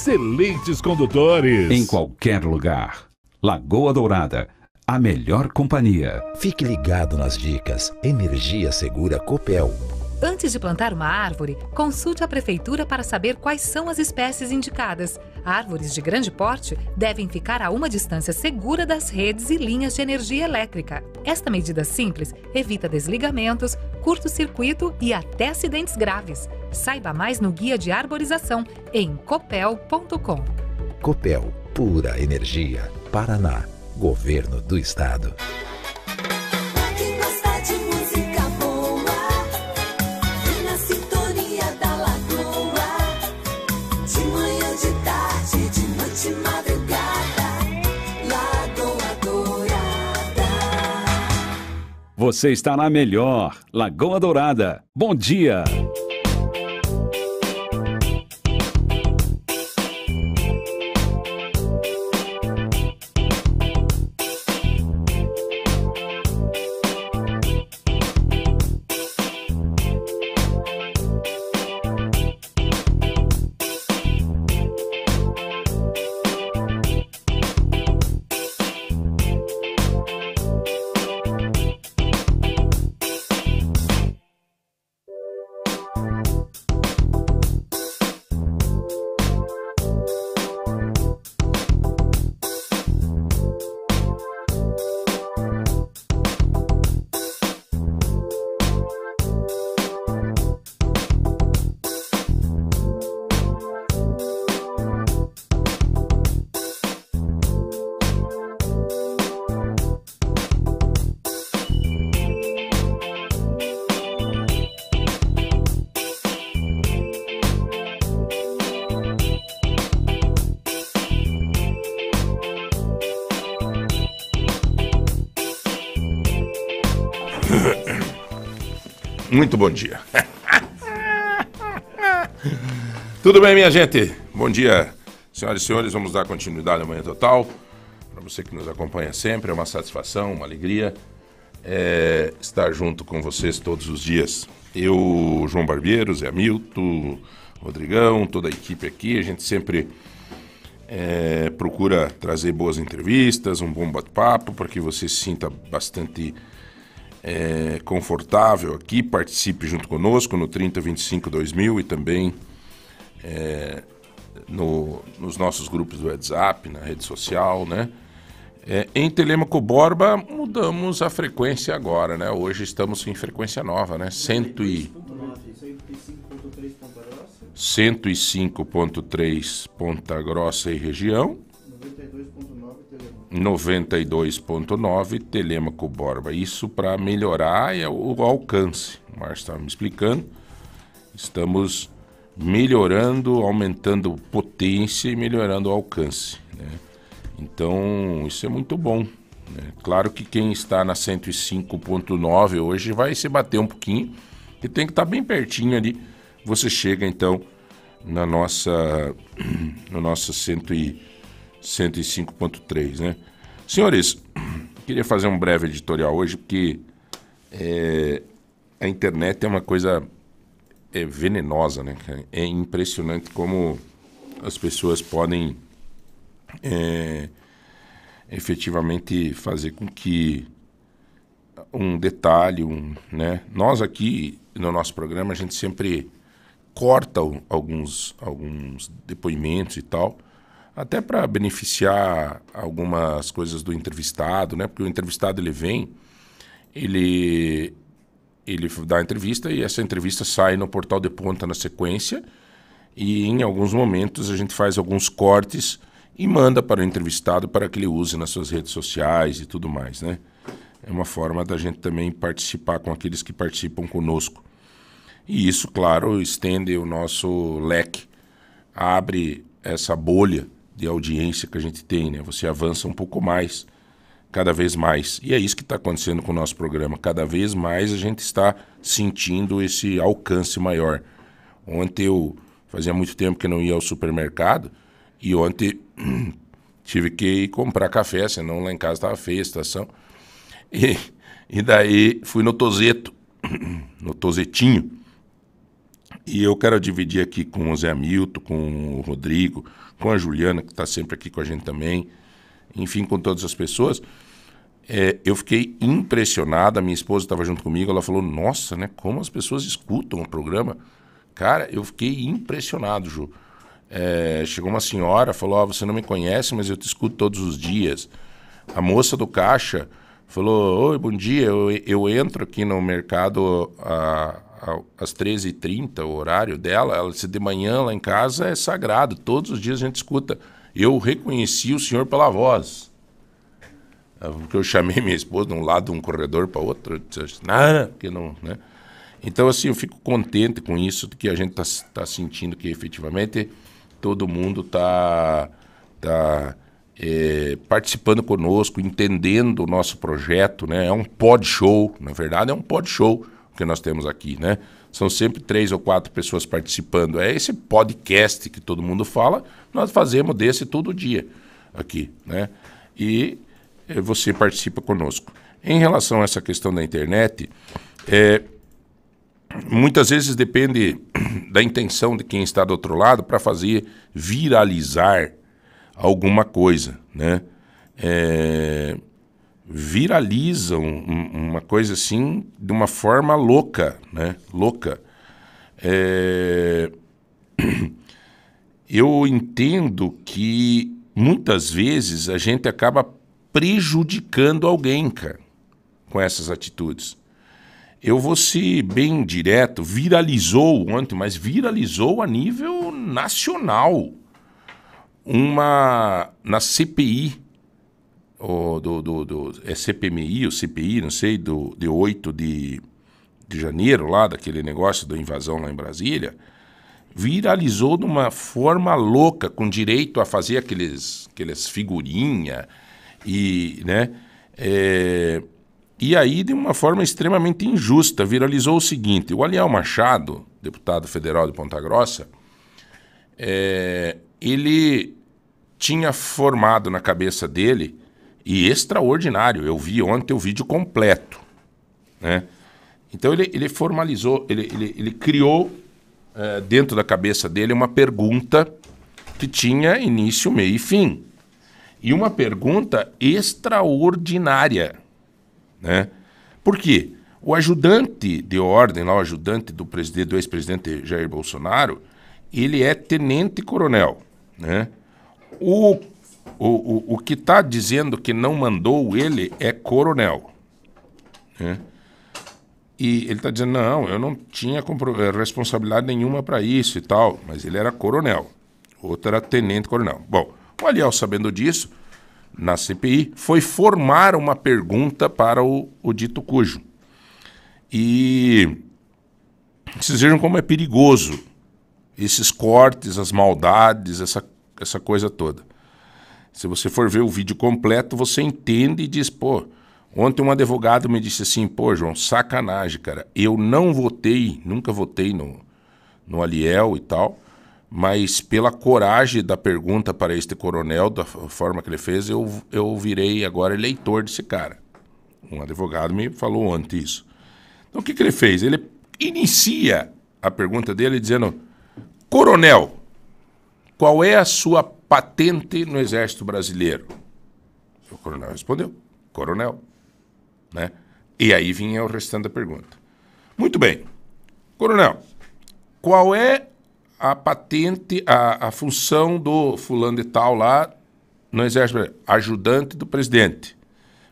excelentes condutores. Em qualquer lugar. Lagoa Dourada, a melhor companhia. Fique ligado nas dicas. Energia Segura Copel. Antes de plantar uma árvore, consulte a prefeitura para saber quais são as espécies indicadas. Árvores de grande porte devem ficar a uma distância segura das redes e linhas de energia elétrica. Esta medida simples evita desligamentos, curto-circuito e até acidentes graves. Saiba mais no guia de arborização em copel.com. Copel, pura energia. Paraná, Governo do Estado. Você está na melhor. Lagoa Dourada. Bom dia. Muito bom dia. Tudo bem, minha gente? Bom dia, senhoras e senhores. Vamos dar continuidade à manhã total. Para você que nos acompanha sempre, é uma satisfação, uma alegria é, estar junto com vocês todos os dias. Eu, João Barbeiro, Zé Milton, Rodrigão, toda a equipe aqui, a gente sempre é, procura trazer boas entrevistas, um bom bate-papo, para que você se sinta bastante é, confortável aqui, participe junto conosco no 3025 2000 e também é, no, nos nossos grupos do WhatsApp, na rede social, né? É, em Telemaco Borba mudamos a frequência agora, né? Hoje estamos em frequência nova, né? Cento e... 105.3 Ponta Grossa e região. 92.9 Telemaco Borba. Isso para melhorar é o alcance. O Márcio estava me explicando. Estamos melhorando, aumentando potência e melhorando o alcance. Né? Então, isso é muito bom. Né? Claro que quem está na 105.9 hoje vai se bater um pouquinho, e tem que estar bem pertinho ali. Você chega então na nossa no nosso 105.3, né? Senhores, queria fazer um breve editorial hoje porque é, a internet é uma coisa é, venenosa, né? É impressionante como as pessoas podem é, efetivamente fazer com que um detalhe, um, né? Nós aqui no nosso programa a gente sempre corta alguns, alguns depoimentos e tal, até para beneficiar algumas coisas do entrevistado, né? Porque o entrevistado ele vem, ele ele dá a entrevista e essa entrevista sai no portal de ponta na sequência e em alguns momentos a gente faz alguns cortes e manda para o entrevistado para que ele use nas suas redes sociais e tudo mais, né? É uma forma da gente também participar com aqueles que participam conosco. E isso, claro, estende o nosso leque, abre essa bolha de audiência que a gente tem, né? Você avança um pouco mais, cada vez mais. E é isso que está acontecendo com o nosso programa. Cada vez mais a gente está sentindo esse alcance maior. Ontem eu fazia muito tempo que não ia ao supermercado e ontem tive que ir comprar café, senão lá em casa estava feia a situação. E, e daí fui no Tozeto, no Tozetinho. E eu quero dividir aqui com o Zé Milton, com o Rodrigo, com a Juliana, que está sempre aqui com a gente também, enfim, com todas as pessoas. É, eu fiquei impressionada, minha esposa estava junto comigo, ela falou, nossa, né, como as pessoas escutam o programa. Cara, eu fiquei impressionado, Ju. É, chegou uma senhora, falou, ó, você não me conhece, mas eu te escuto todos os dias. A moça do caixa falou, oi, bom dia, eu, eu entro aqui no mercado às 13h30, o horário dela, ela disse, de manhã lá em casa é sagrado, todos os dias a gente escuta. Eu reconheci o senhor pela voz. Porque eu chamei minha esposa de um lado de um corredor para outro, nada, que não, né? Então, assim, eu fico contente com isso, que a gente está tá sentindo que efetivamente todo mundo está tá, é, participando conosco, entendendo o nosso projeto, né? É um pod show, na verdade é um pod show que nós temos aqui, né? São sempre três ou quatro pessoas participando. É esse podcast que todo mundo fala, nós fazemos desse todo dia aqui, né? E eh, você participa conosco. Em relação a essa questão da internet, é, muitas vezes depende da intenção de quem está do outro lado para fazer viralizar alguma coisa, né? É, viralizam um, uma coisa assim de uma forma louca, né? Louca. É, eu entendo que muitas vezes a gente acaba prejudicando alguém, cara, com essas atitudes. Eu vou ser bem direto, viralizou ontem, mas viralizou a nível nacional. Uma na CPI, o, do, do, do, é CPMI ou CPI, não sei, do, de 8 de, de janeiro, lá, daquele negócio da invasão lá em Brasília, viralizou de uma forma louca, com direito a fazer aqueles, aqueles figurinha e, né, é, e aí de uma forma extremamente injusta, viralizou o seguinte, o Aliel Machado, deputado federal de Ponta Grossa, é, ele tinha formado na cabeça dele, e extraordinário, eu vi ontem o vídeo completo, né, então ele, ele formalizou, ele, ele, ele criou é, dentro da cabeça dele uma pergunta que tinha início, meio e fim. E uma pergunta extraordinária. Né? Por quê? O ajudante de ordem, lá, o ajudante do, presidente, do ex-presidente Jair Bolsonaro, ele é tenente-coronel. Né? O, o, o, o que está dizendo que não mandou ele é coronel. Né? E ele está dizendo, não, eu não tinha eh, responsabilidade nenhuma para isso e tal, mas ele era coronel. Outro era tenente-coronel. Bom, o Aliel, sabendo disso, na CPI, foi formar uma pergunta para o, o dito cujo. E vocês vejam como é perigoso esses cortes, as maldades, essa, essa coisa toda. Se você for ver o vídeo completo, você entende e diz, pô, Ontem um advogado me disse assim, pô, João, sacanagem, cara. Eu não votei, nunca votei no, no Aliel e tal, mas pela coragem da pergunta para este coronel, da forma que ele fez, eu, eu virei agora eleitor desse cara. Um advogado me falou ontem isso. Então o que, que ele fez? Ele inicia a pergunta dele dizendo: Coronel, qual é a sua patente no Exército Brasileiro? O coronel respondeu: Coronel. Né? E aí vinha o restante da pergunta. Muito bem. Coronel, qual é a patente, a, a função do fulano de tal lá no Exército? Ajudante do presidente.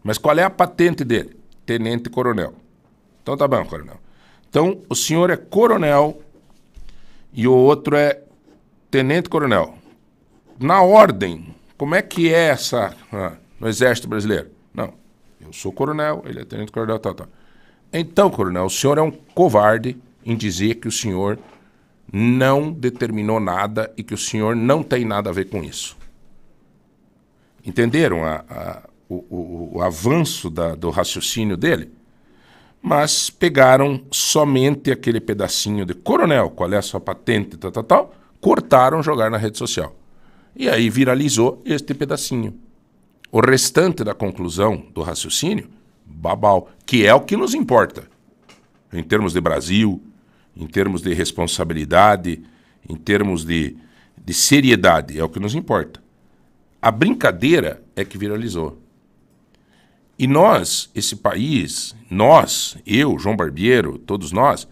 Mas qual é a patente dele? Tenente coronel. Então tá bom, coronel. Então o senhor é coronel e o outro é tenente coronel. Na ordem, como é que é essa ah, no Exército Brasileiro? Não. Eu sou coronel, ele é tenente coronel, tal, tal. Então, coronel, o senhor é um covarde em dizer que o senhor não determinou nada e que o senhor não tem nada a ver com isso. Entenderam a, a, o, o, o, avanço da, do raciocínio dele? Mas pegaram somente aquele pedacinho de coronel, qual é a sua patente, tal, tal, tal, cortaram, jogaram na rede social. E aí viralizou este pedacinho. O restante da conclusão do raciocínio, babau, que é o que nos importa. Em termos de Brasil, em termos de responsabilidade, em termos de, de seriedade, é o que nos importa. A brincadeira é que viralizou. E nós, esse país, nós, eu, João Barbeiro, todos nós,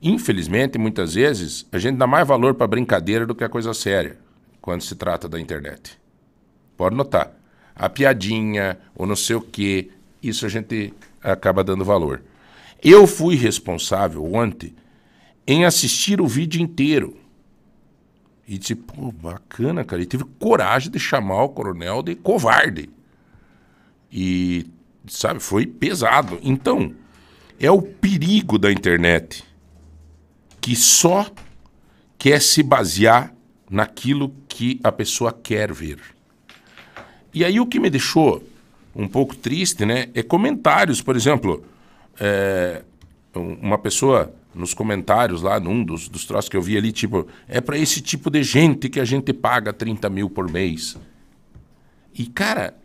infelizmente, muitas vezes, a gente dá mais valor para brincadeira do que a coisa séria quando se trata da internet. Pode notar. A piadinha, ou não sei o quê, isso a gente acaba dando valor. Eu fui responsável ontem em assistir o vídeo inteiro. E disse, pô, bacana, cara. E tive coragem de chamar o coronel de covarde. E, sabe, foi pesado. Então, é o perigo da internet que só quer se basear naquilo que a pessoa quer ver. E aí o que me deixou um pouco triste, né, é comentários, por exemplo, é, um- uma pessoa nos comentários lá, num dos, dos troços que eu vi ali, tipo, é para esse tipo de gente que a gente paga 30 mil por mês. E, cara,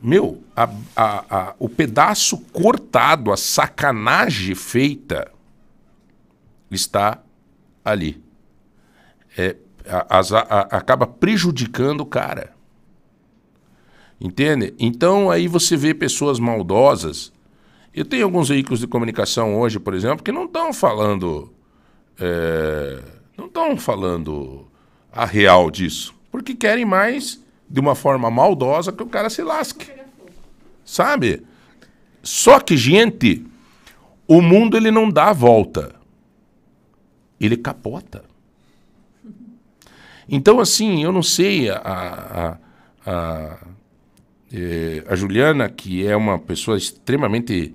meu, a- a- a- o pedaço cortado, a sacanagem feita está ali. É, a- a- a- acaba prejudicando o cara. Entende? Então aí você vê pessoas maldosas. Eu tenho alguns veículos de comunicação hoje, por exemplo, que não estão falando. é, não estão falando a real disso. Porque querem mais, de uma forma maldosa, que o cara se lasque. Sabe? Só que, gente, o mundo ele não dá a volta. Ele capota. Então, assim, eu não sei, a, a, a, eh, a Juliana, que é uma pessoa extremamente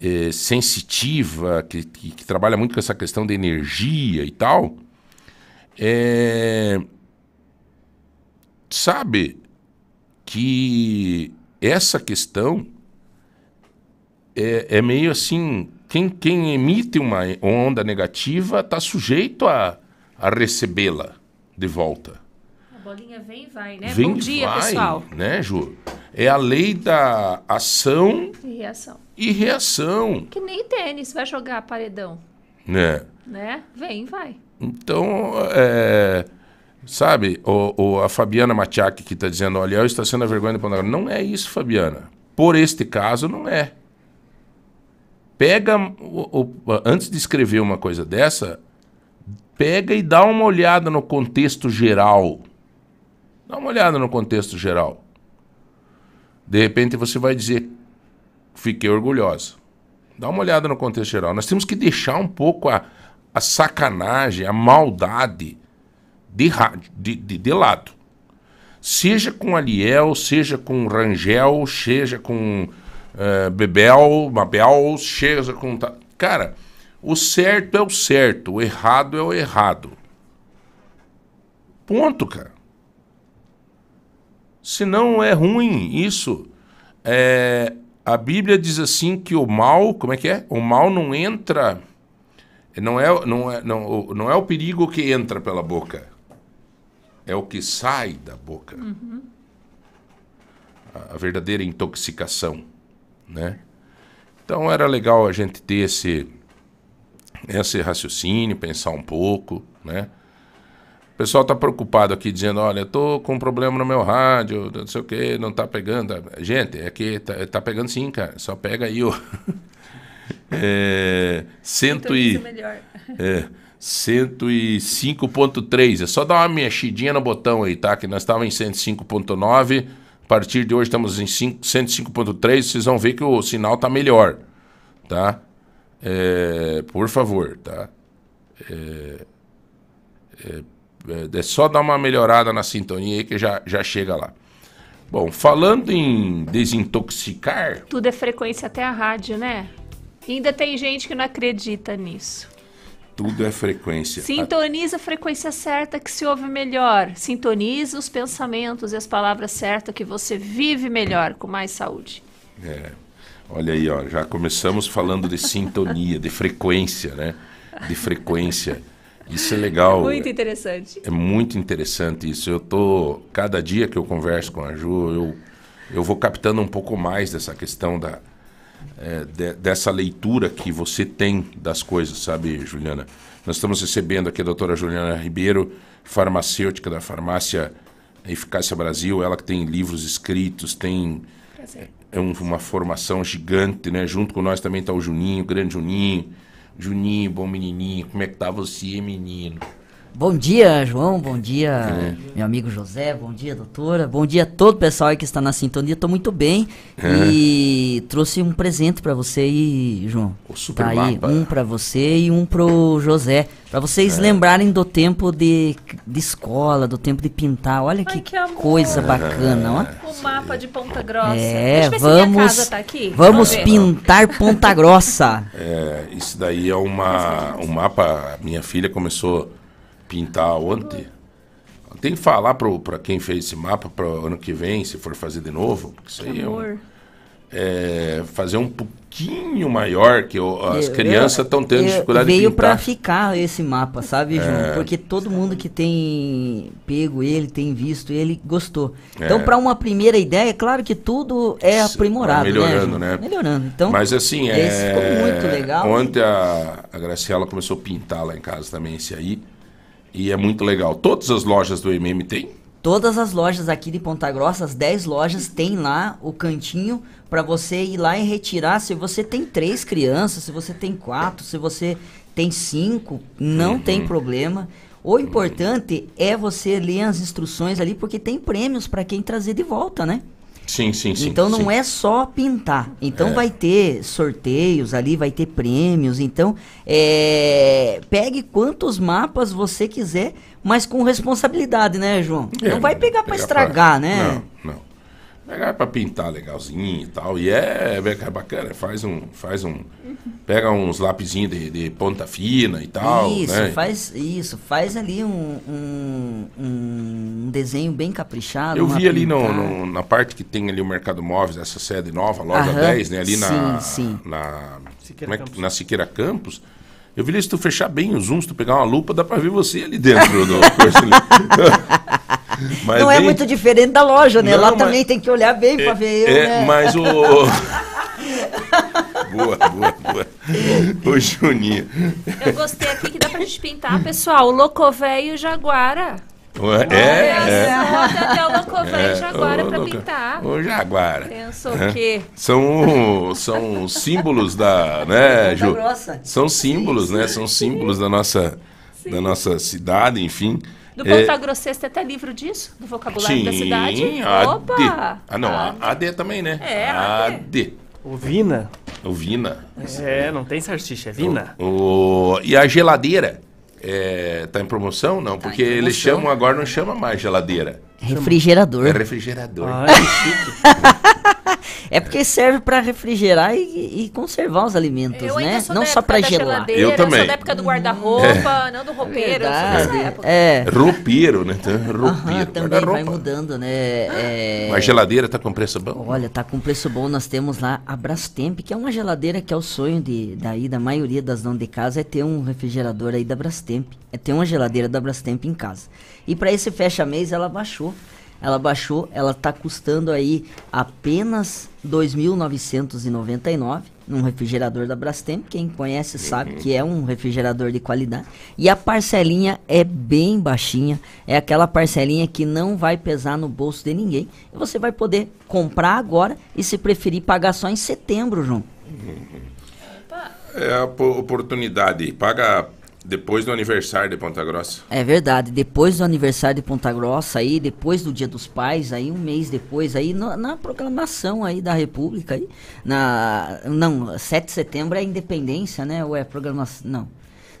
eh, sensitiva, que, que, que trabalha muito com essa questão de energia e tal, é, sabe que essa questão é, é meio assim, quem, quem emite uma onda negativa está sujeito a, a recebê-la de volta. A bolinha vem e vai, né? Vem Bom dia, vai, pessoal. Né, Ju? É a lei da ação E reação. e reação, Que nem tênis, vai jogar paredão, né? né? Vem e vai. Então, é, sabe, o, o- a Fabiana Machiaki que está dizendo, olha, eu está sendo a vergonha do Pantanal. Não é isso, Fabiana. Por este caso, não é. Pega, o- o- antes de escrever uma coisa dessa, pega e dá uma olhada no contexto geral. Dá uma olhada no contexto geral. De repente você vai dizer, fiquei orgulhosa. Dá uma olhada no contexto geral. Nós temos que deixar um pouco a, a sacanagem, a maldade de, de, de, de lado. Seja com Aliel, seja com Rangel, seja com eh, Bebel, Mabel, seja com. Cara, o certo é o certo, o errado é o errado. Ponto, cara. Se não é ruim isso. É, a Bíblia diz assim que o mal, como é que é? O mal não entra. Não é, não é, não, o- não é o perigo que entra pela boca. É o que sai da boca. A, a verdadeira intoxicação, né? Então era legal a gente ter esse esse raciocínio, pensar um pouco, né? O pessoal tá preocupado aqui dizendo, olha, eu tô com um problema no meu rádio, não sei o que, não tá pegando. Gente, é que tá, tá pegando sim, cara. Só pega aí o é, cento e é, 105.3. É só dar uma mexidinha no botão aí, tá? Que nós estávamos em 105.9. A partir de hoje estamos em 5 105.3. Vocês vão ver que o sinal tá melhor, tá? É, por favor, tá? É, é, é só dar uma melhorada na sintonia aí que já, já chega lá. Bom, falando em desintoxicar, Tudo é frequência até a rádio, né? Ainda tem gente que não acredita nisso. tudo é frequência. Sintoniza a frequência certa que se ouve melhor. Sintoniza os pensamentos e as palavras certas que você vive melhor, com mais saúde. É. Olha aí, ó, já começamos falando de sintonia, de frequência, né? De frequência. Isso é legal. Muito interessante. É muito interessante isso. Eu tô cada dia que eu converso com a Ju, eu eu vou captando um pouco mais dessa questão da é, de- dessa leitura que você tem das coisas, sabe, Juliana? Nós estamos recebendo aqui a doutora Juliana Ribeiro, farmacêutica da farmácia Eficácia Brasil, ela que tem livros escritos, tem é um- uma formação gigante, né? Junto com nós também está o Juninho, grande Juninho. Juninho, bom menininho, como é que tá você, menino? Bom dia, João. Bom dia, É. meu amigo José. Bom dia, doutora. Bom dia a todo o pessoal aí que está na sintonia. Tô muito bem. É. E trouxe um presente para você aí, João. O super Tá aí, mapa. um para você e um pro José. Para vocês É. lembrarem do tempo de, de escola, do tempo de pintar. Olha Ai, que, que coisa bacana, ó. O mapa de Ponta Grossa. É, Deixa eu ver se minha vamos, casa tá aqui. vamos ver. pintar Ponta Grossa. É, isso daí é uma, um mapa. Minha filha começou pintar ontem. Tem que falar para quem fez esse mapa para o ano que vem, se for fazer de novo. porque Isso aí é, um- é fazer um pouquinho maior, que o- as Eu- crianças eu- estão tendo eu- dificuldade de Veio pra pintar. ficar esse mapa, sabe, João? É. Porque todo mundo que tem pego ele, tem visto ele, gostou. Então, É. pra uma primeira ideia, é claro que tudo é aprimorado, vai melhorando, né? né? João? Melhorando. Então, Mas assim, é. esse ficou muito legal. Ontem a, a Graciela começou a pintar lá em casa também esse aí. E é muito legal. Todas as lojas do MM tem. Todas as lojas aqui de Ponta Grossa, as 10 lojas, tem lá o cantinho para você ir lá e retirar. Se você tem três crianças, se você tem quatro, se você tem cinco, não Uhum. tem problema. O importante é você ler as instruções ali, porque tem prêmios para quem trazer de volta, né? Sim, sim, sim. então não sim. é só pintar. Então vai ter sorteios ali, vai ter prêmios. Então é, pegue quantos mapas você quiser, mas com responsabilidade, né, João? É, não vai pegar para estragar, né? Não, não. Pegar pra pintar legalzinho e tal. E é, é bacana. Faz um. Faz um pega uns lapisinhos de, de ponta fina e tal. isso, né? faz isso, faz ali um, um, um desenho bem caprichado. Eu vi ali no, no- na parte que tem ali o Mercado Móveis, essa sede nova, loja Aham, 10, né? Ali na, sim, sim. na, Siqueira é na Siqueira Campos. Eu vi se tu fechar bem os zooms, se tu pegar uma lupa, dá pra ver você ali dentro do. Mas Não é bem- muito diferente da loja, né? Não, Lá mas- também tem que olhar bem pra ver eu, É, né? mas o. boa, boa, boa. Ô, Juninho. Eu gostei aqui que dá pra gente pintar, pessoal. O Locovéio e o Jaguara. É, é. Até o o Jaguara Ô, pra louca. pintar. Ô, Jaguara. Pensou É. o quê? São, são símbolos da. Né, Ju? Grossa. São símbolos, né? São símbolos da nossa, da nossa cidade, enfim. Do É, Ponta Grossês tem até livro disso? Do vocabulário da Sim, cidade? AD. Opa! Ah, não, a AD também, né? É, AD. O Vina. O Vina. É, não tem salsicha, é Vina. O, e a geladeira? É, tá em promoção? Não, porque em eles chamam agora, não chama mais geladeira. Refrigerador. É refrigerador. Ai, que chique. É porque serve pra refrigerar e, e conservar os alimentos, Eu ainda né? sou Não da só da gelar. geladeira, Eu também. sou da época do guarda-roupa, não do roupeiro. eu Verdade. época. É. Roupeiro, né? Então, Aham, Roupeiro. também vai mudando, né? É... A geladeira tá com preço bom? Olha, tá com preço bom. Nós temos lá a Brastemp, que é uma geladeira que é o sonho de, daí, da maioria das donas de casa, é ter um refrigerador aí da Brastemp. É ter uma geladeira da Brastemp em casa. E para esse fecha-mês ela baixou. Ela baixou, ela tá custando aí apenas R$ 2.999 num refrigerador da Brastemp. Quem conhece sabe que é um refrigerador de qualidade. E a parcelinha é bem baixinha. É aquela parcelinha que não vai pesar no bolso de ninguém. E você vai poder comprar agora e se preferir pagar só em setembro, João. É a po- oportunidade. Paga depois do aniversário de Ponta Grossa. É verdade, depois do aniversário de Ponta Grossa aí, depois do Dia dos Pais, aí um mês depois aí no- na proclamação aí da República aí, na não, 7 de setembro é a independência, né? Ou é programação, não.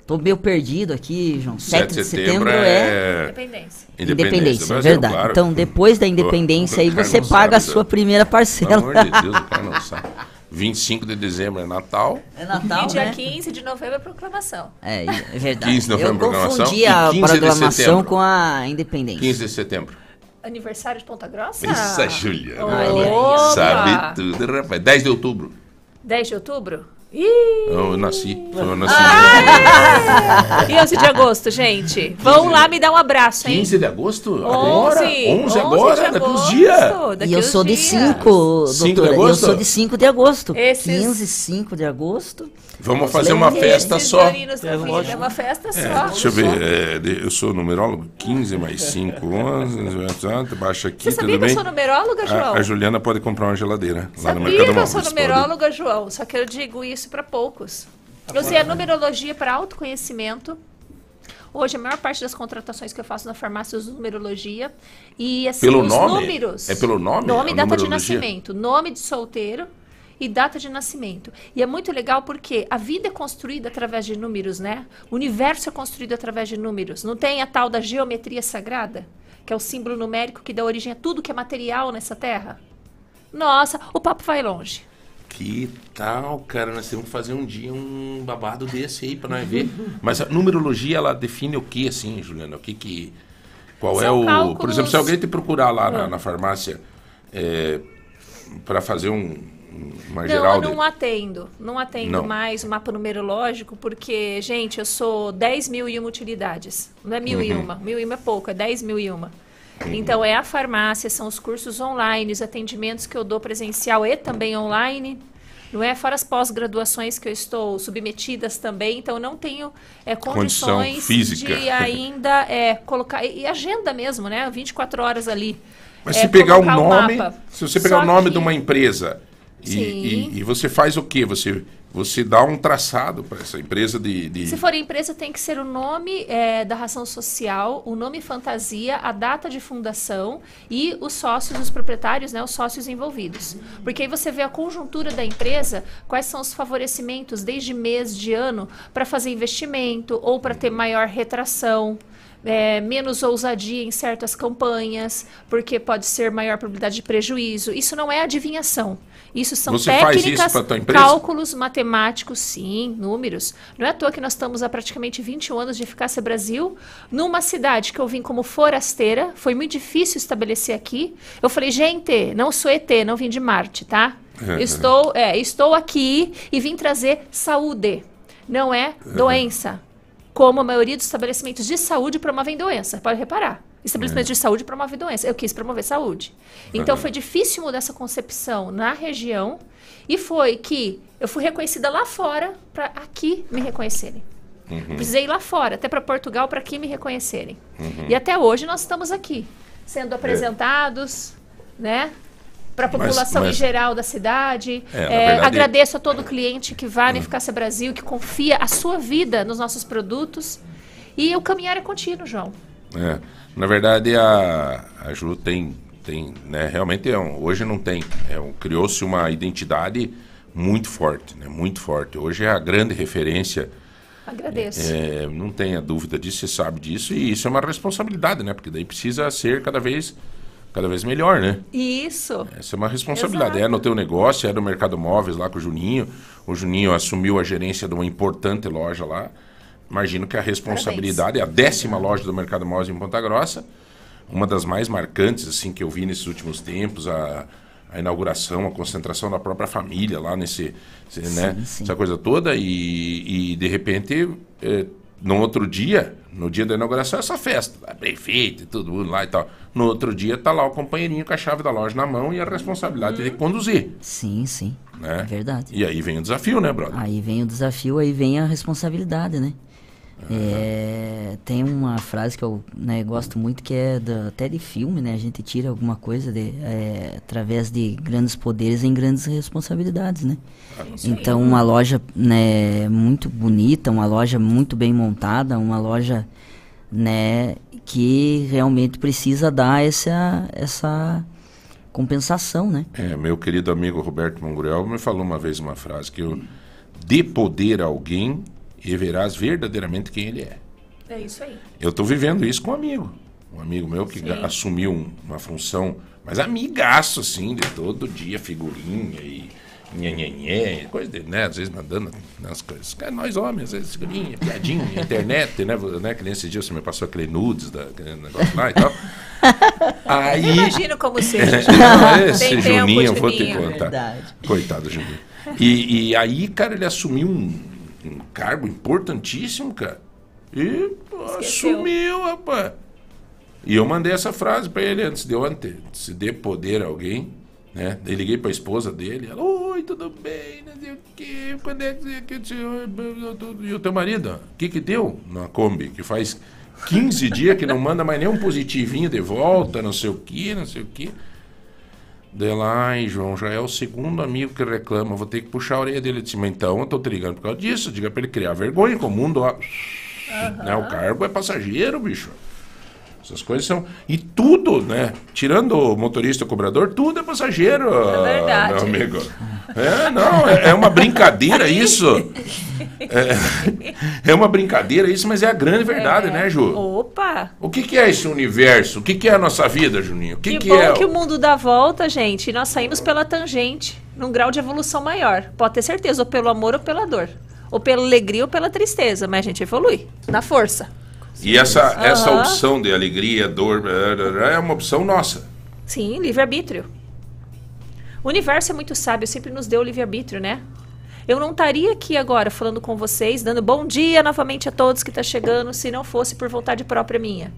Tô meio perdido aqui, João. 7, de setembro, é Independência. independência, do é Brasil, verdade. claro. Então, depois da independência aí você paga a sabe, sua né? primeira Pelo parcela. amor de Deus, o cara não sabe. 25 de dezembro é Natal. É Natal, e dia né? 15 de novembro é proclamação. É, é verdade. 15 de novembro, Eu programação, confundi a 15 de programação setembro. com a independência. 15 de setembro. Aniversário de Ponta Grossa? Isso, Juliana. Sabe tudo, rapaz. 10 de outubro. 10 de outubro? Ih! Eu nasci. Foi o nascimento. E 11 de agosto, gente? Vão lá me dar um abraço, hein? 15 de agosto? 11, Agora? 11 agora? de Daqui uns agosto, dias. E eu sou de dias. 5, Cinco de doutora. Eu agosto? sou de 5 de agosto. Esses- 15, 5 de agosto. Vamos fazer uma festa só. É. É uma festa É, só. deixa eu ver, é, eu sou numerólogo, 15 mais 5, 11, baixa aqui, Você sabia tudo que eu sou numeróloga, João? A, a Juliana pode comprar uma geladeira lá no Sabia Mercado que eu sou pode. numeróloga, João, só que eu digo isso para poucos. Eu usei a numerologia para autoconhecimento. Hoje, a maior parte das contratações que eu faço na farmácia eu uso numerologia. E assim, Pelo os nome? números. É pelo nome, Nome e data de nascimento. Nome de solteiro e data de nascimento. E é muito legal porque a vida é construída através de números, né? O universo é construído através de números. Não tem a tal da geometria sagrada, que é o símbolo numérico que dá origem a tudo que é material nessa terra? Nossa, o papo vai longe. Que tal, cara? Nós temos que fazer um dia um babado desse aí pra nós ver. Mas a numerologia, ela define o que, assim, Juliana? O que que... Qual é São o... Por cálculos- exemplo, se alguém te procurar lá na, Ah. na farmácia é, para fazer um, uma Não, eu não atendo. Não atendo Não. mais o mapa numerológico, porque, gente, eu sou 10 mil e uma utilidades. Não é mil e Uhum. uma. Mil e uma é pouco, é 10 mil e uma. Então, é a farmácia, são os cursos online, os atendimentos que eu dou presencial e também online. Não é? Fora as pós-graduações que eu estou submetidas também. Então, eu não tenho é, condições de ainda é, colocar... E agenda mesmo, né? 24 horas ali. Mas é, se pegar o nome, se você pegar Só o nome que- de uma empresa e, e- e você faz o quê? Você, você dá um traçado para essa empresa de... de- Se for empresa, tem que ser o nome é, da ração social, o nome fantasia, a data de fundação e os sócios, os proprietários, né, os sócios envolvidos. Porque aí você vê a conjuntura da empresa, quais são os favorecimentos desde mês de ano para fazer investimento ou para ter maior retração. É, menos ousadia em certas campanhas, porque pode ser maior probabilidade de prejuízo. Isso não é adivinhação. Isso são Você isso técnicas, empresa? cálculos matemáticos, sim, números. Não é à toa que nós estamos há praticamente 21 anos de eficácia Brasil, numa cidade que eu vim como forasteira, foi muito difícil estabelecer aqui. Eu falei, gente, não sou ET, não vim de Marte, tá? estou, é, estou aqui e vim trazer saúde, não é doença. Como a maioria dos estabelecimentos de saúde promovem doença, pode reparar. Estabelecimentos de saúde promovem doença. Eu quis promover saúde. Então foi difícil mudar essa concepção na região e foi que eu fui reconhecida lá fora para aqui me reconhecerem. Precisei ir lá fora, até para Portugal, para aqui me reconhecerem. E até hoje nós estamos aqui, sendo apresentados, né? Para a Mas- população em mas- geral da cidade. É, É, verdade- agradeço a todo cliente que vai na Eficácia Brasil, que confia a sua vida nos nossos produtos. E o caminhar é contínuo, João. É, na verdade, a, a Ju tem, tem né, realmente é um- hoje não tem. É um- Criou-se uma identidade muito forte, né, muito forte. Hoje é a grande referência, Agradeço. é, não tenha dúvida disso, você sabe disso, e isso é uma responsabilidade, né? Porque daí precisa ser cada vez, cada vez melhor, né? Isso. Essa é uma responsabilidade. Exato. É no teu negócio, é no Mercado Móveis lá com o Juninho. O Juninho assumiu a gerência de uma importante loja lá. Imagino que a responsabilidade é a décima loja do Mercado Móveis em Ponta Grossa. Uma das mais marcantes assim que eu vi nesses últimos tempos. A, a inauguração, a concentração da própria família lá nesse, esse, né, sim. essa coisa toda. E, e de repente, eh, no outro dia, no dia da inauguração, essa festa, feita e tudo mundo lá e tal. No outro dia tá lá o companheirinho com a chave da loja na mão e a responsabilidade de conduzir. Sim, sim. Né? É verdade. E aí vem o desafio, né, brother? Aí vem o desafio, aí vem a responsabilidade, né? É, tem uma frase que eu né, gosto muito que é da- até de filme, né? A gente tira alguma coisa de, é, através de grandes poderes em grandes responsabilidades, né? Então uma loja né, muito bonita, uma loja muito bem montada, uma loja né, que realmente precisa dar essa, essa compensação, né? É, meu querido amigo Roberto Mongurel me falou uma vez uma frase que eu dê poder a alguém e verás verdadeiramente quem ele é. É isso aí. Eu estou vivendo isso com um amigo. Um amigo meu que ga- assumiu um- uma função, mas amigaço, assim, de todo dia, figurinha e nhenhenhé, coisa dele, né? Às vezes mandando as coisas. É, nós homens, às vezes figurinha, piadinha, internet, né? Né? Que nem esse dia você me passou aquele nudes, da, aquele negócio lá e tal. Aí... Imagino como seja. Esse Tem tempo, Juninho, eu vou te contar. Verdade. Coitado do Juninho. E, e aí, cara, ele assumiu um, um cargo importantíssimo, cara. E pô, Esqueceu. assumiu, rapaz. E eu mandei essa frase pra ele antes de ontem. Se dê poder a alguém, né? Daí liguei pra esposa dele. Ela, oi, tudo bem, não sei o quê. Quando é que que o senhor... E o teu marido? O que que deu na Kombi? Que faz 15 dias que não manda mais nem um positivinho de volta, não sei o quê, não sei o quê. Daí lá, ai, João, já é o segundo amigo que reclama, vou ter que puxar a orelha dele. Disse, mas então eu tô te ligando por causa disso. Diga pra ele criar vergonha com o mundo, ó. Né, o cargo é passageiro, bicho. Essas coisas são. E tudo, né? Tirando o motorista e o cobrador, tudo é passageiro, verdade. meu amigo. É, não, é, é uma brincadeira isso. É, é uma brincadeira isso, mas é a grande verdade, É. né, Ju? Opa! O que, que é esse universo? O que, que é a nossa vida, Juninho? O que, Que, que bom é? que o mundo dá volta, gente. E nós saímos pela tangente, num grau de evolução maior. Pode ter certeza, ou pelo amor ou pela dor. Ou pela alegria ou pela tristeza. Mas a gente evolui. Na força. E essa, essa Aham. opção de alegria, dor, é uma opção nossa. Sim, livre-arbítrio. O universo é muito sábio, sempre nos deu livre-arbítrio, né? Eu não estaria aqui agora falando com vocês, dando bom dia novamente a todos que estão chegando, se não fosse por vontade própria minha.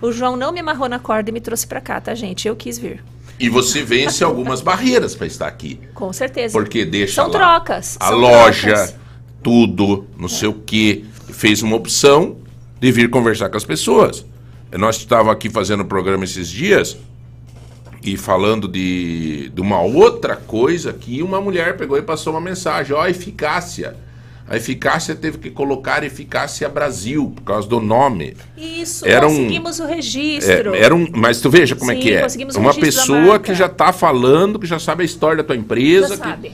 O João não me amarrou na corda e me trouxe pra cá, tá, gente? Eu quis vir. E você vence algumas barreiras para estar aqui. Com certeza. Porque deixa São lá trocas. a são loja, trocas. tudo, não sei o quê. Fez uma opção de vir conversar com as pessoas. Nós estávamos aqui fazendo o programa esses dias e falando de, de uma outra coisa que uma mulher pegou e passou uma mensagem, ó, a eficácia. A eficácia teve que colocar eficácia Brasil, por causa do nome. Isso, Era um- conseguimos o registro. É, era um, mas tu veja como é Sim, que é. conseguimos o Uma pessoa que já está falando, que já sabe a história da tua Já empresa, que- sabe.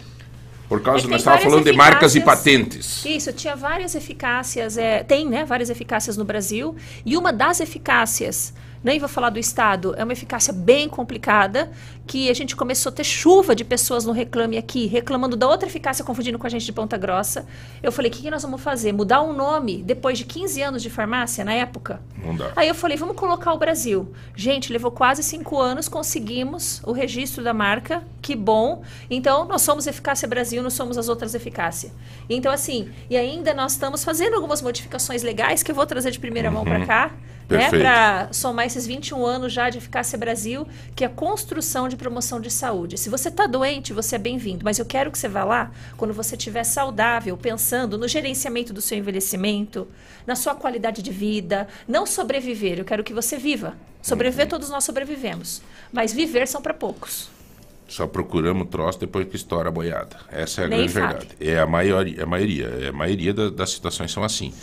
Por causa É nós estávamos falando de marcas e patentes. Isso, tinha várias eficácias, é, tem, né, várias eficácias no Brasil, e uma das eficácias, nem vou falar do Estado, é uma eficácia bem complicada, que a gente começou a ter chuva de pessoas no Reclame Aqui, reclamando da outra eficácia, confundindo com a gente de Ponta Grossa. Eu falei, o que, que nós vamos fazer? Mudar um nome depois de 15 anos de farmácia, na época? Não dá. Aí eu falei, vamos colocar o Brasil. Gente, levou quase cinco anos, conseguimos o registro da marca, que bom. Então, nós somos Eficácia Brasil, não somos as outras Eficácia. Então, assim, e ainda nós estamos fazendo algumas modificações legais que eu vou trazer de primeira mão para cá, né? Perfeito. Para somar esses 21 anos já de Eficácia Brasil, que é a construção de promoção de saúde. Se você está doente, você é bem-vindo, mas eu quero que você vá lá quando você estiver saudável, pensando no gerenciamento do seu envelhecimento, na sua qualidade de vida, não sobreviver. Eu quero que você viva. Sobreviver, todos nós sobrevivemos, mas viver são para poucos. Só procuramos troço depois que estoura a boiada. Essa é a Nem grande fale. verdade. É a maioria, é a maioria, é a maioria da- das situações são assim.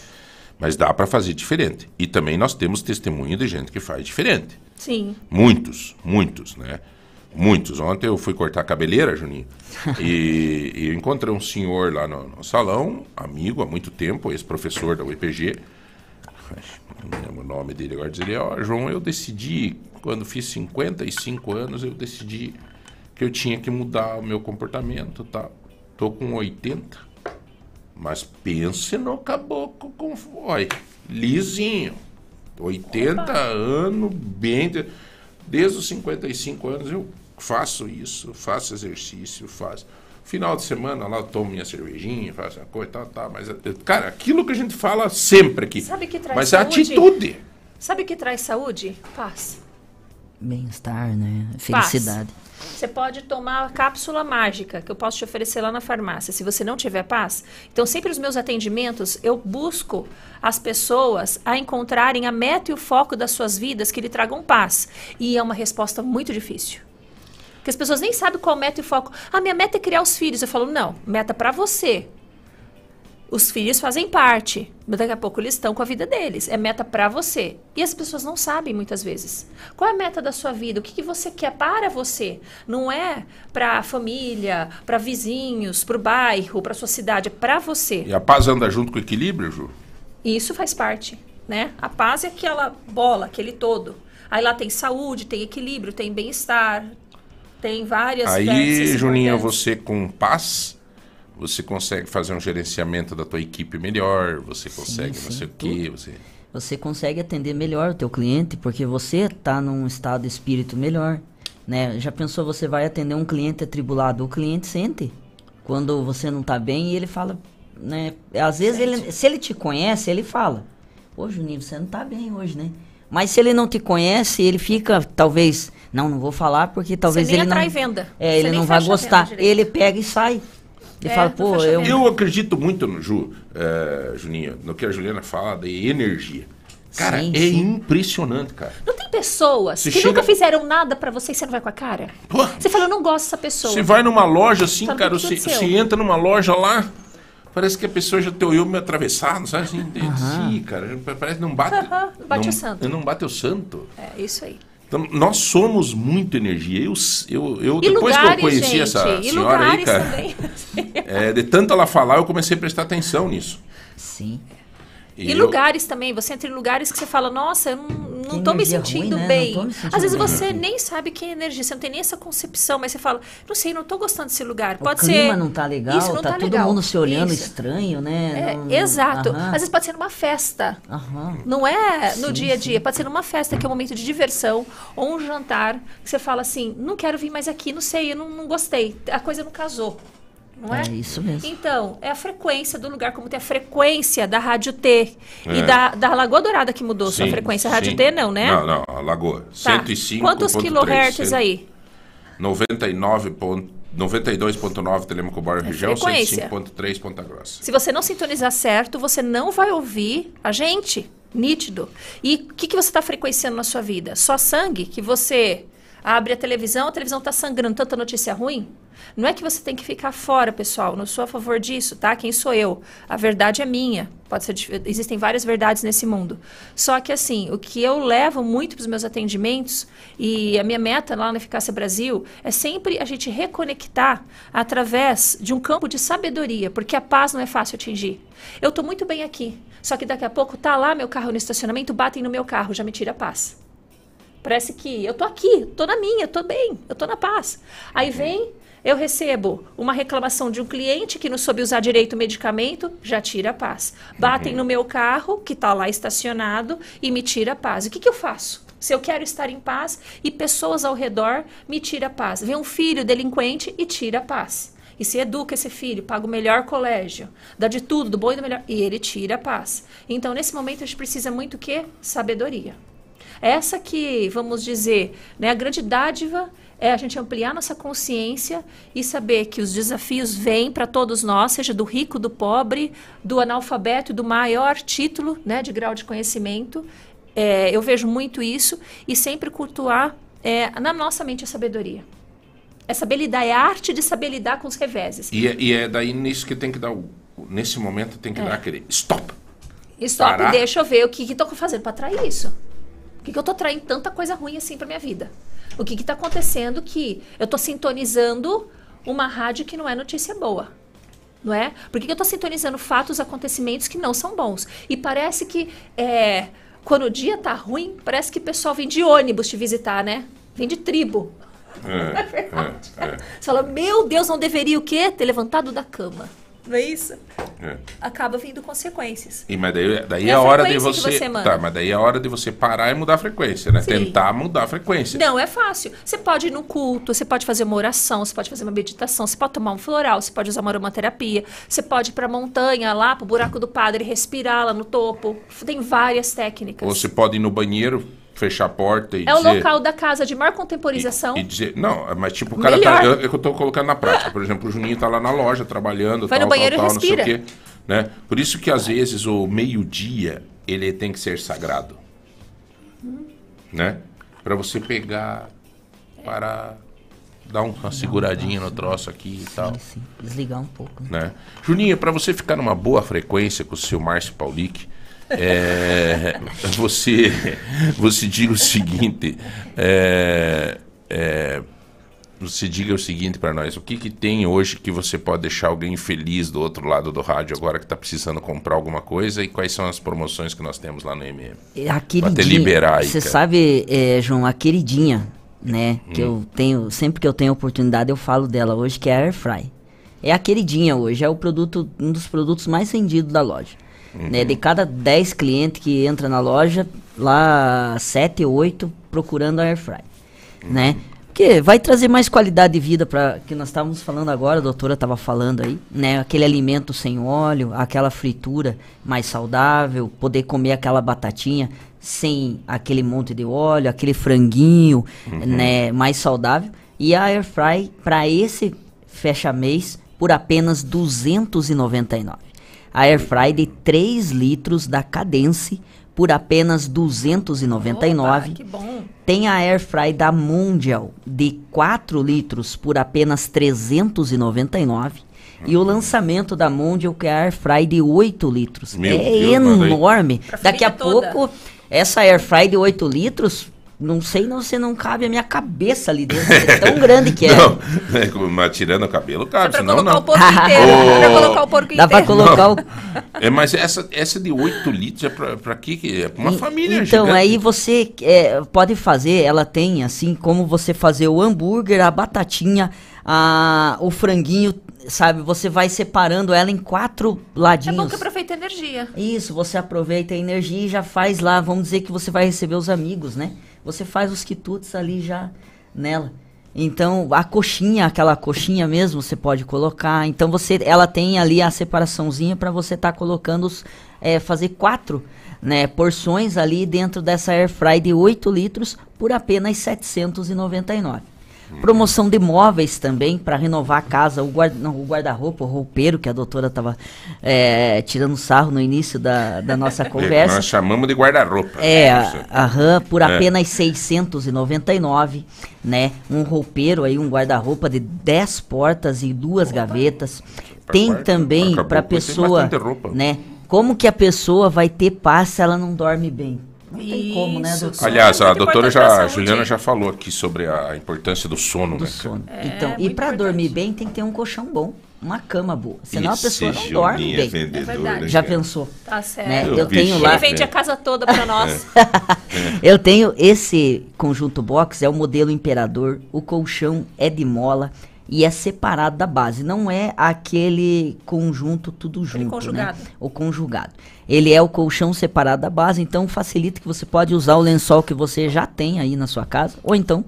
Mas dá para fazer diferente. E também nós temos testemunho de gente que faz diferente. Sim. Muitos, muitos, né? Muitos. Ontem eu fui cortar a cabeleira, Juninho, e, e eu encontrei um senhor lá no, no salão, amigo há muito tempo, ex-professor da UEPG. Não lembro o nome dele agora. Diz ele, ó, João, eu decidi, quando fiz 55 anos, eu decidi que eu tinha que mudar o meu comportamento, tá? Tô com 80, mas pense no caboclo com... Olha, lisinho. 80 anos, bem. de- Desde os 55 anos eu faço isso, faço exercício, faço. Final de semana lá eu tomo minha cervejinha, faço a coisa, tá, tá. Mas, eh, cara, aquilo que a gente fala sempre aqui. Sabe que traz mas a saúde? atitude. Sabe o que traz saúde? Paz. Bem-estar, né? Felicidade. Você pode tomar a cápsula mágica que eu posso te oferecer lá na farmácia. Se você não tiver paz, então sempre os meus atendimentos eu busco as pessoas a encontrarem a meta e o foco das suas vidas que lhe tragam paz. E é uma resposta muito difícil. Porque as pessoas nem sabem qual meta e foco. Ah, minha meta é criar os filhos. Eu falo, não, meta para você. Os filhos fazem parte, mas daqui a pouco eles estão com a vida deles. É meta para você. E as pessoas não sabem muitas vezes. Qual é a meta da sua vida? O que, que você quer para você? Não é para a família, para vizinhos, para o bairro, para sua cidade. É para você. E a paz anda junto com o equilíbrio, Ju? Isso faz parte, né? A paz é aquela bola, aquele todo. Aí lá tem saúde, tem equilíbrio, tem bem-estar, tem várias Aí, Juninho, importantes. você com paz, você consegue fazer um gerenciamento da tua equipe melhor, você consegue não sim, sei o quê, você... Você consegue atender melhor o teu cliente porque você tá num estado de espírito melhor, né? Já pensou você vai atender um cliente atribulado, o cliente sente. quando você não tá bem, e ele fala, né? Às vezes, ele, se ele te conhece, ele fala, pô, Juninho, você não tá bem hoje, né? Mas se ele não te conhece, ele fica, talvez, não, não vou falar, porque talvez nem ele não... atrai venda. É, Você ele não vai gostar. Ele pega e sai. Ele É, fala, não pô, eu... Eu acredito muito no Ju, eh, Juninho, no que a Juliana fala de energia. Cara, Sim, é sim. impressionante, cara. Não tem pessoas Você que chega- nunca fizeram nada pra você e você não vai com a cara? Pô, Você fala, eu não gosto dessa pessoa. Você vai numa loja assim, cara, você, você entra numa loja lá, parece que a pessoa já te olhou meio atravessado, sabe? Assim, Sim, cara, parece que não bate. Não bate o santo. Não bate o santo. É isso aí. Então, nós somos muito energia. Eu, eu, eu E depois lugares, que eu conheci gente. essa senhora aí, cara, é, de tanto ela falar, eu comecei a prestar atenção nisso. Sim. E, eu- lugares também, você entra em lugares que você fala, nossa, eu não, não tô me sentindo ruim, né? bem. Não tô me sentindo Às vezes bem você nem sabe que é energia, você não tem nem essa concepção, mas você fala, não sei, não tô gostando desse lugar. O Pode clima ser. não tá legal, Isso, não tá, tá todo legal. mundo se olhando Isso. estranho, né? É, Não- exato. Aham. Às vezes pode ser numa festa. Aham. Não é no Sim, dia a dia, pode ser numa festa que é um momento de diversão ou um jantar que você fala assim, não quero vir mais aqui, não sei, eu não, não gostei, a coisa não casou. Não é? É isso mesmo. Então, é a frequência do lugar, como tem a frequência da Rádio T e É. da, da Lagoa Dourada que mudou sua Sim, frequência. A Rádio sim. T não, né? Não, não, a Lagoa. Tá. 105. Quantos kilohertz aí? 99. ponto- 92.9 Telemaco Bairro É Região, frequência. 105.3 Ponta Grossa. Se você não sintonizar certo, você não vai ouvir a gente. Nítido. E o que, que você está frequenciando na sua vida? Só sangue? Que você abre a televisão, a televisão está sangrando tanta notícia ruim? Não é que você tem que ficar fora, pessoal. Não sou a favor disso, tá? Quem sou eu? A verdade é minha. Pode ser, existem várias verdades nesse mundo. Só que assim, o que eu levo muito para os meus atendimentos e a minha meta lá na Eficácia Brasil é sempre a gente reconectar através de um campo de sabedoria, porque a paz não é fácil atingir. Eu estou muito bem aqui, só que daqui a pouco tá lá meu carro no estacionamento, batem no meu carro, já me tira a paz. Parece que eu tô aqui, tô na minha, tô bem, eu tô na paz. Aí vem, eu recebo uma reclamação de um cliente que não soube usar direito o medicamento, já tira a paz. Batem no meu carro, que tá lá estacionado, e me tira a paz. O que, que eu faço? Se eu quero estar em paz e pessoas ao redor me tira a paz. Vem um filho delinquente e tira a paz. E se educa esse filho, paga o melhor colégio, dá de tudo, do bom e do melhor, e ele tira a paz. Então, nesse momento, a gente precisa muito o quê? Sabedoria. Essa que, vamos dizer, né, a grande dádiva é a gente ampliar nossa consciência e saber que os desafios vêm para todos nós, seja do rico, do pobre, do analfabeto, do maior título né, de grau de conhecimento. É, eu vejo muito isso e sempre cultuar é, na nossa mente a sabedoria. É saber lidar, é a arte de saber lidar com os reveses. E é, e é daí nisso que tem que dar. O, nesse momento tem que dar aquele stop. Stop, Parar. deixa eu ver o que que tô fazendo para atrair isso. O que, que eu tô traindo tanta coisa ruim assim pra minha vida? O que que tá acontecendo que eu tô sintonizando uma rádio que não é notícia boa? Não é? Por que, que eu tô sintonizando fatos, acontecimentos que não são bons? E parece que é, quando o dia tá ruim, parece que o pessoal vem de ônibus te visitar, né? Vem de tribo. É, É verdade. é, é. Você fala, meu Deus, não deveria o quê? Ter levantado da cama. Não é isso? é. Acaba vindo consequências. E, mas daí, daí É a hora de você. você tá, mas daí é a hora de você parar e mudar a frequência, né? Sim. Tentar mudar a frequência. Não, é fácil. Você pode ir no culto, você pode fazer uma oração, você pode fazer uma meditação, você pode tomar um floral, você pode usar uma aromaterapia, você pode ir pra montanha, lá pro buraco do padre, respirar lá no topo. Tem várias técnicas. Ou você pode ir no banheiro, fechar a porta e É o dizer. local da casa de maior contemporização. E dizer, não, mas tipo, o cara Melhor. tá. Eu, eu tô colocando na prática. Por exemplo, o Juninho tá lá na loja trabalhando, Vai tal, no banheiro tal, e tal, não sei o respira. quê. Né? Por isso que às vezes o meio-dia ele tem que ser sagrado. Né? Pra você pegar para dar uma seguradinha no troço aqui e tal. Sim, sim. Desligar um pouco. né? Né? Juninho, para você ficar numa boa frequência com o seu Márcio Paulic, é, você, você diga o seguinte, é, é, você diga o seguinte para nós, o que, que tem hoje que você pode deixar alguém feliz do outro lado do rádio agora que está precisando comprar alguma coisa e quais são as promoções que nós temos lá no MM? A queridinha. liberar aí, Você cara. sabe, é, João, a queridinha, né? Que Hum. eu tenho, sempre que eu tenho oportunidade, eu falo dela hoje, que é a Air Fry. É a queridinha hoje, é o produto, um dos produtos mais vendidos da loja. Uhum. Né? De cada 10 clientes que entra na loja, lá 7, 8 procurando a Air Fry. Uhum. Né? porque vai trazer mais qualidade de vida para que nós estávamos falando agora, a doutora estava falando aí, né? Aquele alimento sem óleo, aquela fritura mais saudável, poder comer aquela batatinha sem aquele monte de óleo, aquele franguinho, né, mais saudável. E a air fry para esse fecha mês por apenas 299. A air fry de 3 litros da Cadence por apenas 299. Opa, que bom. Tem a air fry da Mundial de 4 litros por apenas 399. E o lançamento da Mundial que é a air fry de 8 litros. Meu é Deus, enorme. Pra Daqui a toda. pouco essa air fry de 8 litros, não sei não se não cabe a minha cabeça ali dentro. É tão grande que é. Não, é, como- mas tirando o cabelo, Dá cabe, pra senão colocar não. o porco inteiro. Dá pra colocar o porco Dá pra inteiro. colocar o É, mas essa, essa de 8 litros é pra, pra quê? É pra uma E- família Então, gigante. aí você é, pode fazer, ela tem assim como você fazer o hambúrguer, a batatinha, a, o franguinho, sabe? Você vai separando ela em quatro É ladinhos. bom que aproveita a energia. Isso, você aproveita a energia e já faz lá, vamos dizer que você vai receber os amigos, né? Você faz os quitutes ali já nela. Então, a coxinha, aquela coxinha mesmo, você pode colocar. Então, você, ela tem ali a separaçãozinha para você estar colocando, os, é, fazer quatro né, porções ali dentro dessa air fry de 8 litros por apenas 799. Promoção de móveis também para renovar a casa, o guarda-roupa, o roupeiro que a doutora estava tirando sarro no início da, da nossa É, conversa. nós chamamos de guarda-roupa. É, Isso. a, a RAM por É. apenas 699, né? Um roupeiro aí, um guarda-roupa de 10 portas e duas gavetas. Tem também para pessoa, né? Como que a pessoa vai ter paz se ela não dorme bem? Não tem como, né, doutor? Aliás, a muito doutora já, a. Juliana já falou aqui sobre a importância do sono, do né? sono. É, então, e para dormir bem tem que ter um colchão bom, uma cama boa. Senão a pessoa não dorme é bem. É né, Já cara? pensou? Tá certo. Né? Eu Eu vi tenho lá. Ele vende a casa toda pra nós. Eu tenho esse conjunto box, é o modelo Imperador. O colchão é de mola e é separado da base. Não é aquele conjunto tudo junto, conjugado. né? O conjugado. Ele é o colchão separado da base, então facilita que você pode usar o lençol que você já tem aí na sua casa, ou então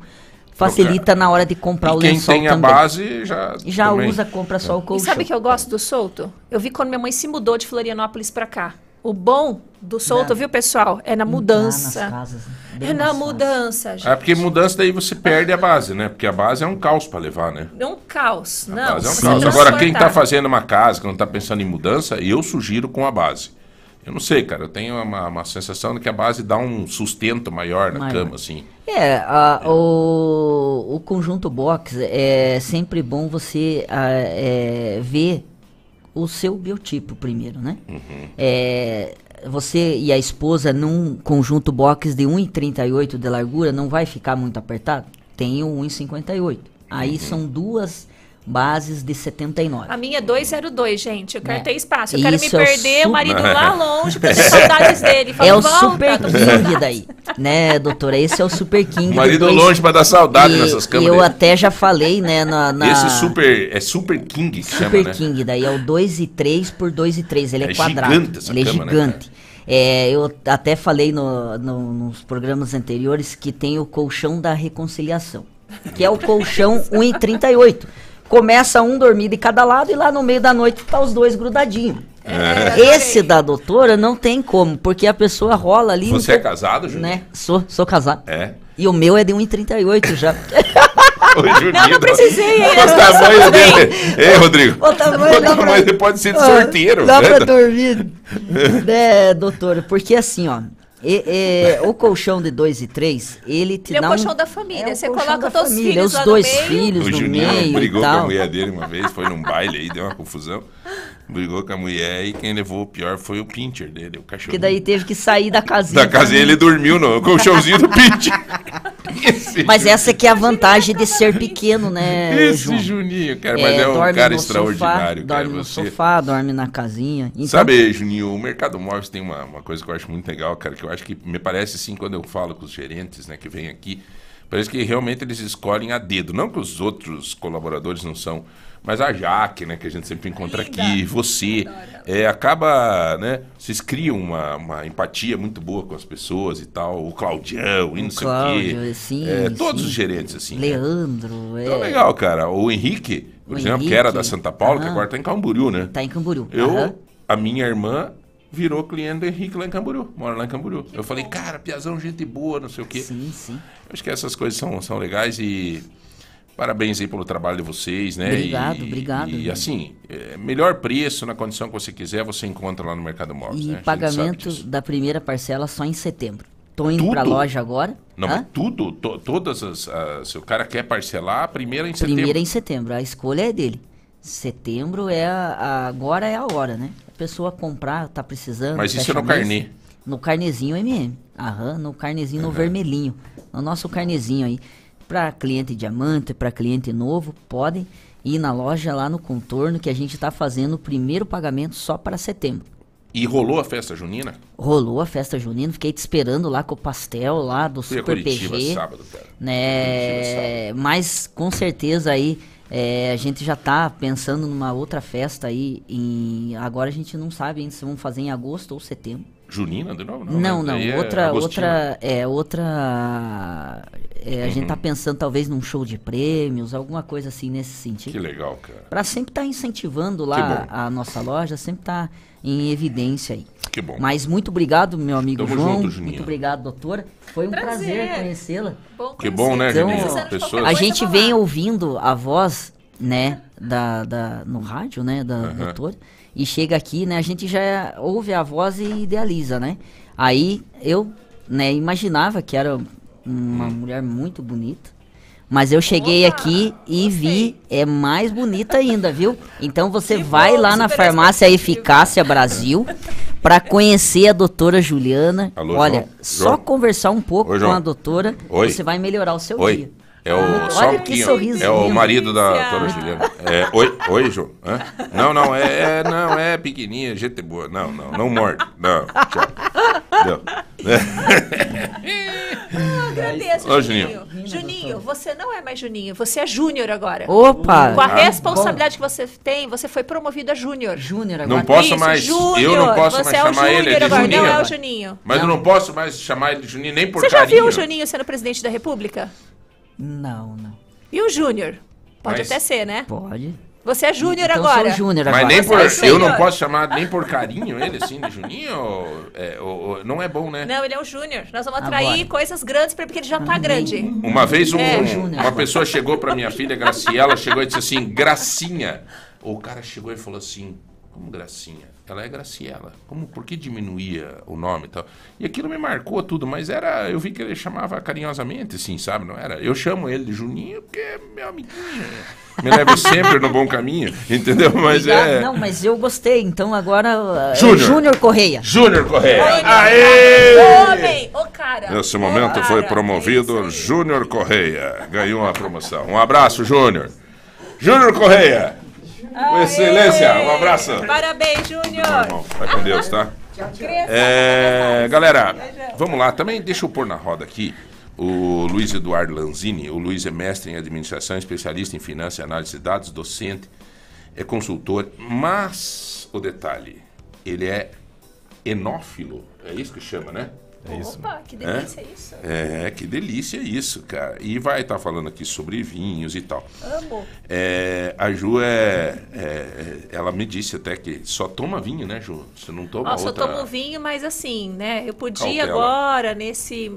facilita na hora de comprar o E quem lençol tem a também. base já. E já também. usa, compra só o E colchão. sabe que eu gosto do solto? Eu vi quando minha mãe se mudou de Florianópolis pra cá. O bom do solto, viu, pessoal? É na mudança. nas casas, bem É na mudança, gente. É porque mudança daí você perde a base, né? Porque a base é um caos pra levar, né? É um caos. A Não, base é um caos. Agora, quem tá transportar. fazendo uma casa, que não tá pensando em mudança, eu sugiro com a base. Eu não sei, cara. Eu tenho uma, uma sensação de que a base dá um sustento maior na Maior. cama, assim. É, a- o, o conjunto box é sempre bom você ah, é, ver o seu biotipo primeiro, né? É, você e a esposa num conjunto box de 1,38 de largura não vai ficar muito apertado? Tem o 1,58. Aí são duas bases de 79. A minha é 202, gente. Eu quero É. ter espaço. Eu quero me Isso é o perder, o su- marido lá longe, pra ter saudades dele. Fala, É o "Volta, Super King saudades." daí, né, doutora? Esse é o Super King. O marido Depois- longe pra dar saudade e- nessas e camas. eu dele. até já falei, né, na... na- Esse super. É Super King que Super chama, né? King, daí é o 2 e 3 por 2 e 3, ele é, É quadrado. gigante essa ele é cama, né, gigante. É, eu até falei no- no- nos programas anteriores que tem o colchão da reconciliação, que é o colchão 1,38. Começa um dormir de cada lado e lá no meio da noite tá os dois grudadinhos. É. Esse da doutora não tem como, porque a pessoa rola ali. Você um é casado, Júnior? Né? Sou, sou casado. É. E o meu é de 1,38 já. Ô, Juninho, Não, não precisei, Olha o não tamanho dele. Ei, Rodrigo. O tamanho dá pra- Mas ele pode ser de sorteiro. Dá né? pra dormir. né, doutora? Porque assim, ó. E- e, o colchão de 2 e 3, ele te Ele é o dá colchão um, da família. é Você coloca todos os família, filhos os lá dois no meio. filhos O no Juninho meio brigou e com a mulher dele uma vez, foi num baile aí, deu uma confusão. Brigou com a mulher e quem levou o pior foi o pincher dele, o cachorro. Que daí teve que sair da casinha. Da casinha ele dormiu no colchãozinho do pincher. Esse Mas Juninho- essa que é a vantagem de ser pequeno, né, Esse João? Juninho, cara, mas é, um dorme cara no extraordinário, sofá, cara. Dorme no Você... sofá, dorme na casinha. Então, Sabe, Juninho, o mercado móveis tem uma, uma coisa que eu acho muito legal, cara, que eu acho que me parece assim quando eu falo com os gerentes, né, que vêm aqui, Parece que realmente eles escolhem a dedo. Não que os outros colaboradores não são. Mas a Jaque, né, que a gente sempre encontra aqui, você, é, acaba, né, vocês criam uma, uma empatia muito boa com as pessoas e tal, o Claudião e não sei o Cláudio, quê. sim, É, todos sim. os gerentes, assim. né? Leandro, é, Então, legal, cara. O Henrique, por O exemplo, que era Henrique, da Santa Paula, que aham. agora tá em Camboriú, né? tá em Camboriú. Eu, Aham. a minha irmã virou cliente do Henrique lá em Camboriú, mora lá em Camboriú. eu falei, cara, Piazão, gente boa, não sei o quê. Sim, sim. Acho que essas coisas são, são legais e parabéns aí pelo trabalho de vocês, né? Obrigado, e, obrigado. E assim, é, melhor preço na condição que você quiser, você encontra lá no Mercado Móveis, E né? A pagamento da primeira parcela só em setembro. Tô indo Tudo? pra loja agora. Não, tudo, to- todas as, as- Se o cara quer parcelar, a primeira em setembro. Primeira em setembro, a escolha é dele. Setembro é a, a- agora é a hora, né? A pessoa comprar, tá precisando. Mas isso é no carnê. No carnezinho MM. Aham, no carnezinho no vermelhinho. No nosso carnezinho aí. Pra cliente diamante, pra cliente novo, podem ir na loja lá no contorno que a gente tá fazendo o primeiro pagamento só para setembro. E rolou a festa junina? Rolou a festa junina, fiquei te esperando lá com o pastel lá do Fui Super Curitiba PG. sábado, cara. né? Mas com certeza aí é, a gente já tá pensando numa outra festa aí. Em, agora a gente não sabe ainda se vamos fazer em agosto ou setembro. Junina de novo? Não, não, Daí é outra, agostina. outra, é outra. é, a gente tá pensando talvez num show de prêmios, alguma coisa assim nesse sentido. Que legal, cara. Pra sempre estar incentivando Que lá a nossa loja, sempre tá em evidência aí. Que bom. Mas muito obrigado, meu amigo Tamo João. junto, muito obrigado, doutora. Foi um prazer, Prazer. conhecê-la. Que bom, né, Então, Pessoas... A gente vem ouvindo a voz, né, da, da, no rádio, né, da doutora, e chega aqui, né, a gente já ouve a voz e idealiza, né? Aí eu, né, imaginava que era uma Hum. mulher muito bonita, mas eu cheguei Opa, aqui e vi, é mais bonita ainda, viu? Então você Que vai bom, lá na farmácia. Eficácia Brasil para conhecer a doutora Juliana. Alô, Olha, João? só João? conversar um pouco Oi, com a doutora, Oi. você vai melhorar o seu Oi. dia. É o Olha só um que pouquinho. sorriso É o marido da doutora Juliana. É, oi, oi, João. Hã? Não, não, é, é- não, é pequenininha, gente boa. Não, não, não morde. Não, tchau. Deu. Agradeço, Ô, Juninho. Juninho, você não é mais Juninho, você é Júnior agora. Opa! Com a Ah, responsabilidade que você tem, você foi promovido a Júnior. Júnior agora. Não posso Isso, mais. Júnior. Eu não posso você mais é o chamar ele Júnior de agora, Juninho. não é o Juninho. Mas eu não posso mais chamar ele de Juninho nem por Você já carinho. viu o Juninho sendo presidente da República? Não, não. E o Júnior? Pode Mas- até ser, né? Pode. Você é Júnior então agora. sou Júnior Mas agora. nem por. é Eu senhor. não posso chamar nem por carinho ele assim de Juninho? ou- é, ou- ou- não é bom, né? Não, ele é o Júnior. Nós vamos atrair Agora. coisas grandes pra ele, porque ele já tá grande. Uma vez um- É. Júnior. uma pessoa chegou pra minha filha, Graciela, chegou e disse assim, Gracinha. O cara chegou e falou assim, como Gracinha? Ela é Graciela. Como, por que diminuía o nome e tal? E aquilo me marcou tudo, mas era, eu vi que ele chamava carinhosamente, assim, sabe? Não era? Eu chamo ele de Juninho porque é meu amiguinho. Me leva sempre no bom caminho, entendeu? Mas Obrigado. é... Não, mas eu gostei. Então agora uh, é Júnior. Júnior Correia. Júnior Correia. Aê! Homem, ô cara. Nesse momento cara, foi é promovido aí. Júnior Correia. Ganhou uma promoção. Um abraço, Júnior. Júnior Correia. Aê! Excelência, um abraço. Parabéns, Júnior. Irmão, vai com Deus, tá? É, galera, vamos lá. Também deixa eu pôr na roda aqui o Luiz Eduardo Lanzini. O Luiz é mestre em administração, especialista em finanças e análise de dados, docente, é consultor. Mas o detalhe, ele é enófilo. É isso que chama, né? Opa, que delícia isso. É, que delícia isso, cara. E vai estar falando aqui sobre vinhos e tal. Amo. É, a Ju é, é- é- Ela me disse até que só toma vinho, né, Ju? Você não toma Nossa, outra... eu tomo vinho, mas assim, né? Eu podia Cautela. agora, nesse,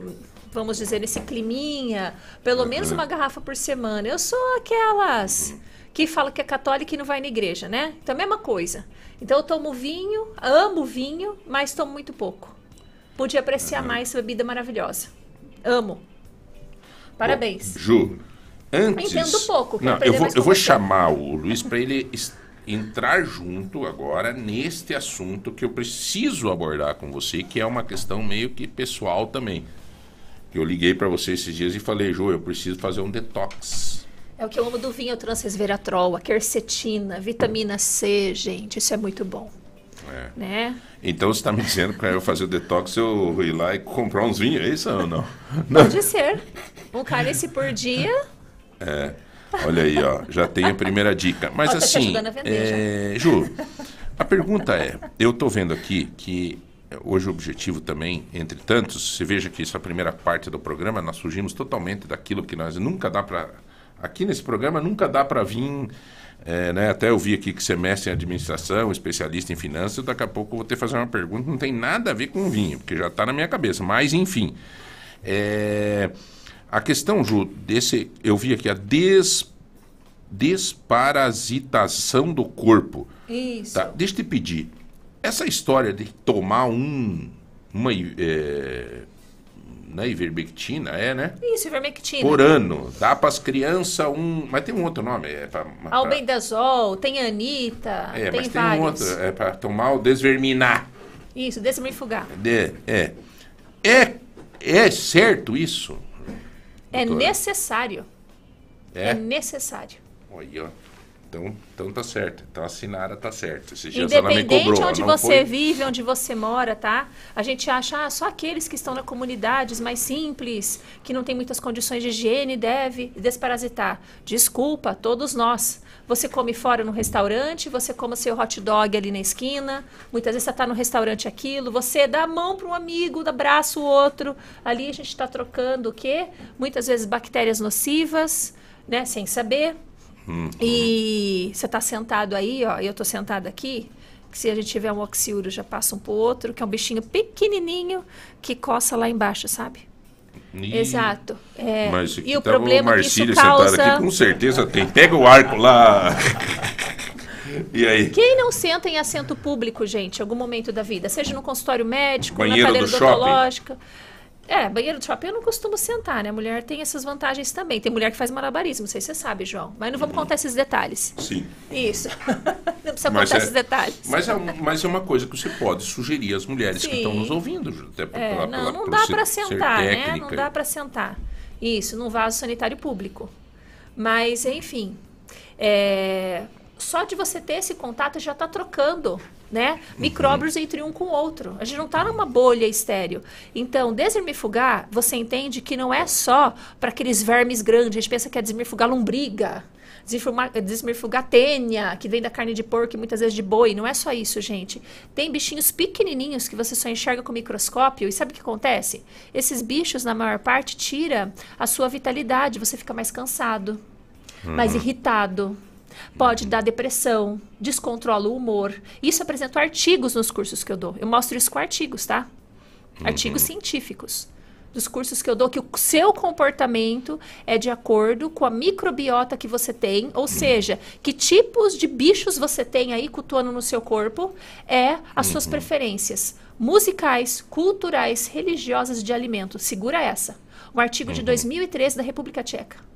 vamos dizer, nesse climinha, pelo menos uma garrafa por semana. Eu sou aquelas que fala que é católica e não vai na igreja, né? Então, a mesma coisa. Então, eu tomo vinho, amo vinho, mas tomo muito pouco. Podia apreciar mais essa bebida maravilhosa. Amo. Parabéns. Ju, antes... Entendo pouco, Não, eu vou, eu vou chamar o Luiz para ele entrar junto agora neste assunto que eu preciso abordar com você, que é uma questão meio que pessoal também. Que eu liguei para você esses dias e falei, Ju, eu preciso fazer um detox. É o que eu amo do vinho, o transresveratrol, a quercetina, vitamina C, gente, isso é muito bom. É. né? Então você está me dizendo que para eu fazer o detox eu ir lá e comprar uns vinhos, é isso ou não? Pode ser. Um cálice por dia. Olha aí, ó, já tem a primeira dica. Mas tá assim, é, Ju, a pergunta é, eu tô vendo aqui que hoje o objetivo também, entre tantos, você veja que isso é a primeira parte do programa, nós fugimos totalmente daquilo que nós nunca dá para aqui nesse programa nunca dá para vir é, né, até eu vi aqui que você é mestre em administração, especialista em finanças, daqui a pouco eu vou ter que fazer uma pergunta que não tem nada a ver com vinho, porque já está na minha cabeça. Mas, enfim, é, a questão, Ju, desse, eu vi aqui a des, desparasitação do corpo. Isso. Tá, deixa eu te pedir. Essa história de tomar um. Uma. É, não é ivermectina, é, né? Isso, ivermectina. Por ano. Dá para as crianças um. Mas tem um outro nome. É pra, pra- Albendazol, tem Anitta, É, tem mas tem vários. um outro. É para tomar o desverminar. Isso, desmifugar. De, é. É. É certo isso? É Doutora? necessário. É, É? necessário. Aí, ó. Então, então tá certo. Então a Sinara tá certa. Esses dias ela me Independente onde você foi? vive, onde você mora, tá? A gente acha, ah, só aqueles que estão na comunidades mais simples, que não tem muitas condições de higiene, deve desparasitar. Desculpa, todos nós. Você come fora no restaurante, você come seu hot dog ali na esquina, muitas vezes você está no restaurante aquilo, você dá a mão para um amigo, dá abraço o outro. Ali a gente está trocando o quê? Muitas vezes bactérias nocivas, né? Sem saber. E você está sentado aí, ó, e eu estou sentada aqui, que se a gente tiver um oxiuro já passa um pro outro, que é um bichinho pequenininho que coça lá embaixo, sabe? Exato. É, Mas e o tá problema é que isso causa... aqui, com certeza tem. Pega o arco lá. e aí? Quem não senta em assento público, gente, em algum momento da vida? Seja no consultório médico, Banheiro na cadeira do shopping. É, banheiro do shopping eu não costumo sentar, né? A mulher tem essas vantagens também. Tem mulher que faz malabarismo, não sei se você sabe, João. Mas não vamos contar esses detalhes. Sim. Isso. não precisa Mas contar é- esses detalhes. Mas é, mas é uma coisa que você pode sugerir às mulheres que Sim. estão nos ouvindo. Até É, pela- não, pela- não dá para sentar, né? Não dá para sentar. Isso, num vaso sanitário público. Mas, enfim, é, só de você ter esse contato já está trocando, né? Micróbios entre um com o outro. A gente não está numa bolha estéreo. Então, desmifugar, você entende que não é só para aqueles vermes grandes. A gente pensa que é desmifugar lombriga. Desmifugar, tênia, que vem da carne de porco e muitas vezes de boi. Não é só isso, gente. Tem bichinhos pequenininhos que você só enxerga com microscópio. E sabe o que acontece? Esses bichos, na maior parte, tira a sua vitalidade. Você fica mais cansado, mais irritado. Pode dar depressão, descontrola o humor. Isso eu apresento artigos nos cursos que eu dou. Eu mostro isso com artigos, tá? Artigos científicos dos cursos que eu dou, que o seu comportamento é de acordo com a microbiota que você tem, ou seja, que tipos de bichos você tem aí cultuando no seu corpo, é as suas preferências musicais, culturais, religiosas de alimento. Segura essa. Um artigo de 2013 da República Tcheca.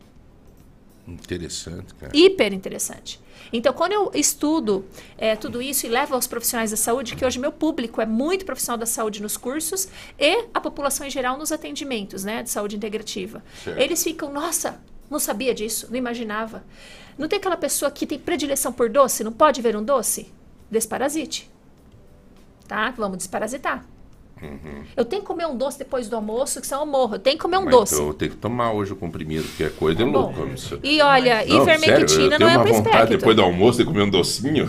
Interessante, cara. Hiper interessante. Então, quando eu estudo eh, tudo isso e levo aos profissionais da saúde, que hoje meu público é muito profissional da saúde nos cursos e a população em geral nos atendimentos, né, de saúde integrativa. Certo. Eles ficam, nossa, não sabia disso, não imaginava. Não tem aquela pessoa que tem predileção por doce, não pode ver um doce? Desparasite. Tá? Vamos desparasitar. Eu tenho que comer um doce depois do almoço, que senão eu morro. Eu tenho que comer um Mas doce. então eu tenho que tomar hoje o comprimido, porque é coisa Tá bom. louco. isso. E olha, Não, ivermectina sério, eu não tenho é uma vontade espectro. depois do almoço de comer um docinho.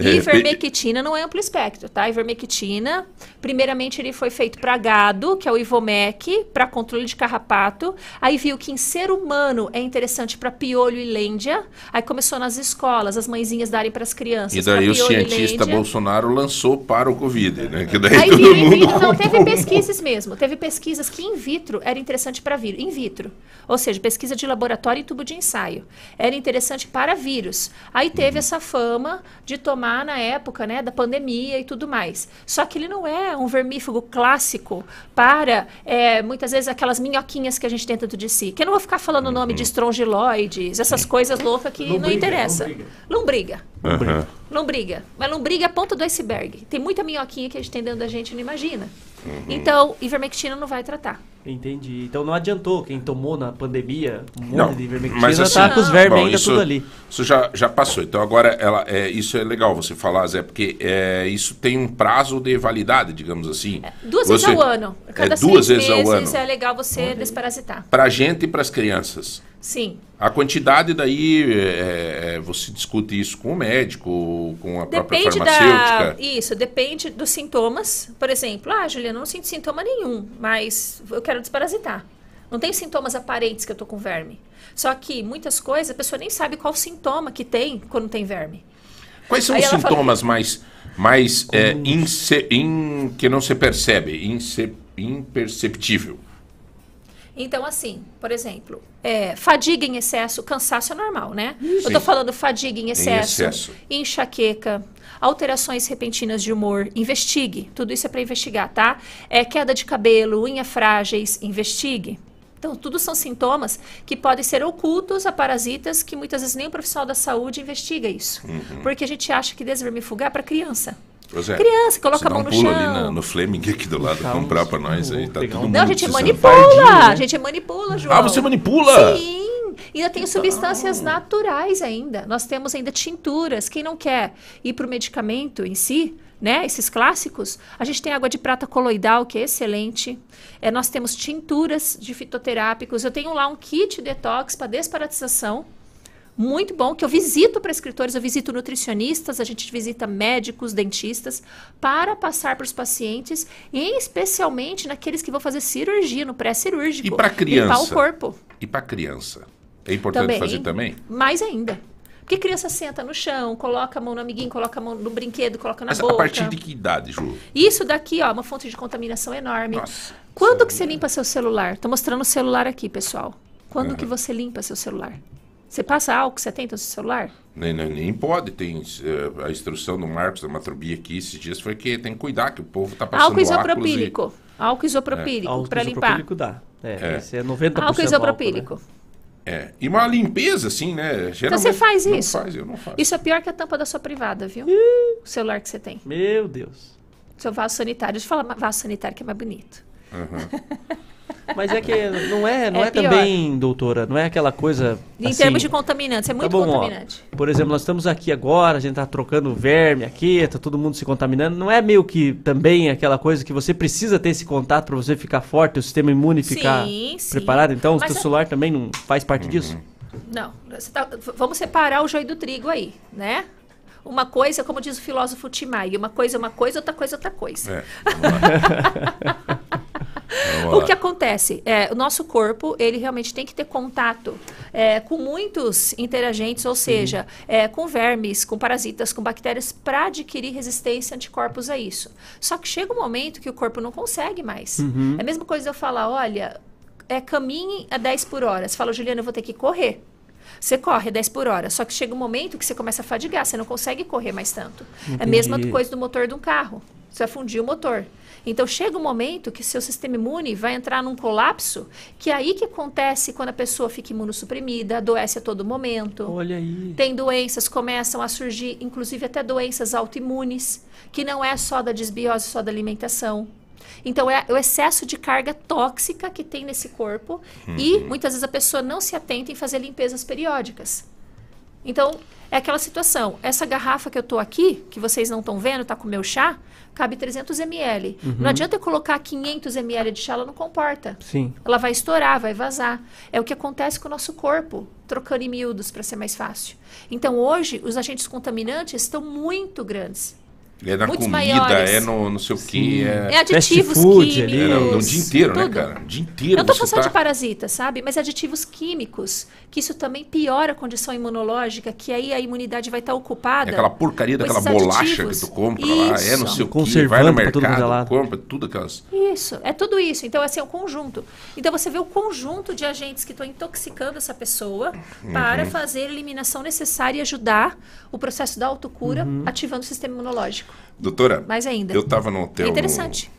É, Ivermectina não é amplo espectro, tá? Ivermectina, primeiramente ele foi feito para gado, que é o Ivomec, para controle de carrapato. Aí viu que em ser humano é interessante para piolho e lêndia. Aí começou nas escolas, as mãezinhas darem para as crianças. E daí o e cientista. Bolsonaro lançou para o Covid, né? Que daí Aí todo mundo vitro, não, teve pesquisas mesmo. Teve pesquisas que in vitro era interessante para vírus. In vitro. Ou seja, pesquisa de laboratório em tubo de ensaio. Era interessante para vírus. Aí teve essa fama de tomar na época, né, da pandemia e tudo mais. Só que ele não é um vermífugo clássico para, é, muitas vezes, aquelas minhoquinhas que a gente tem dentro de si. Que eu não vou ficar falando o nome de estrongiloides, essas coisas loucas que não Lombriga, interessa. lombriga. Lombriga. Aham. Lombriga. Mas lombriga é a ponta do iceberg. Tem muita minhoquinha que a gente tem dentro da gente e não imagina. Então, ivermectina não vai tratar. Entendi. Então não adiantou quem tomou na pandemia um monte Não, de ivermectina, mas assim, tá com os vermes bom, ainda isso, tudo ali. Isso já, já passou. Então agora ela, é, isso é legal você falar, Zé, porque é, isso tem um prazo de validade, digamos assim. Duas Você- vezes ao ano. Cada é duas seis vezes ao ano. é legal você desparasitar. Para a gente e para as crianças. Sim. A quantidade daí, é, é, você discute isso com o médico, com a própria Depende da. farmacêutica. Isso, depende dos sintomas. Por exemplo, ah, Juliana, eu não sinto sintoma nenhum, mas eu quero desparasitar. Não tem sintomas aparentes que eu tô com verme. Só que muitas coisas a pessoa nem sabe qual sintoma que tem quando tem verme. Quais são Aí os ela fala- sintomas mais, mais é, inse- in- que não se percebe, inse- imperceptível? Então, assim, por exemplo, é, fadiga em excesso, cansaço é normal, né? Eu Sim. tô falando fadiga em excesso, excesso. enxaqueca, alterações repentinas de humor, investigue. Tudo isso é para investigar, tá? É, queda de cabelo, unha frágeis, investigue. Então, tudo são sintomas que podem ser ocultos a parasitas que muitas vezes nem o profissional da saúde investiga isso. Uhum. Porque a gente acha que desvermifugar é para criança. Zé, Criança, coloca a mão um no pulo chão. ali na- no Fleming aqui do lado, Calma, comprar pra nós aí, tá todo um- Não, a gente manipula. A gente manipula, João. Ah, você manipula? Sim. E ainda tem substâncias naturais ainda. Nós temos ainda tinturas. Quem não quer ir para o medicamento em si, né? Esses clássicos, a gente tem água de prata coloidal, que é excelente. É, nós temos tinturas de fitoterápicos. Eu tenho lá um kit detox para desparatização. Muito bom, que eu visito prescritores, eu visito nutricionistas, a gente visita médicos, dentistas, para passar para os pacientes, e especialmente naqueles que vão fazer cirurgia, no pré-cirúrgico. E pra criança? Limpar o corpo. E pra criança? É importante Também. fazer também? Mais ainda. Porque criança senta no chão, coloca a mão no amiguinho, coloca a mão no brinquedo, coloca na Mas boca. a partir de que idade, Ju? Isso daqui, ó, é uma fonte de contaminação enorme. Nossa. Quando que você limpa seu celular? Tô mostrando o celular aqui, pessoal. Quando que você limpa seu celular? Você passa álcool 70 no seu celular? Nem, nem, nem pode, tem eh, a instrução do Marcos da Matrobia aqui esses dias foi que tem que cuidar, que o povo tá passando Álcool isopropílico. Álcool isopropílico Álcool para limpar. isopropílico dá. É, esse é 90% Álcool álcool, isopropílico. né? E, é, e uma limpeza, assim, né? Então Geralmente, você faz não isso. Faz, eu não faço. Isso é pior que a tampa da sua privada, viu? O celular que você tem. Meu Deus. Seu vaso sanitário. Deixa eu falar vaso sanitário que é mais bonito. Mas é que não é, não É é, também, doutora, não é aquela coisa. Em assim, termos de contaminantes, é tá muito bom, ó, contaminante. por exemplo, nós estamos aqui agora, a gente tá trocando verme aqui, tá todo mundo se contaminando. Não é meio que também aquela coisa que você precisa ter esse contato para você ficar forte, o sistema imune ficar Sim, sim. preparado? Então, o Mas teu é- celular também não faz parte disso? Não, você tá- vamos separar o joio do trigo aí, né? Uma coisa, como diz o filósofo Timai, uma coisa é uma coisa, outra coisa é outra coisa. É, O que acontece? É, o nosso corpo, ele realmente tem que ter contato é, com muitos interagentes, ou seja, é, com vermes, com parasitas, com bactérias, para adquirir resistência e anticorpos a isso. Só que chega um momento que o corpo não consegue mais. É a mesma coisa eu falar, olha, é, caminhe a 10 por hora. Você fala, Juliana, eu vou ter que correr. Você corre a 10 por hora, só que chega um momento que você começa a fadigar, você não consegue correr mais tanto. É a mesma Entendi. coisa do motor de um carro. Você vai fundir o motor. Então chega um momento que seu sistema imune vai entrar num colapso, que é aí que acontece quando a pessoa fica imunossuprimida, adoece a todo momento. Olha aí. Tem doenças, começam a surgir, inclusive até doenças autoimunes, que não é só da desbiose, só da alimentação. Então é o excesso de carga tóxica que tem nesse corpo e muitas vezes a pessoa não se atenta em fazer limpezas periódicas. Então, é aquela situação. Essa garrafa que eu tô aqui, que vocês não estão vendo, tá com o meu chá, cabe 300 ml. Não adianta eu colocar 500 ml de chá, ela não comporta. Sim. Ela vai estourar, vai vazar. É o que acontece com o nosso corpo, trocando em miúdos para ser mais fácil. Então, hoje, os agentes contaminantes estão muito grandes. É na muitos comida, maiores. é no não sei o que. É, É aditivos food químicos. ali. é no dia inteiro, né, tudo. cara? O dia inteiro Eu não tô falando só tá... de parasitas, sabe? Mas aditivos químicos, que isso também piora a condição imunológica, que aí a imunidade vai estar ocupada. É aquela porcaria daquela bolacha aditivos. que tu compra lá, é não Isso. sei o que, Conservante vai no é mercado, compra tudo aquelas... Isso, é tudo isso. Então, assim, é um conjunto. Então, você vê o conjunto de agentes que estão intoxicando essa pessoa para fazer a eliminação necessária e ajudar o processo da autocura, ativando o sistema imunológico. Doutora, Mais ainda. eu tava no hotel... É no- interessante.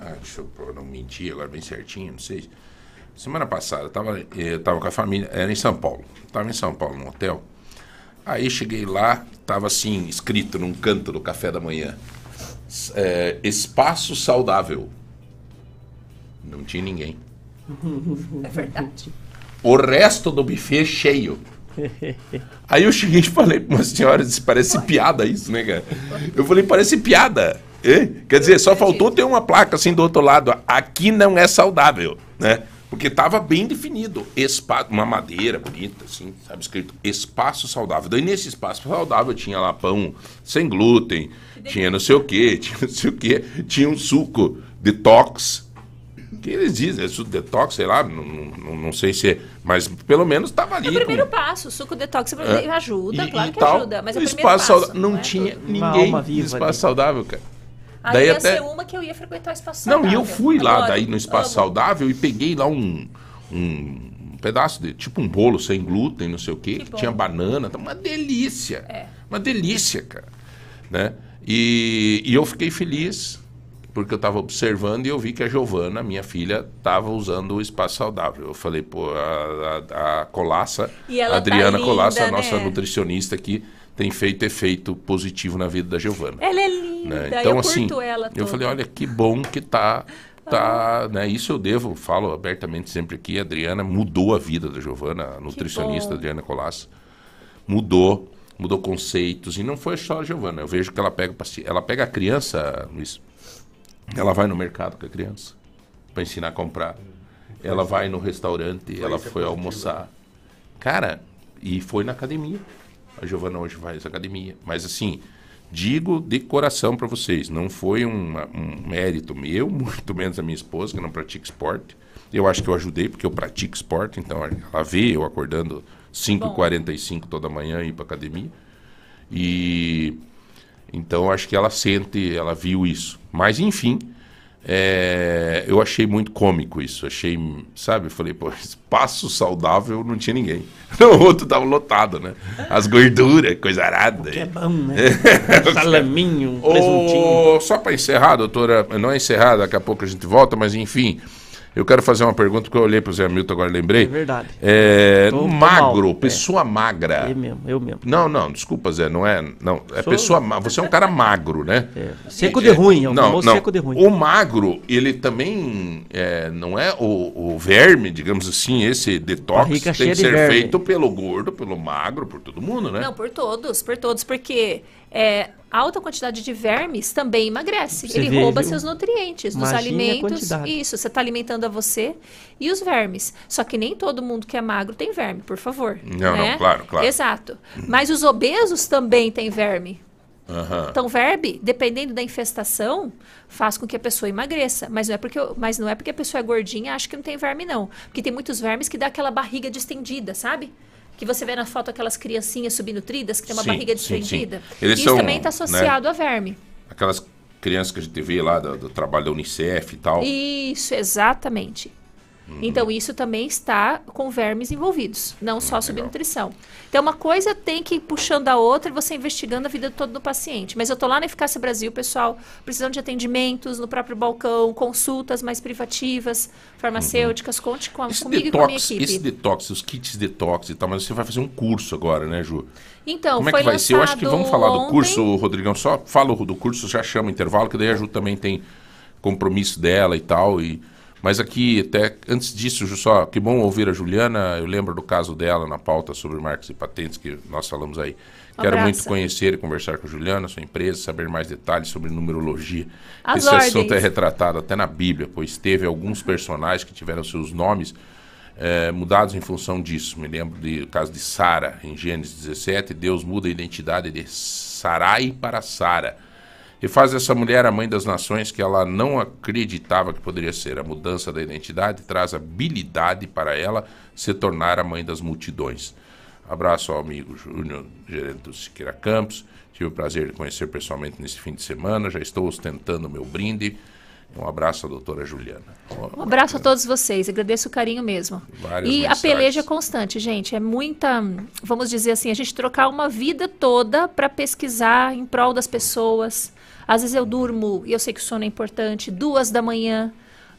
Ah, deixa eu não mentir agora bem certinho, não sei. Semana passada, eu tava, eu tava com a família, era em São Paulo. Tava em São Paulo, no hotel. Aí cheguei lá, tava assim, escrito num canto do café da manhã. É, espaço saudável. Não tinha ninguém. É verdade. O resto do buffet cheio. Aí eu cheguei e falei pra uma senhora, parece piada isso, né, cara? Eu falei, parece piada. Quer dizer, só faltou ter uma placa assim do outro lado. Aqui não é saudável, né? Porque tava bem definido. Espaço, uma madeira bonita, assim, sabe? Escrito espaço saudável. Daí nesse espaço saudável tinha lá pão sem glúten, tinha não sei o quê, tinha não sei o quê, tinha um suco detox. Que eles dizem, é suco detox, sei lá, não, não, não sei se é. Mas pelo menos tava ali. É o primeiro com- passo, o suco detox É. ajuda, E- claro e que tal. ajuda, mas é o O primeiro espaço passo. saudável- não, é tinha ninguém no espaço ali. saudável, cara. Aí Daí ia até- ser uma que eu ia frequentar o espaço Não, e saudável. eu fui lá Adoro, daí no espaço amo. saudável e peguei lá um, um pedaço de tipo um bolo sem glúten, não sei o quê, que, Que tinha banana, tá uma delícia. É. Uma delícia, cara. Né? E, e eu fiquei feliz porque eu estava observando e eu vi que a Giovana, minha filha, estava usando o espaço saudável. Eu falei, pô, a, a, a Colaça, ela a Adriana tá Colaça, a linda, nossa né? nutricionista aqui, tem feito efeito positivo na vida da Giovana. Ela é linda, né? Então, eu assim, ela eu toda. falei, olha que bom que tá, tá, né? Isso eu devo, falo abertamente sempre aqui, a Adriana mudou a vida da Giovana, a nutricionista. Adriana Colasso. Mudou, mudou conceitos, e não foi só a Giovana, eu vejo que ela pega, ela pega a criança, Luiz, ela vai no mercado com a criança, para ensinar a comprar. Ela vai no restaurante, ela foi almoçar. Cara, e foi na academia. A Giovana hoje faz academia. Mas assim, digo de coração para vocês, não foi uma- um mérito meu, muito menos da minha esposa, que não pratica esporte. Eu acho que eu ajudei, porque eu pratico esporte, então ela vê eu acordando 5h45 toda manhã e ir para academia. E então eu acho que ela sente, ela viu isso. Mas enfim, é, eu achei muito cômico isso. Achei, sabe? Eu falei, pô, espaço saudável não tinha ninguém. O outro tava lotado, né? As gorduras, coisa arada. Que é bom, né? Um Salaminho, um presuntinho. só para encerrar, doutora, não é encerrar, daqui a pouco a gente volta, mas enfim, eu quero fazer uma pergunta porque eu olhei para o Zé Hamilton agora lembrei. É verdade. É, Tô- tô magro, mal, é. pessoa magra. Eu mesmo, eu mesmo. Não, não, desculpa, Zé, não é. Não, é Sou- pessoa. Você é um cara magro, né? É, seco de ruim, é o não, não. seco de ruim. O magro, ele também é, não é o, o verme, digamos assim, esse detox tem que de ser feito pelo gordo, pelo magro, por todo mundo, né? Não, por todos, por todos, porque é, alta quantidade de vermes também emagrece. Você Ele vê, rouba viu? seus nutrientes dos alimentos. Isso, você está alimentando a você e os vermes. Só que nem todo mundo que é magro tem verme, por favor. Não, né? não, claro, claro. Exato. Mas os obesos também têm verme. Aham. Então, verme, dependendo da infestação, faz com que a pessoa emagreça. Mas não é porque, mas não é porque a pessoa é gordinha acha que não tem verme, não. Porque tem muitos vermes que dá aquela barriga distendida, sabe? Que você vê na foto aquelas criancinhas subnutridas que tem uma Sim, barriga sim, sim. Eles Isso são, também está né? associado a verme. Aquelas crianças que a gente vê lá do, do trabalho da Unicef e tal. Isso, exatamente. Uhum. Então, isso também está com vermes envolvidos, não só legal. subnutrição. Então, uma coisa tem que ir puxando a outra e você investigando a vida toda do paciente. Mas eu tô lá na Eficácia Brasil, pessoal, precisando de atendimentos no próprio balcão, consultas mais privativas, farmacêuticas. Conte com a, comigo e com a minha detox, equipe. esse detox, os kits detox e tal, mas você vai fazer um curso agora, né, Ju? Então, Como é que vai ser? Eu acho que vamos falar do ontem. curso, Rodrigão. Só fala do curso, já chama intervalo, que daí a Ju também tem compromisso dela e tal. E... Mas aqui, até antes disso, só que bom ouvir a Juliana. Eu lembro do caso dela na pauta sobre marcas e patentes que nós falamos aí. Um Quero abraço. muito conhecer e conversar com a Juliana, sua empresa, saber mais detalhes sobre numerologia. As Esse assunto é ordens. retratado até na Bíblia, pois teve alguns personagens que tiveram seus nomes eh, mudados em função disso. Me lembro do caso de Sara, em Gênesis 17, Deus muda a identidade de Sarai para Sara. E faz essa mulher a mãe das nações que ela não acreditava que poderia ser. A mudança da identidade traz habilidade para ela se tornar a mãe das multidões. Abraço ao amigo Júnior, gerente do Siqueira Campos. Tive o prazer de conhecer pessoalmente nesse fim de semana. Já estou ostentando meu brinde. Um abraço à doutora Juliana. Um abraço a todos vocês, agradeço o carinho mesmo. Várias e a mensagens. peleja é constante, gente. É muita, vamos dizer assim, a gente trocar uma vida toda para pesquisar em prol das pessoas. Às vezes eu durmo, e eu sei que o sono é importante, duas da manhã,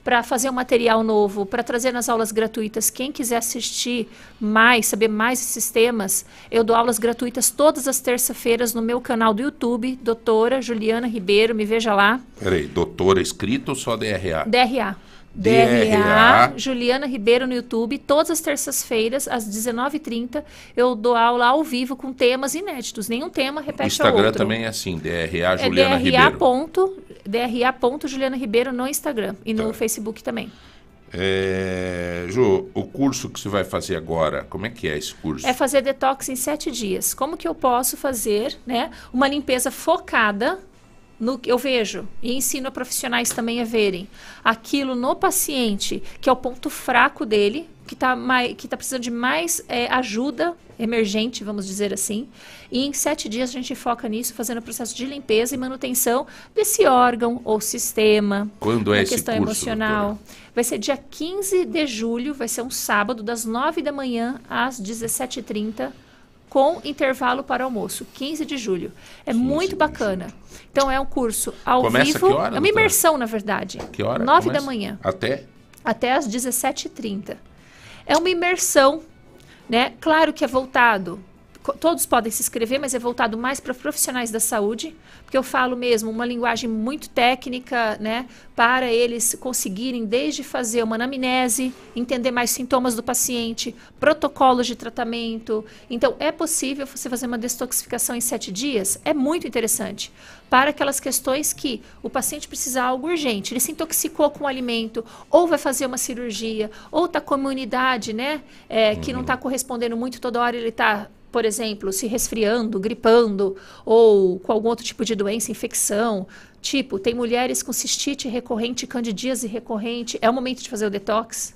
para fazer um material novo, para trazer nas aulas gratuitas. Quem quiser assistir mais, saber mais desses temas, eu dou aulas gratuitas todas as terças-feiras no meu canal do YouTube, doutora Juliana Ribeiro, me veja lá. Peraí, doutora escrito ou só DRA? DRA. DRA. Juliana Ribeiro no YouTube, todas as terças-feiras, às 19h30, eu dou aula ao vivo com temas inéditos. Nenhum tema O repete ao Instagram outro. também é assim, DRA É Juliana DRA Ribeiro. ponto, DRA ponto Juliana Ribeiro no Instagram e no Tá. Facebook também. É, Ju, o curso que você vai fazer agora, como é que é esse curso? É fazer detox em sete dias. Como que eu posso fazer, né, uma limpeza focada no que eu vejo e ensino a profissionais também a verem aquilo no paciente que é o ponto fraco dele, que está que tá precisando de mais é, ajuda emergente, vamos dizer assim. E em sete dias a gente foca nisso, fazendo o processo de limpeza e manutenção desse órgão ou sistema. Quando é esse questão curso, emocional. doutora? Vai ser dia 15 de julho, vai ser um sábado, das 9 da manhã às 17h30, com intervalo para almoço. 15 de julho. É muito bacana. Então, é um curso ao Começa vivo. hora, é uma doutora? imersão, na verdade. Que hora? 9 da começa? manhã Até? até às 17h30. É uma imersão, né? Claro que é voltado, todos podem se inscrever, mas é voltado mais para profissionais da saúde, porque eu falo mesmo uma linguagem muito técnica, né? Para eles conseguirem desde fazer uma anamnese, entender mais sintomas do paciente, protocolos de tratamento. Então, é possível você fazer uma detoxificação em sete dias? É muito interessante. Para aquelas questões que o paciente precisa de algo urgente, ele se intoxicou com o alimento, ou vai fazer uma cirurgia, ou está com a imunidade, né? é, que não está correspondendo muito toda hora, ele está por exemplo, se resfriando, gripando, ou com algum outro tipo de doença, infecção. Tipo, tem mulheres com cistite recorrente, candidíase recorrente. É o momento de fazer o detox.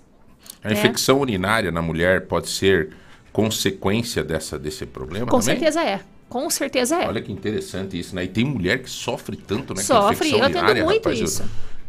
A É. infecção urinária na mulher pode ser consequência dessa, desse problema Com também? certeza é. Com certeza é. Olha que interessante isso, né? E tem mulher que sofre tanto, né? Sofre, infecção eu atendo urinária, muito rapaz. Eu- isso.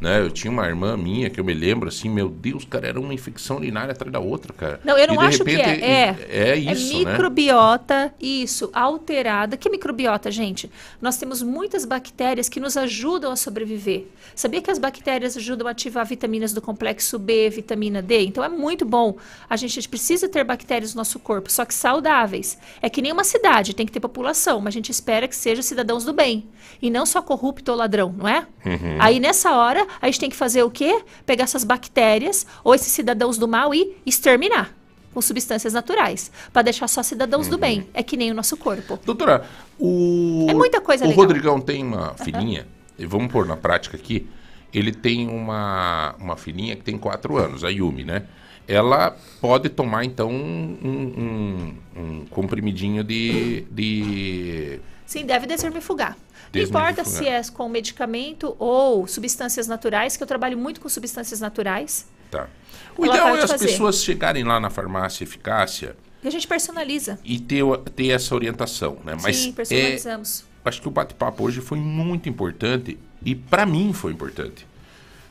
Né, eu tinha uma irmã minha que eu me lembro assim, meu Deus, cara, era uma infecção urinária atrás da outra, cara. Não, eu não E, acho que repente, é. É, É isso, né? microbiota, isso, alterada. Que microbiota, gente? Nós temos muitas bactérias que nos ajudam a sobreviver. Sabia que as bactérias ajudam a ativar vitaminas do complexo B, vitamina D? Então é muito bom. A gente precisa ter bactérias no nosso corpo, só que saudáveis. É que nem uma cidade, tem que ter população, mas a gente espera que sejam cidadãos do bem. E não só corrupto ou ladrão, não é? Uhum. Aí nessa hora, a gente tem que fazer o quê? Pegar essas bactérias ou esses cidadãos do mal e exterminar com substâncias naturais, para deixar só cidadãos Uhum. do bem. É que nem o nosso corpo. Doutora, o. É muita coisa O legal. Rodrigão tem uma filhinha, e vamos pôr na prática aqui. Ele tem uma, uma filhinha que tem quatro anos, a Yumi, né? Ela pode tomar, então, um, um, um comprimidinho de, de. Sim, deve desvermifugar. Não Desvermifugar. importa se é com medicamento ou substâncias naturais, que eu trabalho muito com substâncias naturais. Tá. O Ela ideal é as fazer. pessoas chegarem lá na farmácia eficácia E a gente personaliza. e ter, ter essa orientação, né? Mas Sim, é, personalizamos. acho que o bate-papo hoje foi muito importante e pra mim foi importante.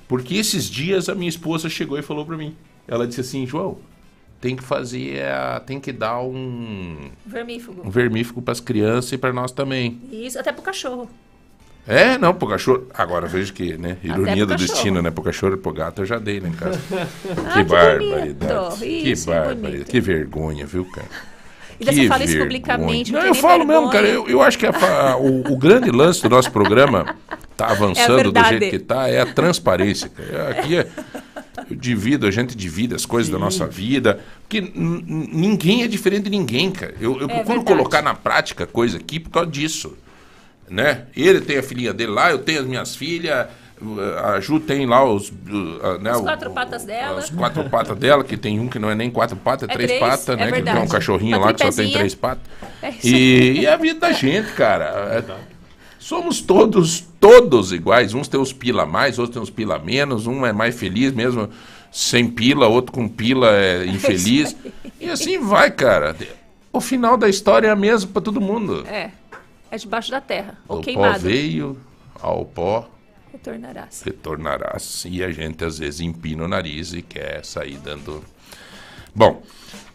Porque esses dias a minha esposa chegou e falou pra mim. Ela disse assim, João, tem que fazer, a- tem que dar um, Vermífugo. um vermífugo pras crianças e pra nós também. Isso, até pro cachorro. É, não, pro cachorro. Agora veja que, né? Ironia do cachorro. destino, né? Pro cachorro e pro gato eu já dei lá em casa. Ah, que que barbaridade. Que Isso, é barbaridade. bonito. Que vergonha, viu, cara? E Que você fala isso publicamente. Não, tem eu falo mesmo, vergonha. cara. Eu, eu acho que a o, o grande lance do nosso programa tá avançando do verdade. jeito que tá, é a transparência. cara. Aqui é, eu divido, a gente divide as coisas da nossa vida. Porque ninguém é diferente de ninguém, cara. Eu, eu É procuro verdade. colocar na prática coisa aqui por causa disso. Né? Ele tem a filhinha dele lá, eu tenho as minhas filhas. A Ju tem lá os, uh, né, As quatro o- patas dela. As quatro patas dela, que tem um que não é nem quatro patas, é, É três, três, patas, é né? que é um verdade. cachorrinho Uma lá que só tem três patas. É isso E, e a vida da gente, cara. É- somos todos, todos iguais. Uns têm os pila mais, outros têm os pila menos. Um é mais feliz mesmo sem pila, outro com pila é infeliz. e assim vai, cara. O final da história é a mesma para todo mundo. É. É debaixo da terra. Ou o pó queimado. veio, ao pó Retornarás. retornarás. E a gente às vezes empina o nariz e quer sair dando Bom,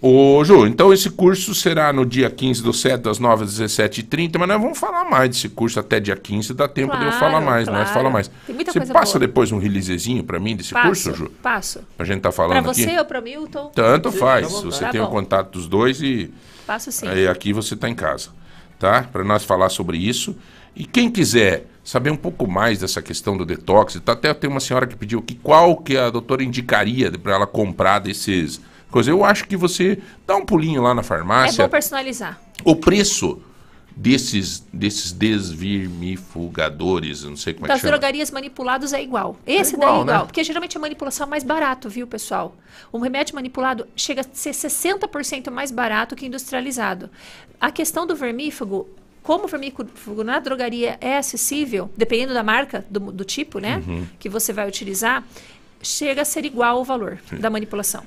ô Ju, então esse curso será no dia 15 do 7, das 9 às 17h30, mas nós vamos falar mais desse curso até dia 15, dá tempo de eu Claro, falar mais, claro. fala mais. Você passa boa. depois um releasezinho pra mim desse Passo, curso, Ju? passo. A gente tá Pra falando você aqui? ou pra Milton? Tanto faz, Tá você tá tem o contato dos dois e Passo sim. Aí aqui você está em casa, tá? Para nós falar sobre isso. E quem quiser saber um pouco mais dessa questão do detox, tá, até tem uma senhora que pediu que qual que a doutora indicaria para ela comprar desses coisas. Eu acho que você dá um pulinho lá na É farmácia. bom personalizar. o preço desses desses desvermifugadores, não sei como é que Das chama. drogarias manipulados é igual. Esse igual, daí é igual. né? Porque geralmente a manipulação é mais barato, viu, pessoal? Um remédio manipulado chega a ser 60% mais barato que industrializado. A questão do vermífugo, como o vermífugo na drogaria é acessível, dependendo da marca, do, do tipo, né? Uhum. Que você vai utilizar, chega a ser igual o valor da manipulação.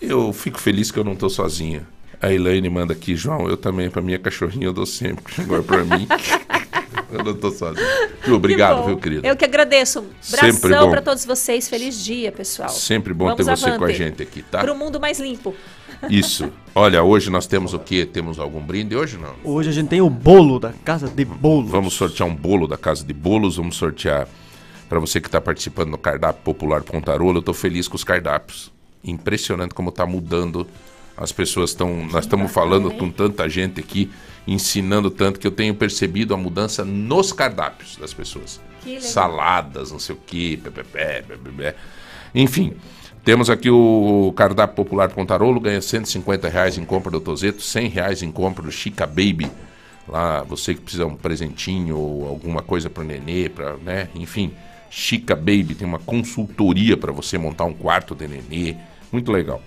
Eu fico feliz que eu não estou sozinho. A Elaine manda aqui, João, eu também, para minha cachorrinha eu dou sempre. Agora para mim, eu não estou sozinho. Ju, obrigado, Que viu, querido? Eu que agradeço. Um Sempre Abração bom. para todos vocês. Feliz dia, pessoal. Sempre bom Vamos ter você com a gente aqui, tá? Para um mundo mais limpo. Isso. Olha, hoje nós temos o quê? Temos algum brinde hoje não? Hoje a gente tem o bolo da casa de bolo. Vamos sortear um bolo da Casa de Bolos, vamos sortear para você que está participando do cardápio popular Pontarola. Eu estou feliz com os cardápios. Impressionante como está mudando. As pessoas estão. Nós estamos falando com tanta gente aqui, ensinando tanto que eu tenho percebido a mudança nos cardápios das pessoas. Saladas, não sei o quê. Enfim. Temos aqui o cardápio popular Pontarolo, ganha 150 reais em compra do Tozeto, 100 reais em compra do Chica Baby. Lá, você que precisa um presentinho ou alguma coisa para o nenê, pra, né? Enfim, Chica Baby tem uma consultoria para você montar um quarto de nenê. Muito legal.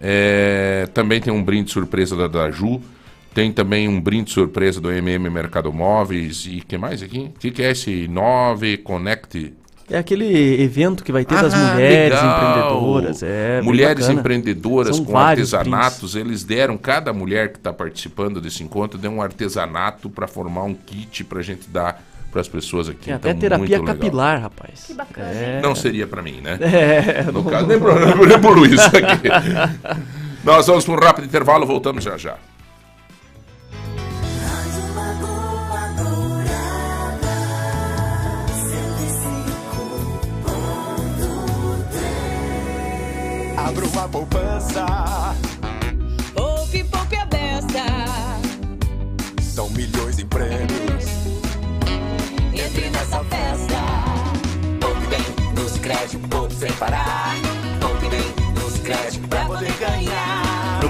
É, também tem um brinde surpresa da Daju. Tem também um brinde surpresa do MM Mercado Móveis. E que mais aqui? O que, que é esse 9 Connect? É aquele evento que vai ter das Ah, mulheres legal. empreendedoras. É, mulheres empreendedoras São com artesanatos. Eles deram, cada mulher que está participando desse encontro, deu um artesanato para formar um kit para a gente dar para as pessoas aqui. Tem Então, até terapia muito legal. capilar, rapaz. Que bacana. É. Não seria para mim, né? É, No caso, nem nem pro Luiz aqui. Nós vamos para um rápido intervalo, voltamos já já. Rádio Lagoa Dourada, 105.3. Abra uma poupança. Poupe, poupe a beça. São milhões em prêmios. Entre nessa festa. Poupe bem nos créditos, poupe sem parar. Poupe bem nos créditos pra poder ganhar.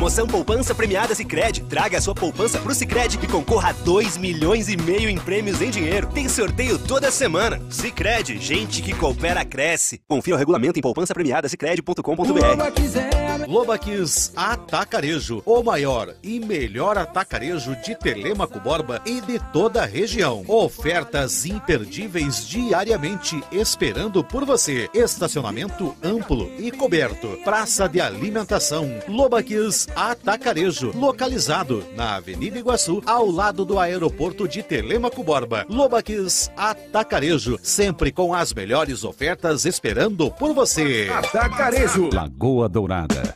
Promoção Poupança Premiada Sicredi. Traga a sua poupança pro Sicredi e concorra a 2 milhões e meio em prêmios em dinheiro. Tem sorteio toda semana. Sicredi, gente que coopera cresce. Confira o regulamento em poupançapremiadasicredi.com.br. Lobaquis Atacarejo, o maior e melhor atacarejo de Telemaco Borba e de toda a região. Ofertas imperdíveis diariamente esperando por você. Estacionamento amplo e coberto. Praça de alimentação. Lobaquis Atacarejo, localizado na Avenida Iguaçu, ao lado do aeroporto de Telemaco Borba. Lobaquis Atacarejo, sempre com as melhores ofertas esperando por você. Atacarejo. Lagoa Dourada.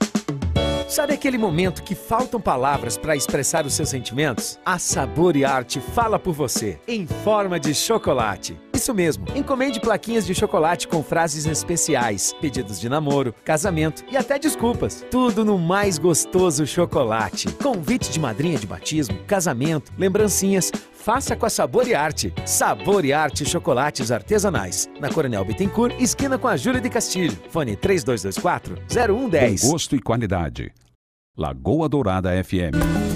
Sabe aquele momento que faltam palavras para expressar os seus sentimentos? A Sabor e Arte fala por você, em forma de chocolate. Isso mesmo, encomende plaquinhas de chocolate com frases especiais, pedidos de namoro, casamento e até desculpas. Tudo no mais gostoso chocolate. Convite de madrinha de batismo, casamento, lembrancinhas. Faça com a Sabor e Arte. Sabor e Arte Chocolates Artesanais. Na Coronel Bittencourt, esquina com a Júlia de Castilho. Fone 3224 0110. Com gosto e qualidade. Lagoa Dourada FM.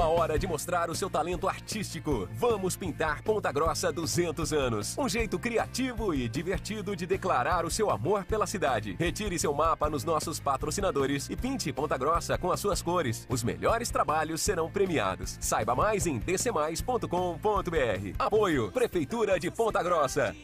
A hora de mostrar o seu talento artístico. Vamos pintar Ponta Grossa 200 anos. Um jeito criativo e divertido de declarar o seu amor pela cidade. Retire seu mapa nos nossos patrocinadores e pinte Ponta Grossa com as suas cores. Os melhores trabalhos serão premiados. Saiba mais em dcmais.com.br. Apoio Prefeitura de Ponta Grossa.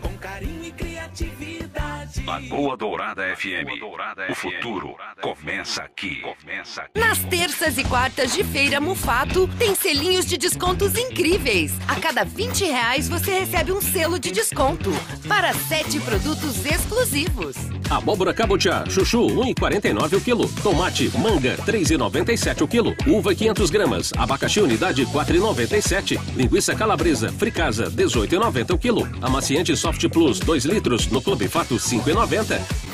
Com carinho e criatividade. Lagoa Dourada FM. O futuro começa aqui. Começa aqui. Nas terças e quartas de feira Mufato, tem selinhos de descontos incríveis. A cada 20 reais você recebe um selo de desconto para sete produtos exclusivos. Abóbora cabotiá, chuchu, 1,49 o quilo. Tomate, manga, 3,97 o quilo. Uva, 500 gramas. Abacaxi, unidade, 4,97. Linguiça calabresa, fricasa, 18,90 o quilo. Amaciante Soft Plus, 2 litros, no Clube Fato, 5,90.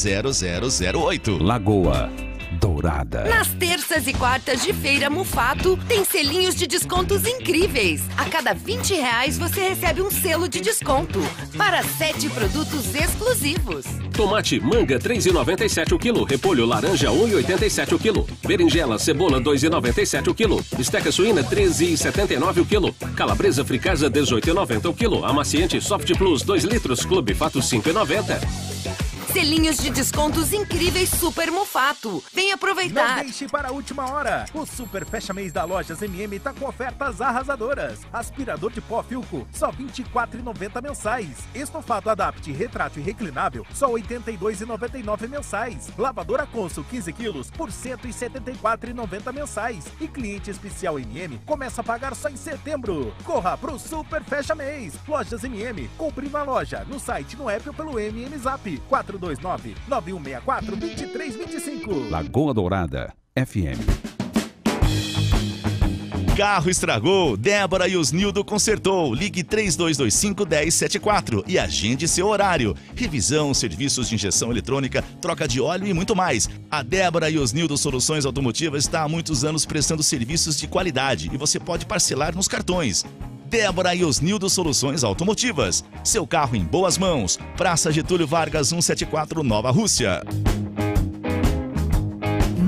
0008. Lagoa Dourada. Nas terças e quartas de feira Mufato, tem selinhos de descontos incríveis. A cada 20 reais você recebe um selo de desconto para sete produtos exclusivos. Tomate, manga, 3,97 o quilo. Repolho, laranja, 1,87 o quilo. Berinjela, cebola, 2,97 o quilo. Esteca suína, 13,79 o quilo. Calabresa fricasa, 18,90 o quilo. Amaciante Soft Plus, 2 litros. Clube Fato, 5,90. Selinhos de descontos incríveis Super Mufato. Vem aproveitar. Não deixe para a última hora. O Super Fecha Mês da Lojas MM tá com ofertas arrasadoras. Aspirador de pó Filco, só R$ 24,90 mensais. Estofado Adapt retrátil e reclinável, só R$ 82,99 mensais. Lavadora Consul 15 quilos por R$ 174,90 mensais. E cliente especial MM começa a pagar só em setembro. Corra pro Super Fecha Mês. Lojas MM, compre na loja, no site, no app ou pelo MM Zap 429 9164 2325. Lagoa Dourada FM. Carro estragou, Débora e Osnildo consertou. Ligue 3225 1074 e agende seu horário. Revisão, serviços de injeção eletrônica, troca de óleo e muito mais. A Débora e Osnildo Soluções Automotivas está há muitos anos prestando serviços de qualidade e você pode parcelar nos cartões. Débora e Osnildo Soluções Automotivas. Seu carro em boas mãos. Praça Getúlio Vargas 174, Nova Rússia.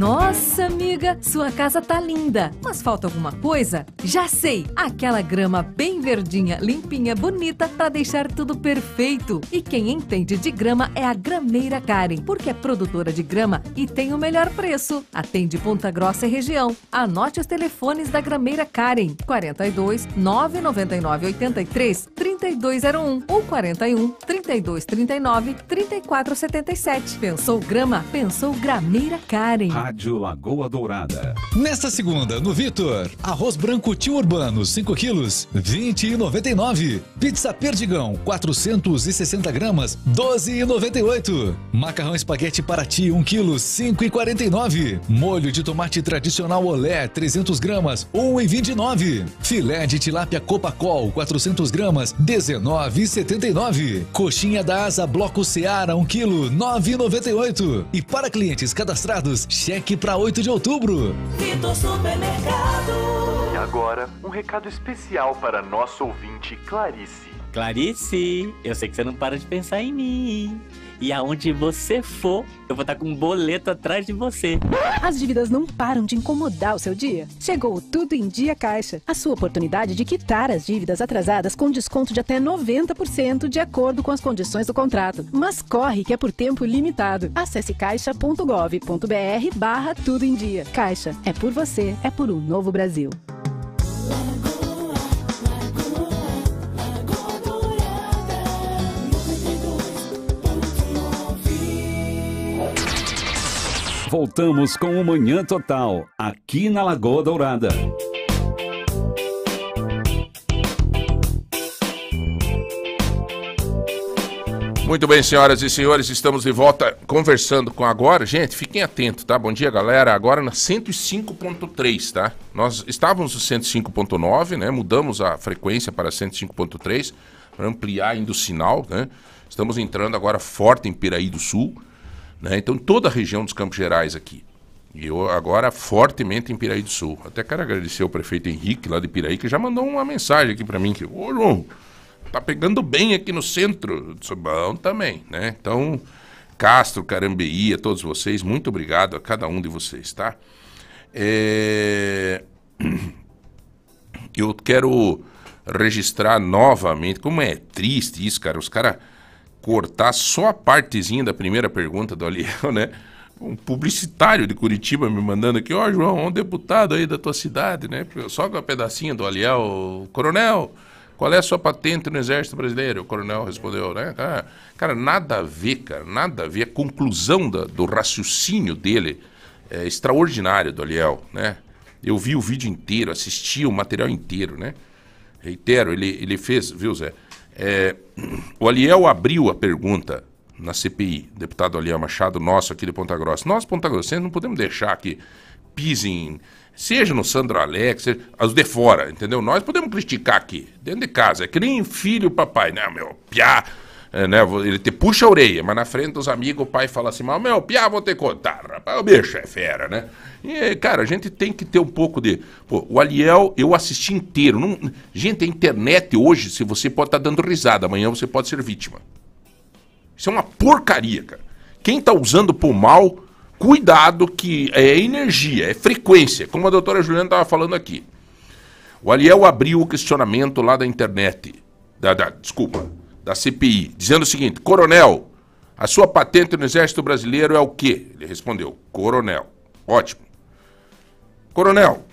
Nossa, amiga, sua casa tá linda, mas falta alguma coisa? Já sei! Aquela grama bem verdinha, limpinha, bonita para deixar tudo perfeito. E quem entende de grama é a Grameira Karen, porque é produtora de grama e tem o melhor preço. Atende Ponta Grossa e região. Anote os telefones da Grameira Karen: 42 999 83 3201 ou 41 32 39 34 77. Pensou grama? Pensou Grameira Karen. Rádio Lagoa Dourada. Nesta segunda, no Vitor, arroz branco tio urbano, 5 quilos, 20,99. Pizza Perdigão, 460 gramas, 12,98. Macarrão espaguete para ti, 1 quilo, 5,49. Molho de tomate tradicional olé, 300 gramas, 1,29. Filé de tilápia Copacol, 400 gramas, 19,79. Coxinha da asa Bloco Seara, 1 quilo, 9,98. E para clientes cadastrados, cheque para 8 de outubro. Vitor Supermercado. E agora, um recado especial para nosso ouvinte Clarice. Clarice, eu sei que você não para de pensar em mim. E aonde você for, eu vou estar com um boleto atrás de você. As dívidas não param de incomodar o seu dia? Chegou o Tudo em Dia Caixa, a sua oportunidade de quitar as dívidas atrasadas com desconto de até 90% de acordo com as condições do contrato. Mas corre que é por tempo limitado. Acesse caixa.gov.br barra Tudo em Dia. Caixa, é por você, é por um novo Brasil. Voltamos com o Manhã Total, aqui na Lagoa Dourada. Muito bem, senhoras e senhores, estamos de volta conversando com agora. Gente, fiquem atentos, tá? Bom dia, galera. Agora na 105.3, tá? Nós estávamos no 105.9, né? Mudamos a frequência para 105.3 para ampliar ainda o sinal, né? Estamos entrando agora forte em Piraí do Sul, né? Então toda a região dos Campos Gerais aqui. E eu agora fortemente em Piraí do Sul. Até quero agradecer ao prefeito Henrique lá de Piraí que já mandou uma mensagem aqui para mim que, ô João, tá pegando bem aqui no centro. Disse, Bom também, né? Então, Castro, Carambeí, a todos vocês, muito obrigado a cada um de vocês, tá? É... Eu quero registrar novamente, como é triste isso, cara, os caras cortar só a partezinha da primeira pergunta do Aliel, né? Um publicitário de Curitiba me mandando aqui, ó, João, um deputado aí da tua cidade, né? Só com a pedacinha do Aliel, coronel, qual é a sua patente no Exército Brasileiro? O coronel respondeu, né? Cara, cara nada a ver, cara, nada a ver. A conclusão da, do raciocínio dele é extraordinário do Aliel, né? Eu vi o vídeo inteiro, assisti o material inteiro, né? Reitero, ele, ele fez, viu, Zé? É, o Aliel abriu a pergunta na CPI, deputado Aliel Machado, nosso aqui de Ponta Grossa. Nós, Ponta Grossa, não podemos deixar que pisem, seja no Sandro Alex, seja, os de fora, entendeu? Nós podemos criticar aqui, dentro de casa. É que nem filho papai, né, meu, piá. É, né, ele te puxa a orelha, mas na frente dos amigos o pai fala assim, mas meu, piá, vou te contar, rapaz, o bicho é fera, né? E, cara, a gente tem que ter um pouco de... Pô, o Aliel, eu assisti inteiro. Não... Gente, a internet hoje, se você pode estar dando risada, amanhã você pode ser vítima. Isso é uma porcaria, cara. Quem tá usando por mal, cuidado que é energia, é frequência, como a doutora Juliana estava falando aqui. O Aliel abriu o questionamento lá da internet, da, da, desculpa, da CPI, dizendo o seguinte: Coronel, a sua patente no Exército Brasileiro é o quê? Ele respondeu: Coronel. Ótimo. Coronel,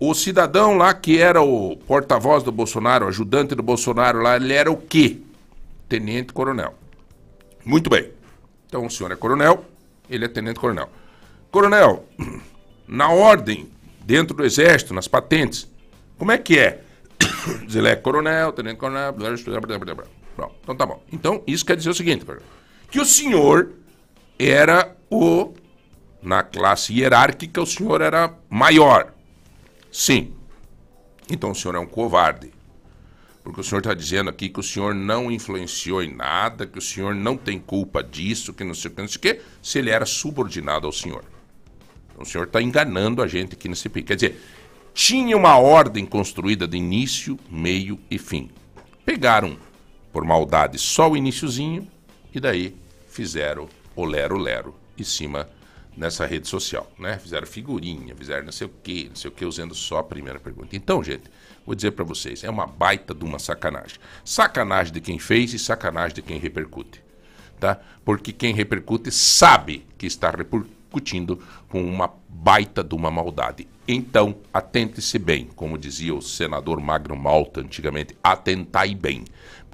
o cidadão lá que era o porta-voz do Bolsonaro, o ajudante do Bolsonaro lá, ele era o quê? Tenente Coronel. Muito bem. Então o senhor é coronel, ele é tenente coronel. Coronel, na ordem, dentro do exército, nas patentes, como é que é? Diz ele é coronel, tenente coronel, blá, blá, blá, blá, blá. Então tá bom. Então isso quer dizer o seguinte, que o senhor era o na classe hierárquica o senhor era maior. Sim. Então o senhor é um covarde. Porque o senhor está dizendo aqui que o senhor não influenciou em nada, que o senhor não tem culpa disso, que não sei o que, não sei o que, se ele era subordinado ao senhor. Então, o senhor está enganando a gente aqui nesse pique. Quer dizer, tinha uma ordem construída de início, meio e fim. Pegaram, por maldade, só o iníciozinho e daí fizeram o lero-lero em cima nessa rede social, né? Fizeram figurinha, fizeram não sei o que, não sei o que, usando só a primeira pergunta. Então, gente, vou dizer para vocês, é uma baita de uma sacanagem. Sacanagem de quem fez e sacanagem de quem repercute, tá? Porque quem repercute sabe que está repercutindo com uma baita de uma maldade. Então, atente-se bem, como dizia o senador Magno Malta antigamente, atentai bem,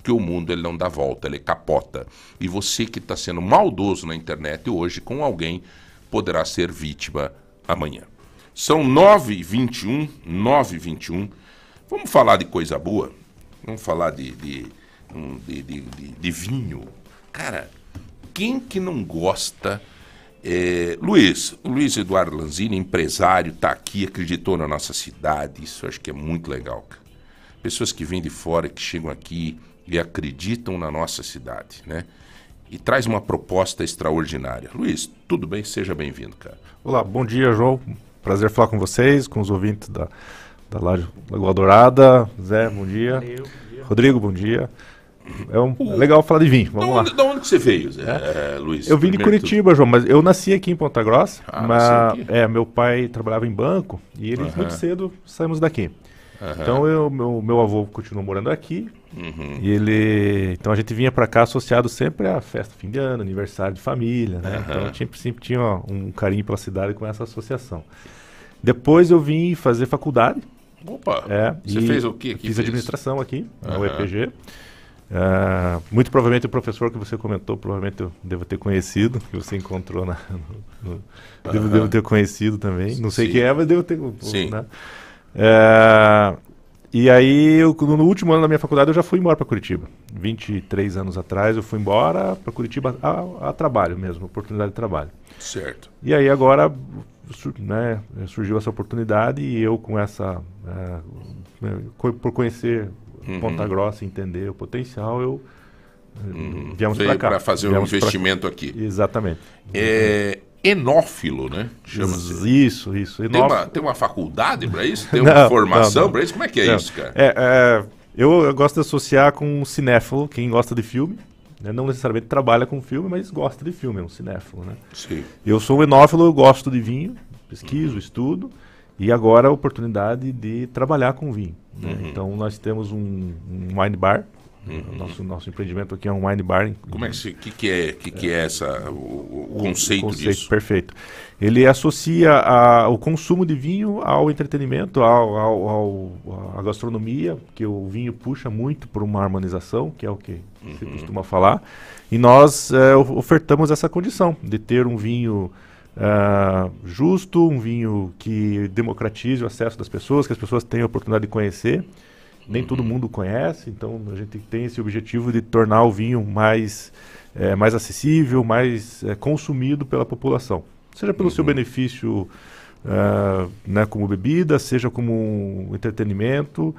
porque o mundo ele não dá volta, ele capota. E você que está sendo maldoso na internet hoje com alguém poderá ser vítima amanhã. São 9h21, 9h21. Vamos falar de coisa boa? Vamos falar de, de, de, de, de vinho. Cara, quem que não gosta... É, Luiz, Luiz Eduardo Lanzini, empresário, está aqui, acreditou na nossa cidade. Isso acho que é muito legal. Pessoas que vêm de fora, que chegam aqui e acreditam na nossa cidade, né? e traz uma proposta extraordinária. Luiz, tudo bem? Seja bem-vindo, cara. Olá, bom dia, João. Prazer falar com vocês, com os ouvintes da, da Lagoa Dourada. Zé, bom dia. Valeu, bom dia. Rodrigo, bom dia. É, um, é legal falar de vinho. Vamos da onde, lá. Da onde que você veio, Zé, é? Luiz? Eu vim de Curitiba, tudo. João, mas eu nasci aqui em Ponta Grossa. Ah, mas, é, meu pai trabalhava em banco e ele muito cedo saímos daqui. Uhum. Então eu, meu, meu avô continuou morando aqui. Uhum. E ele. Então a gente vinha para cá associado sempre à festa fim de ano, aniversário de família, né? Uhum. Então sempre, sempre tinha um carinho pela cidade com essa associação. Depois eu vim fazer faculdade. Opa! É, Você fez o quê? Fiz fez? administração aqui, na UEPG. Uh, muito provavelmente o professor que você comentou, provavelmente eu devo ter conhecido, que você encontrou na. No, no, devo, devo, ter conhecido também. Não sei Sim. quem é, mas devo ter. Sim. Né? É, E aí, eu, no último ano da minha faculdade, eu já fui embora para Curitiba. 23 anos atrás, eu fui embora para Curitiba a, a, trabalho mesmo, oportunidade de trabalho. Certo. E aí, agora, né, surgiu essa oportunidade e eu, com essa. É, por conhecer uhum. Ponta Grossa, entender o potencial, eu. Uhum. Viemos para cá. para fazer um investimento aqui. Exatamente. É, enófilo, né? Chama-se. Isso, isso. Tem, uma, tem uma faculdade para isso? Tem uma não, formação para isso? Como é que é não. isso, cara? É, é, eu, eu, gosto de associar com um cinéfilo, quem gosta de filme. Né? Não necessariamente trabalha com filme, mas gosta de filme, é um cinéfilo, né? Sim. Eu sou um enófilo, eu gosto de vinho, pesquiso, uhum. estudo. E agora a oportunidade de trabalhar com vinho. Né? Uhum. Então nós temos um, um wine bar, Uhum. Nosso, nosso empreendimento aqui é um wine bar. Como é que, que, que é, que, que é essa, o, o conceito, o conceito disso? Perfeito. Ele associa a, o consumo de vinho ao entretenimento, ao, ao, ao, à gastronomia, que o vinho puxa muito por uma harmonização, que é o que uhum. se costuma falar. E nós é, ofertamos essa condição de ter um vinho uh, justo, um vinho que democratize o acesso das pessoas, que as pessoas tenham a oportunidade de conhecer nem todo uhum. mundo conhece, então a gente tem esse objetivo de tornar o vinho mais, é, mais acessível, mais é, consumido pela população. Seja pelo uhum. seu benefício uh, né, como bebida, seja como um entretenimento,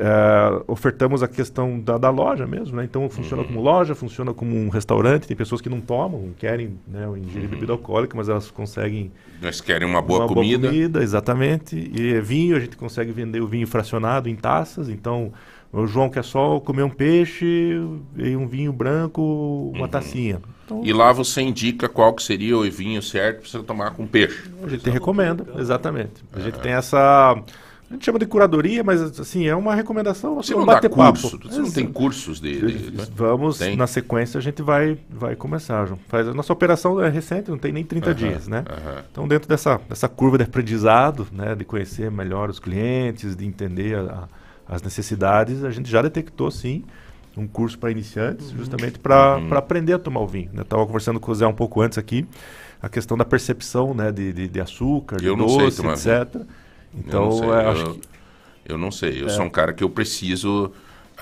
Uh, ofertamos a questão da, da, loja mesmo, né? Então funciona uhum. como loja, funciona como um restaurante. Tem pessoas que não tomam, não querem né, ingerir uhum. bebida alcoólica, mas elas conseguem. Nós querem uma boa uma comida. Boa comida, exatamente. E vinho, a gente consegue vender o vinho fracionado em taças. Então o João quer só comer um peixe e um vinho branco, uma uhum. tacinha. Então, e lá você indica qual que seria o vinho certo para você tomar com peixe. A gente recomenda, exatamente. A gente tem essa a gente chama de curadoria, mas assim, é uma recomendação. Você não bater curso, papo. Você não tem cursos de. de Vamos, tem? na sequência, a gente vai, vai começar, João. Faz, a nossa operação é recente, não tem nem 30 uh -huh, dias, né? Uh -huh. Então, dentro dessa, dessa curva de aprendizado, né, de conhecer melhor os clientes, de entender a, a, as necessidades, a gente já detectou, sim, um curso para iniciantes, uhum. justamente para uhum. aprender a tomar o vinho. Eu estava conversando com o Zé um pouco antes aqui, a questão da percepção né, de, de, de açúcar, Eu de doce, etc. Vinho. Então, eu não sei, é, eu, que... eu, não sei. eu é. sou um cara que eu preciso.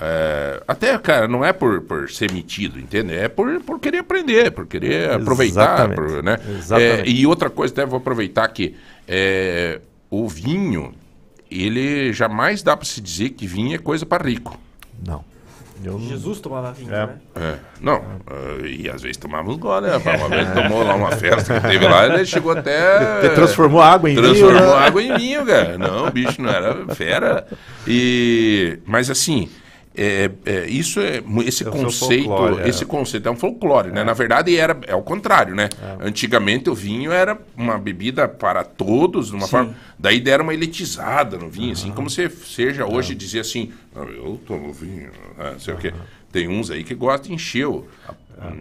É, até, cara, não é por, por ser metido, entende? É por, por querer aprender, por querer aproveitar. Por, né? É, e outra coisa, até vou aproveitar que é, o vinho, ele jamais dá para se dizer que vinho é coisa para rico. Não. Eu... Jesus tomava vinho, é. né? É. Não, uh, e às vezes tomava uns goles, né? Uma vez tomou lá uma festa que teve lá, ele chegou até... Ele transformou água em transformou vinho, Transformou né? água em vinho, cara. Não, o bicho não era fera. E... Mas assim, é, é, isso é esse é conceito folclore, é. esse conceito é um folclore né? É. na verdade era é o contrário né? É. antigamente o vinho era uma bebida para todos de uma forma daí deram uma elitizada no vinho assim como se seja hoje dizer assim ah, eu tomo vinho né, sei o quê. Tem uns aí que gostam de encher o, a,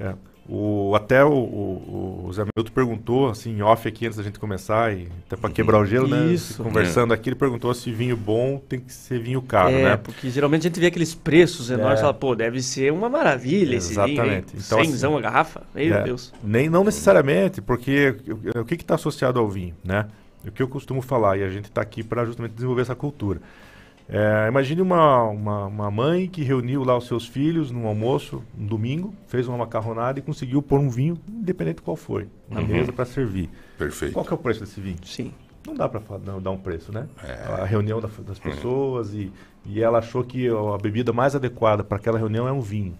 a, o, até o, o, o Zé Milton perguntou, assim, off aqui antes da gente começar, e até para quebrar o gelo, né? Isso. Conversando é. aqui, ele perguntou se vinho bom tem que ser vinho caro, é, né? porque geralmente a gente vê aqueles preços enormes é. e fala, pô, deve ser uma maravilha Exatamente. esse vinho. Exatamente. Então, assim, a garrafa, meu é, Deus. Nem, não necessariamente, porque o, o que está associado ao vinho, né? O que eu costumo falar, e a gente está aqui para justamente desenvolver essa cultura. É, imagine uma, uma, uma, mãe que reuniu lá os seus filhos num almoço, um domingo, fez uma macarronada e conseguiu pôr um vinho, independente qual foi, na uhum. mesa para servir. Perfeito. Qual que é o preço desse vinho? Sim. Não dá para dar um preço, né? É. A reunião da, das pessoas e, e ela achou que a bebida mais adequada para aquela reunião é um vinho.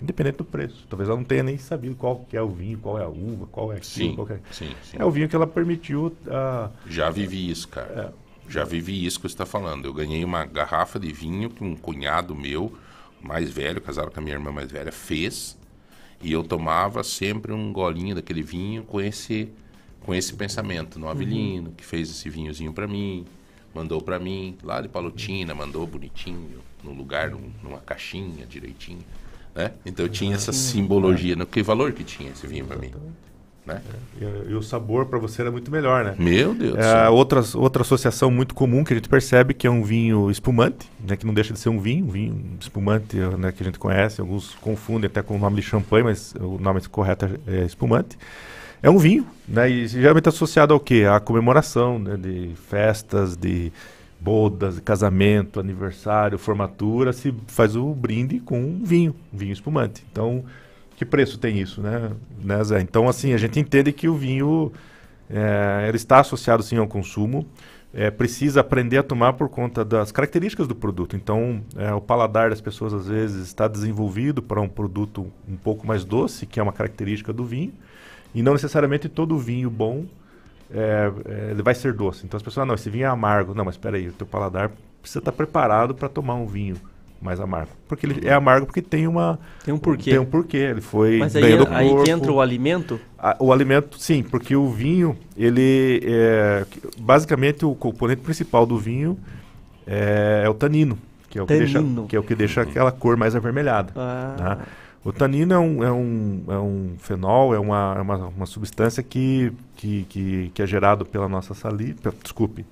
Independente do preço. Talvez ela não tenha nem sabido qual que é o vinho, qual é a uva, qual é aquilo, sim, qual é... Sim, sim. É o vinho que ela permitiu. Uh... Já vivi isso, cara. É já vivi isso que você está falando. Eu ganhei uma garrafa de vinho que um cunhado meu, mais velho, casado com a minha irmã mais velha, fez. E eu tomava sempre um golinho daquele vinho com esse, com esse pensamento. No Avelino, uhum. que fez esse vinhozinho para mim, mandou para mim, lá de Palotina, mandou bonitinho, no lugar, num, numa caixinha direitinho. Né? Então eu tinha essa simbologia. No que valor que tinha esse vinho para mim? Né? É, e, e, o sabor para você era muito melhor, né? Meu Deus. É, outra, outra associação muito comum que a gente percebe que é um vinho espumante, né, que não deixa de ser um vinho, um vinho espumante né, que a gente conhece, alguns confundem até com o nome de champanhe, mas o nome correto é, é espumante. É um vinho, né, e geralmente associado ao quê? À comemoração né, de festas, de, bodas, casamento, aniversário, formatura, se faz o brinde com vinho, vinho espumante. Então, que preço tem isso, né, né Zé? Então, assim, a gente entende que o vinho é, ele está associado sim ao consumo, é, precisa aprender a tomar por conta das características do produto. Então, é, o paladar das pessoas às vezes está desenvolvido para um produto um pouco mais doce, que é uma característica do vinho, e não necessariamente todo vinho bom ele vai ser doce. Então as pessoas, ah, não, esse vinho é amargo. Não, mas espera aí, o teu paladar precisa estar preparado para tomar um vinho mais amargo. Porque ele é amargo porque tem uma tem um porquê. Tem um porquê. Ele foi Mas aí, do aí corpo. que entra o alimento? A- o alimento, sim, porque o vinho, ele é basicamente o componente principal do vinho é, é o tanino, que é o que deixa, Tanino. que é o que deixa aquela cor mais avermelhada. Ah. né? O tanino é um, é um, é um fenol, é uma, é uma, uma substância que, que, que, que é gerado pela nossa saliva, pe- desculpe,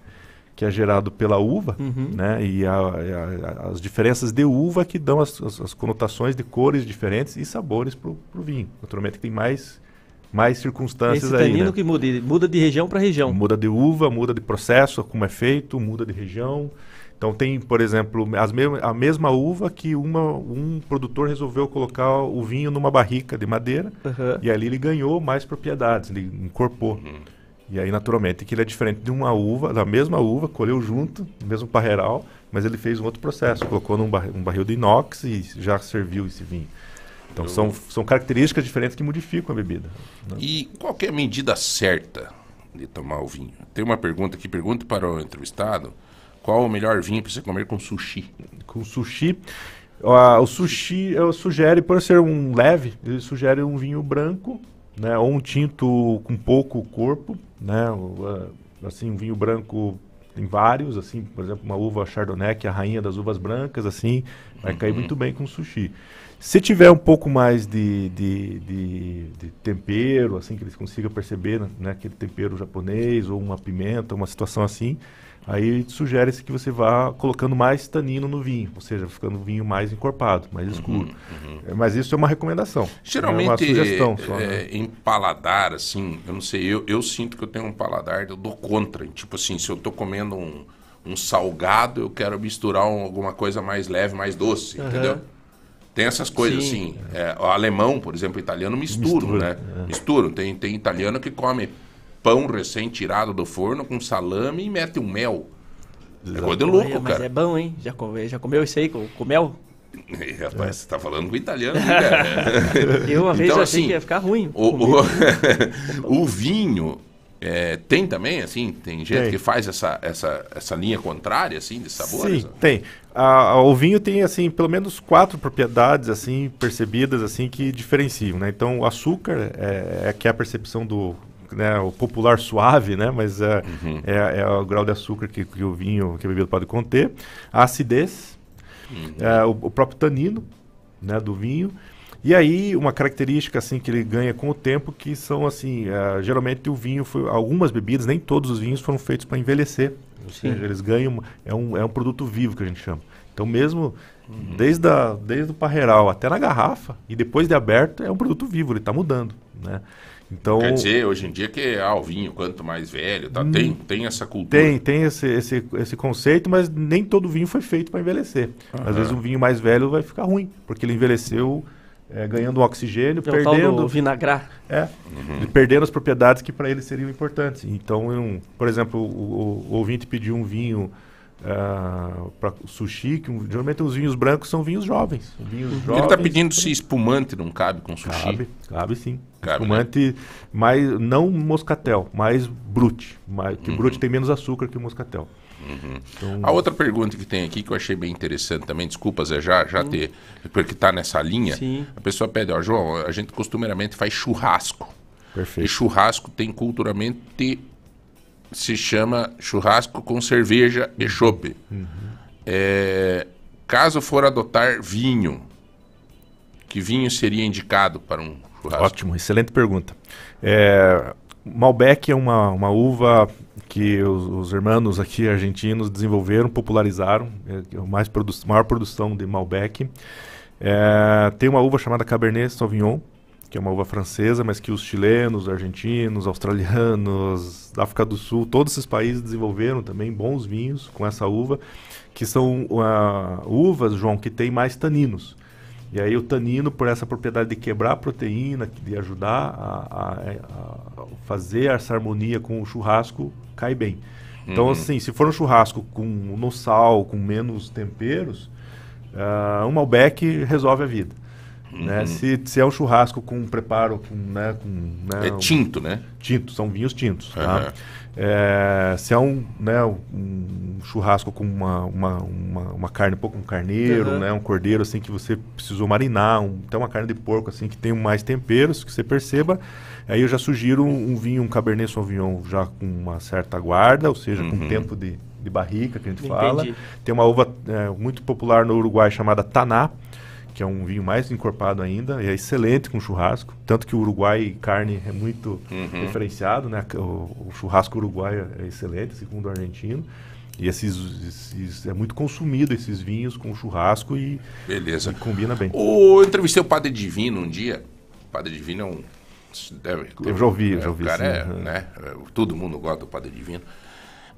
que é gerado pela uva, Uhum. né? E a- a- a- as diferenças de uva que dão as, as, as conotações de cores diferentes e sabores para o vinho. Naturalmente que tem mais, mais circunstâncias Esse aí, tanino né? que muda, muda de região para região. Muda de uva, muda de processo, como é feito, muda de região. Então tem, por exemplo, as mesma, a mesma uva que uma, um produtor resolveu colocar o vinho numa barrica de madeira Aham. e ali ele ganhou mais propriedades, ele incorporou. E aí, naturalmente, que ele é diferente de uma uva, da mesma uva, colheu junto, no mesmo parreiral, mas ele fez um outro processo, colocou num barril, um barril de inox e já serviu esse vinho. Então são, são características diferentes que modificam a bebida. né? E qual é a medida certa de tomar o vinho? Tem uma pergunta aqui, pergunta para o entrevistado, qual o melhor vinho para você comer com sushi? com sushi. Ah, o sushi eu sugere, por ser um leve, ele sugere um vinho branco, né, ou um tinto com pouco corpo, né, assim um vinho branco tem vários, assim, por exemplo, uma uva Chardonnay, que é a rainha das uvas brancas, assim, vai cair muito bem com sushi. Se tiver um pouco mais de, de, de, de tempero, assim, que eles consigam perceber, né, aquele tempero japonês, ou uma pimenta, uma situação assim, aí sugere-se que você vá colocando mais tanino no vinho, ou seja, ficando o vinho mais encorpado, mais escuro. É, Mas isso é uma recomendação. é uma Geralmente, sugestão é, só. né? em paladar, assim, eu não sei, eu, eu sinto que eu tenho um paladar, eu dou contra. Tipo assim, se eu tô comendo um, um salgado, eu quero misturar um- alguma coisa mais leve, mais doce, Aham. entendeu? Tem essas coisas Sim. assim. É, o alemão, por exemplo, o italiano misturam, Mistura, né? é. Misturam. Tem, tem italiano que come pão recém-tirado do forno com salame e mete um mel. É coisa de louco, Olha, mas cara. é bom, hein? Já, come- já comeu isso aí com, com mel? Ih, Rapaz, você tá falando com italiano, né, cara? Eu uma vez Então, eu achei assim, que ia ficar ruim. O, o, o vinho é, tem também, assim, tem gente Tem. que faz essa, essa, essa linha contrária, assim, de sabores? Sim, tem. A- a- o vinho tem assim pelo menos quatro propriedades assim percebidas assim que diferenciam, né? Então o açúcar é, é que é a percepção do né, o popular suave, né? Mas é, Uhum. é, é o grau de açúcar que, que o vinho, que a bebida pode conter, a acidez, Uhum. é, o, o próprio tanino, né, do vinho. E aí uma característica assim que ele ganha com o tempo que são assim, é, geralmente o vinho foi algumas bebidas, nem todos os vinhos foram feitos para envelhecer. Ou Sim. seja, eles ganham é um, é um produto vivo que a gente chama. Então mesmo desde, a, desde o parreiral até na garrafa e depois de aberto é um produto vivo, ele está mudando, né? Então Quer dizer, hoje em dia que ah, o vinho, quanto mais velho, tá? tem, tem essa cultura. Hum. tem, tem esse, esse, esse conceito, mas nem todo vinho foi feito para envelhecer. Aham. Às vezes um vinho mais velho vai ficar ruim, porque ele envelheceu é, ganhando oxigênio, É o perdendo do vinagrar. É, ele perdendo as propriedades que para ele seriam importantes. Então, um, por exemplo, o, o- o ouvinte pediu um vinho para sushi, que geralmente os vinhos brancos são vinhos jovens. Vinhos Ele jovens tá pedindo se espumante não cabe com sushi. Cabe, cabe sim. Cabe, Espumante mais não moscatel, mais brute, mais, que Uhum. brute tem menos açúcar que o moscatel. Uhum. Então- A outra pergunta que tem aqui que eu achei bem interessante também, desculpa Zé, já, já ter, porque tá nessa linha, Sim. a pessoa pede, ó, João, a gente costumeiramente faz churrasco. Perfeito. E churrasco tem culturalmente, se chama churrasco com cerveja e chopp. Uhum. É, caso for adotar vinho, que vinho seria indicado para um churrasco? Ótimo, excelente pergunta. É, Malbec é uma, uma uva que os, os irmãos aqui argentinos desenvolveram, popularizaram, é, a mais produ maior produção de Malbec. É, tem uma uva chamada Cabernet Sauvignon, que é uma uva francesa, mas que os chilenos, argentinos, australianos, da África do Sul, todos esses países desenvolveram também bons vinhos com essa uva, que são uh, uvas, João, que tem mais taninos. E aí o tanino, por essa propriedade de quebrar a proteína, de ajudar a, a, a fazer essa harmonia com o churrasco, cai bem. Então, Uhum. assim, se for um churrasco com no sal, com menos temperos, uh, um Malbec resolve a vida. Né? Uhum. Se, se é um churrasco com um preparo com, né, com, né, É um- tinto, né? Tinto, são vinhos tintos. tá? Aham. É, se é um, né, um churrasco com uma, uma, uma, uma carne, um pouco um carneiro, Aham. né, um cordeiro assim que você precisou marinar, um, então uma carne de porco assim que tem mais temperos que você perceba, aí eu já sugiro um, um vinho, um Cabernet Sauvignon já com uma certa guarda, ou seja, com Uhum. tempo de, de barrica que a gente Entendi. fala. Tem uma uva é, muito popular no Uruguai chamada Taná, que é um vinho mais encorpado ainda, e é excelente com churrasco. Tanto que o Uruguai carne é muito Uhum. diferenciado, né? O, o churrasco uruguaio é excelente, segundo o argentino. E esses, esses- é muito consumido esses vinhos com churrasco e, Beleza. e combina bem. O, eu entrevistei o Padre Divino um dia. O Padre Divino é um. Deve, Eu já ouvi, é, já o ouvi, cara sim, é, aham. né? é, Todo mundo gosta do Padre Divino.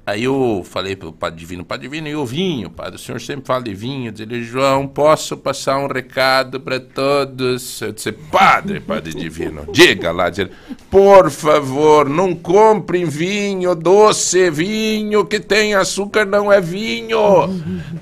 Aí eu falei pro Padre Divino, Padre Divino, e o vinho, Padre? O senhor sempre fala de vinho. Ele, João, posso passar um recado para todos? Eu disse, Padre, Padre Divino, diga lá, diz por favor, não comprem vinho doce, vinho que tem açúcar não é vinho.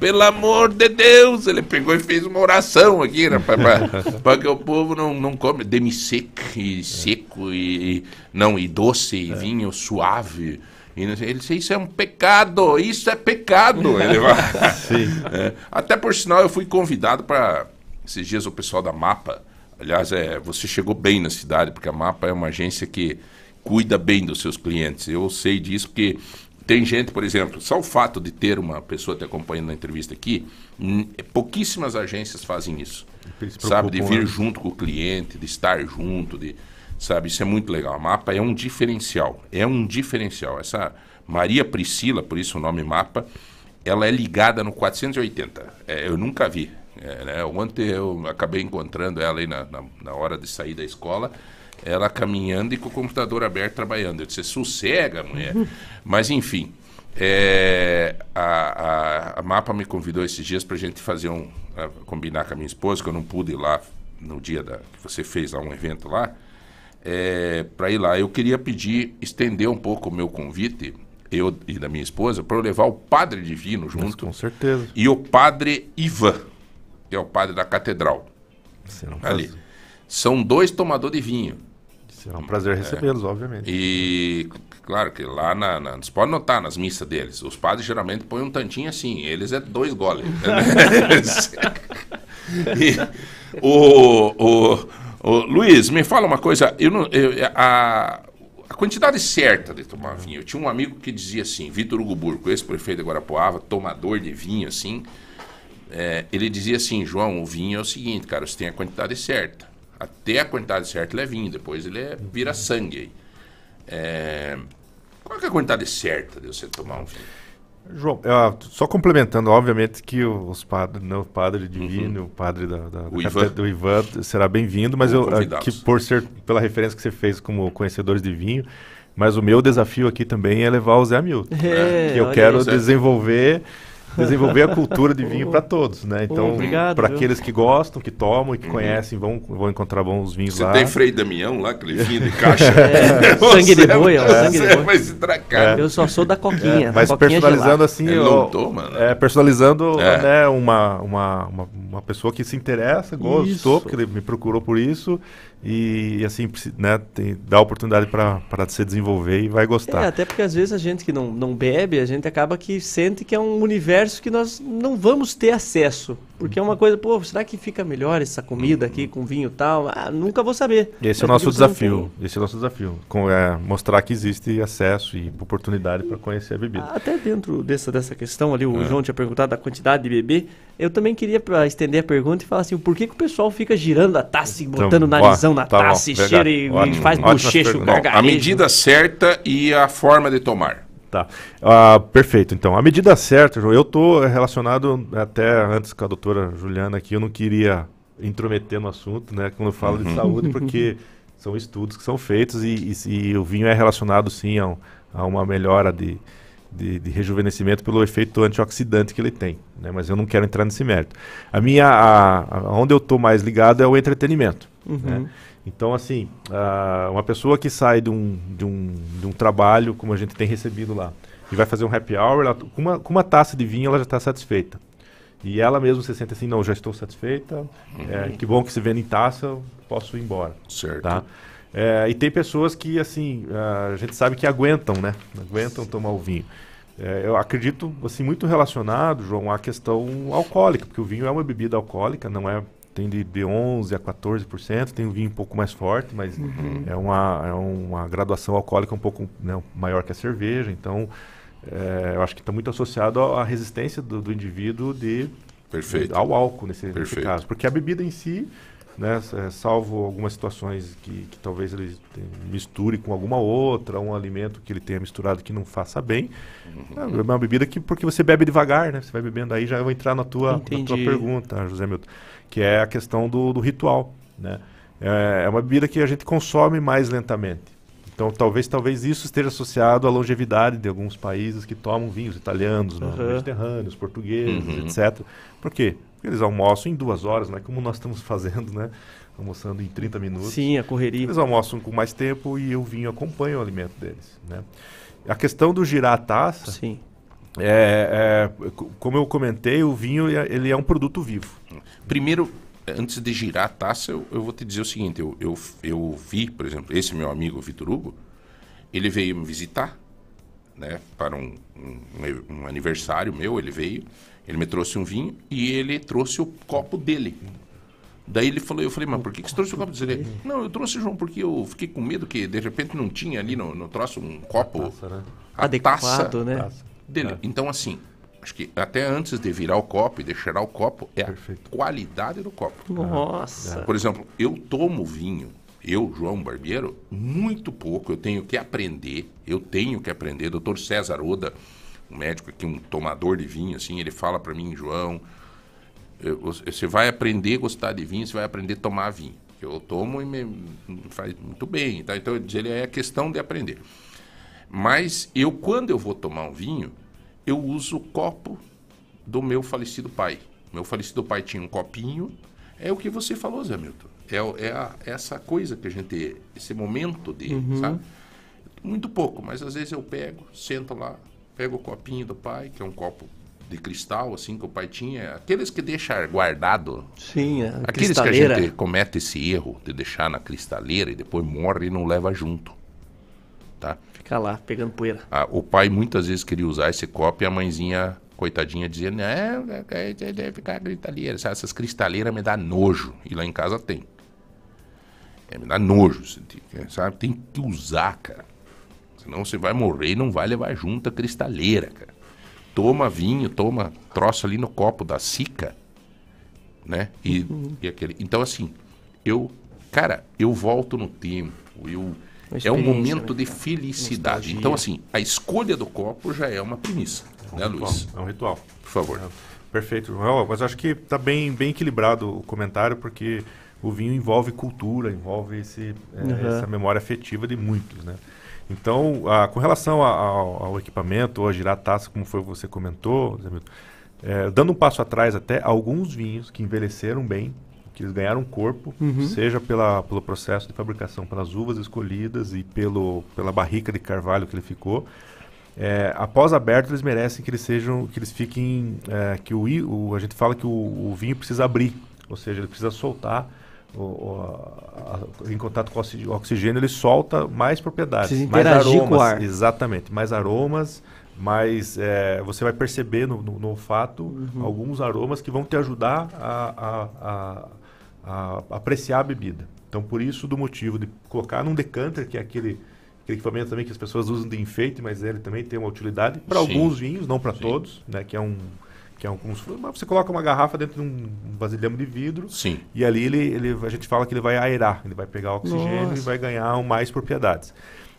Pelo amor de Deus. Ele pegou e fez uma oração aqui, né, para que o povo não, não come demi-sec e seco e não e doce e vinho suave. E ele disse, isso é um pecado, isso é pecado. Ele vai-. É, até por sinal, eu fui convidado para esses dias o pessoal da Mapa. Aliás, é, você chegou bem na cidade, porque a Mapa é uma agência que cuida bem dos seus clientes. Eu sei disso porque tem gente, por exemplo, só o fato de ter uma pessoa te acompanhando na entrevista aqui, pouquíssimas agências fazem isso. Sabe, de vir né? junto com o cliente, de estar junto, de sabe, isso é muito legal. A Mapa é um diferencial, é um diferencial. Essa Maria Priscila, por isso o nome Mapa, ela é ligada no 480. É, eu nunca vi. É, né? Ontem eu acabei encontrando ela aí na, na, na hora de sair da escola, ela caminhando e com o computador aberto trabalhando. Eu disse, sossega, mulher. Mas enfim, é, a, a, a Mapa me convidou esses dias para a gente fazer um. combinar com a minha esposa, que eu não pude ir lá no dia da, que você fez lá um evento lá, é, para ir lá. Eu queria pedir, estender um pouco o meu convite, eu e da minha esposa, para eu levar o Padre Divino junto. com certeza. E o Padre Ivan, que é o padre da catedral. Ali. São dois tomadores de vinho. Será um prazer recebê-los, obviamente. E claro que lá na, na- Você pode notar nas missas deles, os padres geralmente põem um tantinho assim, eles é dois goles. E o, o, o- Luiz, me fala uma coisa. Eu não, eu- a, a quantidade certa de tomar vinho. Eu tinha um amigo que dizia assim, Vitor Hugo Burco, ex-prefeito de Guarapuava, tomador de vinho, assim. é, ele dizia assim, João, o vinho é o seguinte, cara, você tem a quantidade certa. Até a quantidade certa ele é vinho, depois ele é, vira sangue. É, qual é a quantidade certa de você tomar um vinho? João, ah, só complementando, obviamente que os padres, né, o padre divino, o padre da, da, Uhum. O da Ivan. do Ivan será bem-vindo, mas eu que por ser pela referência que você fez como conhecedores de vinho, mas o meu desafio aqui também é levar o Zé Hamilton, É, que eu quero aí. desenvolver desenvolver a cultura de vinho para todos, né? Então, para aqueles que gostam, que tomam e que Uhum. conhecem, vão, vão encontrar bons vinhos Você lá. tem Frei Damião lá, aquele vinho de caixa? É, sangue de boi, ó, sangue de Você boi. vai se tracar. Eu só sou da coquinha. É, mas coquinha personalizando gelada. assim, ó, não toma, né? é, personalizando É. né, uma, uma, uma, uma pessoa que se interessa, gostou, Isso. porque ele me procurou por isso e assim, né, tem, dá oportunidade para se desenvolver e vai É, gostar. até porque às vezes a gente que não, não bebe, a gente acaba que sente que é um universo que nós não vamos ter acesso. Porque é uma coisa, pô, será que fica melhor essa comida aqui com vinho e tal? Ah, nunca vou saber. E esse é o nosso não desafio. Esse é o nosso desafio. Com, é, mostrar que existe acesso e oportunidade para conhecer a bebida. Até dentro dessa, dessa questão ali, o É. João tinha perguntado da quantidade de bebê. Eu também queria pra estender a pergunta e falar assim: por que, que o pessoal fica girando a taça e botando Então, narizão ó, na tá bom, taça e legal. cheira e, e Ótimo, faz bochecho, perguntas. Bom, a gargarejo? medida certa e a forma de tomar. Tá. Ah, perfeito. Então, a medida certa, João, eu estou relacionado até antes com a doutora Juliana aqui, eu não queria intrometer no assunto, né? Quando eu falo de Uhum. saúde, porque são estudos que são feitos e, e- e o vinho é relacionado sim a, um- a uma melhora de, de, de rejuvenescimento pelo efeito antioxidante que ele tem, né? Mas eu não quero entrar nesse mérito. A minha, a, a- onde eu estou mais ligado é o entretenimento, Uhum. né? Então, assim, ah, uma pessoa que sai de um, de, um, de um trabalho, como a gente tem recebido lá, e vai fazer um happy hour, ela- com, uma, com uma taça de vinho ela já está satisfeita. E ela mesmo se sente assim, não, já estou satisfeita, é, que bom que se vende em taça, posso ir embora. Certo. Tá? É, e tem pessoas que, assim, a gente sabe que aguentam, né? Aguentam tomar o vinho. É, eu acredito, assim, muito relacionado, João, à questão alcoólica, porque o vinho é uma bebida alcoólica, não é tem de, de 11 a 14%, tem um vinho um pouco mais forte, mas Uhum. é, uma, é uma graduação alcoólica um pouco né, maior que a cerveja, então é, eu acho que está muito associado à resistência do, do indivíduo de, Perfeito. ao álcool nesse, nesse caso, porque a bebida em si, né, é, salvo algumas situações que, que talvez ele misture com alguma outra, um alimento que ele tenha misturado que não faça bem, Uhum. é uma bebida que porque você bebe devagar, né? Você vai bebendo aí, já eu vou entrar na tua, na tua pergunta, José Milton, que é a questão do, do ritual, né? É, é uma bebida que a gente consome mais lentamente. Então, talvez, talvez isso esteja associado à longevidade de alguns países que tomam vinhos italianos, né? Aham. mediterrâneos, portugueses, Uhum. etc. Por quê? Porque eles almoçam em duas horas, não é como nós estamos fazendo, né? Almoçando em 30 minutos. Sim, a correria. Eles almoçam com mais tempo e o vinho acompanha o alimento deles, né? A questão do girar a taça, Sim. É, é, como eu comentei, o vinho é- ele é um produto vivo. Primeiro, antes de girar a taça, eu, eu vou te dizer o seguinte: eu, eu, eu vi, por exemplo, esse meu amigo Vitor Hugo, ele veio me visitar, né, para um, um, um aniversário meu. Ele veio, ele me trouxe um vinho e ele trouxe o copo dele. Daí ele falou, eu falei, mas por que, que você trouxe o copo dele? Não, eu trouxe, João, porque eu fiquei com medo que de repente não tinha ali no, no troço um copo a Adequado, taça né? Taça. Dele. Então, assim, acho que até antes de virar o copo e de cheirar o copo, é a qualidade do copo. Nossa. Por exemplo, eu tomo vinho, eu, João Barbeiro, muito pouco. Eu tenho que aprender, eu tenho que aprender. Doutor César Oda, um médico aqui, um tomador de vinho, assim, ele fala para mim, João, eu- você vai aprender a gostar de vinho, você vai aprender a tomar vinho. Eu tomo e me, me faz muito bem. Tá? Então, ele é questão de aprender. Mas eu, quando eu vou tomar um vinho, eu uso o copo do meu falecido pai. Meu falecido pai tinha um copinho. É o que você falou, Zé Milton. É, é a- essa coisa que a gente. Esse momento de. Uhum. Sabe? Muito pouco, mas às vezes eu pego, sento lá, pego o copinho do pai, que é um copo de cristal, assim, que o pai tinha. Aqueles que deixa guardado. Sim, a Aqueles que a gente comete esse erro de deixar na cristaleira e depois morre e não leva junto. Tá? Fica lá, pegando poeira. Ah, o pai muitas vezes queria usar esse copo e a mãezinha, coitadinha, dizia: Não, é, deve ficar cristaleira. Essas cristaleiras me dá nojo. E lá em casa tem. É, me dá nojo, sentir, sabe? Tem que usar, cara. Senão você vai morrer e não vai levar junto a cristaleira, cara. Toma vinho, toma troço ali no copo da sica, né? E, e aquele. Então, assim, eu, cara, eu volto no tempo, eu. É um momento né? de felicidade. Então, assim, a escolha do copo já é uma premissa, né, ritual, Luiz? É um ritual. Por favor. Perfeito, João. Mas acho que está bem, bem equilibrado o comentário, porque o vinho envolve cultura, envolve esse, é, Uhum. essa memória afetiva de muitos, né? Então, ah, com relação a- ao, ao equipamento, ou a girar a taça, como foi você comentou, Zé Milton, é, dando um passo atrás até, alguns vinhos que envelheceram bem, que eles ganharam corpo, Uhum. seja pela, pelo processo de fabricação, pelas uvas escolhidas e pelo, pela barrica de carvalho que ele ficou, é, após aberto, eles merecem que eles sejam, que eles fiquem, é, que o, o- a gente fala que o, o vinho precisa abrir, ou seja, ele precisa soltar, o, a- a- em contato com o oxi- o oxigênio, ele solta mais propriedades, mais aromas, exatamente, mais aromas, mais é, você vai perceber no, no- no olfato Uhum. alguns aromas que vão te ajudar a, a- a- a apreciar a bebida. Então, por isso, do motivo de colocar num decanter, que é aquele aquele equipamento também que as pessoas usam de enfeite, mas ele também tem uma utilidade para alguns vinhos, não para todos, né? Que é um que é um, como se você coloca uma garrafa dentro de um vasilhame de vidro Sim. e ali ele, ele a gente fala que ele vai aerar, ele vai pegar oxigênio e Nossa. vai ganhar mais propriedades.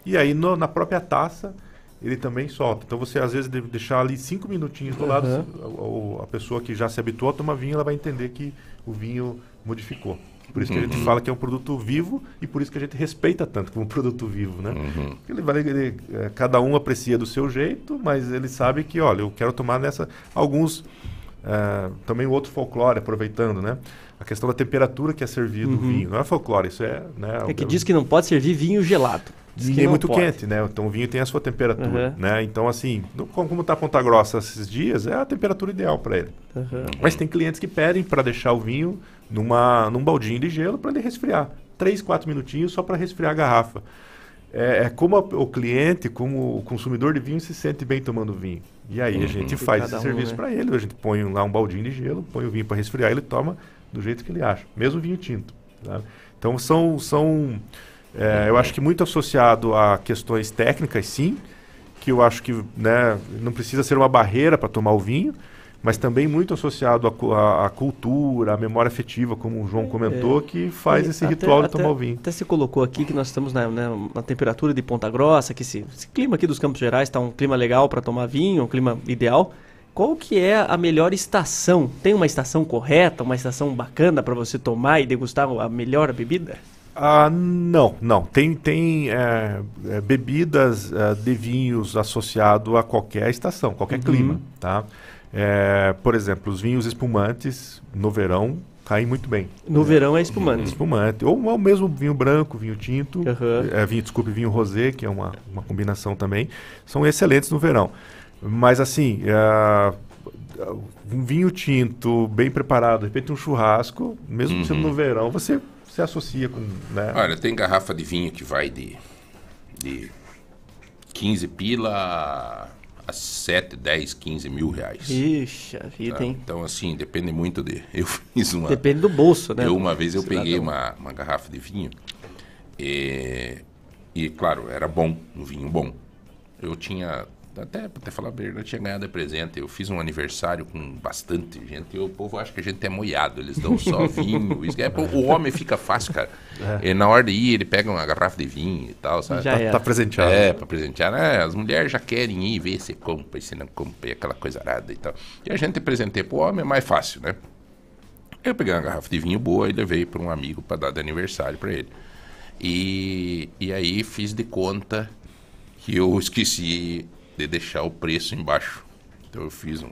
E aí no- na própria taça ele também solta. Então você às vezes deve deixar ali cinco minutinhos do lado, Uhum. a, a pessoa que já se habituou a tomar vinho, ela vai entender que o vinho modificou. Por isso que a gente Uhum. fala que é um produto vivo e por isso que a gente respeita tanto como um produto vivo, né? Uhum. Ele vai, ele, é, cada um aprecia do seu jeito, mas ele sabe que, olha, eu quero tomar nessa. Alguns é, também o outro folclore, aproveitando, né? A questão da temperatura que é servido o Uhum. vinho. Não é folclore, isso é. Né, É que diz que não pode servir vinho gelado. Diz que nem não muito pode. quente, né? Então o vinho tem a sua temperatura, Uhum. né? Então assim, como como tá Ponta Grossa esses dias, é a temperatura ideal para ele. Uhum. Mas tem clientes que pedem para deixar o vinho numa num baldinho de gelo para ele resfriar, três, quatro minutinhos só para resfriar a garrafa. É, é como a- o cliente, como o consumidor de vinho se sente bem tomando vinho. E aí a Uhum. gente De faz esse um, serviço né? para ele. A gente põe lá um baldinho de gelo, põe o vinho para resfriar, ele toma do jeito que ele acha, mesmo vinho tinto. tá? Então são são é, eu acho que muito associado a questões técnicas, sim, que eu acho que né, não precisa ser uma barreira para tomar o vinho, mas também muito associado à cu- à, à cultura, à memória afetiva, como o João comentou, que faz É. Esse até- ritual de até- tomar o vinho. Até se colocou aqui que nós estamos na, na- na temperatura de Ponta Grossa, que esse, esse clima aqui dos Campos Gerais está um clima legal para tomar vinho, um clima ideal. Qual que é a melhor estação? Tem uma estação correta, uma estação bacana para você tomar e degustar a melhor bebida? Ah, não, não. Tem, tem é, é, bebidas é, de vinhos associado a qualquer estação, qualquer Uhum. clima, tá? É, por exemplo, os vinhos espumantes no verão caem muito bem. No verão é espumante. Espumante. Ou, ou mesmo vinho branco, vinho tinto, é, vinho, desculpe, vinho rosé, que é uma, uma combinação também, são excelentes no verão. Mas assim, é, um vinho tinto bem preparado, de repente um churrasco, mesmo sendo Uhum. no verão, você se associa com. Né? Olha, tem garrafa de vinho que vai de, de 15 pila a 7, 10, 15 mil reais. Ixi, a vida, Tá? hein? Então, assim, depende muito de. Eu fiz uma. Depende do bolso, né? Eu, uma vez eu Cidadão. peguei uma, uma garrafa de vinho e, e, claro, era bom, um vinho bom. Eu tinha, até pra até falar a verdade, eu tinha ganhado presente. Eu fiz um aniversário com bastante gente e o povo acha que a gente é moiado. Eles dão só vinho. É, o homem fica fácil, cara. É. E na hora de ir, ele pega uma garrafa de vinho e tal, sabe? Já Tá- tá presenteado. É, pra presentear. né? as mulheres já querem ir ver se compra e se não compra, e aquela coisa arada e tal. E a gente presentei pro homem é mais fácil, né? Eu peguei uma garrafa de vinho boa e levei para um amigo para dar de aniversário para ele. E, e aí fiz de conta que eu esqueci de deixar o preço embaixo. Então eu fiz um,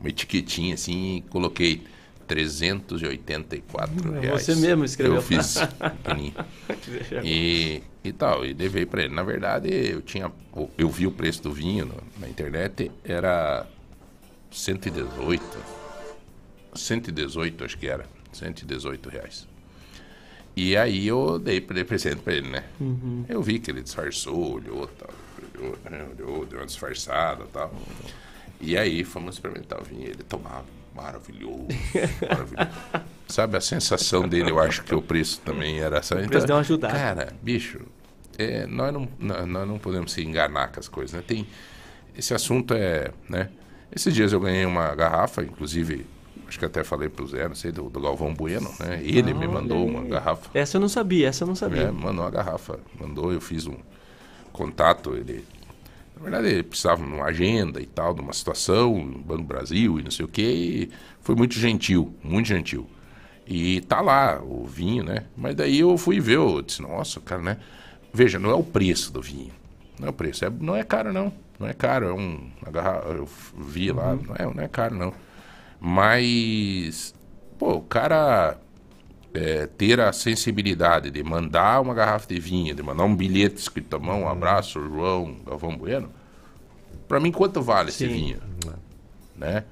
uma etiquetinha assim e coloquei 384 É, reais. você mesmo escreveu. Eu fiz E, e tal, e levei para ele. Na verdade, eu tinha eu vi o preço do vinho na internet, era 118. 118, acho que era. 118 reais. E aí eu dei de presente pra ele, né? Uhum. Eu vi que ele disfarçou, olhou, tal, olhou, né? olhou, deu uma disfarçada e tal. E aí fomos experimentar o vinho. Ele tomava maravilhoso, maravilhoso. Sabe, a sensação dele, eu acho que o preço também era essa. O preço deu uma ajudada. Cara, bicho, é, nós, não, nó- nós não podemos se enganar com as coisas, né? Tem, esse assunto é, né? Esses dias eu ganhei uma garrafa, inclusive, acho que até falei pro Zé, não sei, do, do Galvão Bueno, né? Ele me Ah, mandou olha uma garrafa. Essa eu não sabia, essa eu não sabia. É, mandou uma garrafa. Mandou, eu fiz um contato, ele... Na verdade, ele precisava de uma agenda e tal, de uma situação, Banco Brasil e não sei o quê, e foi muito gentil, muito gentil. E tá lá o vinho, né? Mas daí eu fui ver, eu disse, nossa, cara, né? Veja, não é o preço do vinho. Não é o preço, é, não é caro não. Não é caro, é um... Eu vi lá, Uhum. não, é, não é caro não. Mas, pô, o cara é, ter a sensibilidade de mandar uma garrafa de vinho, de mandar um bilhete escrito à mão, um abraço, João Galvão Bueno, pra mim quanto vale esse Sim. vinho? Né?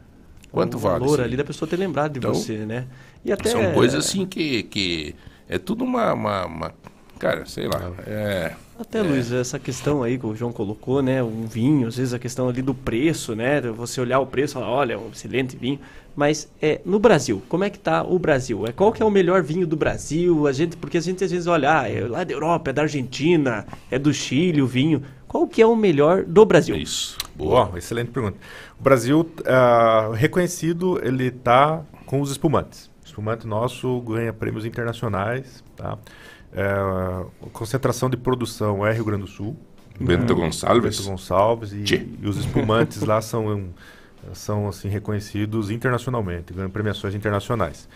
Quanto o vale valor esse ali da pessoa ter lembrado de Então, você, né? E até São coisas assim que, que é tudo uma, uma, uma- cara, sei lá, é, Até, Luiz, essa questão aí que o João colocou, né? Um vinho, às vezes a questão ali do preço, né? Você olhar o preço e falar, olha, é um excelente vinho. Mas é, no Brasil, como é que tá o Brasil? É, qual que é o melhor vinho do Brasil? A gente, porque a gente às vezes olha, ah, é lá da Europa, é da Argentina, é do Chile o vinho. Qual que é o melhor do Brasil? Isso. Boa, excelente pergunta. O Brasil, ah, reconhecido, ele está com os espumantes. O espumante nosso ganha prêmios internacionais, tá? É, a concentração de produção é Rio Grande do Sul, Bento né? Gonçalves. Bento Gonçalves e, e os espumantes lá são um, são assim reconhecidos internacionalmente, ganham premiações internacionais.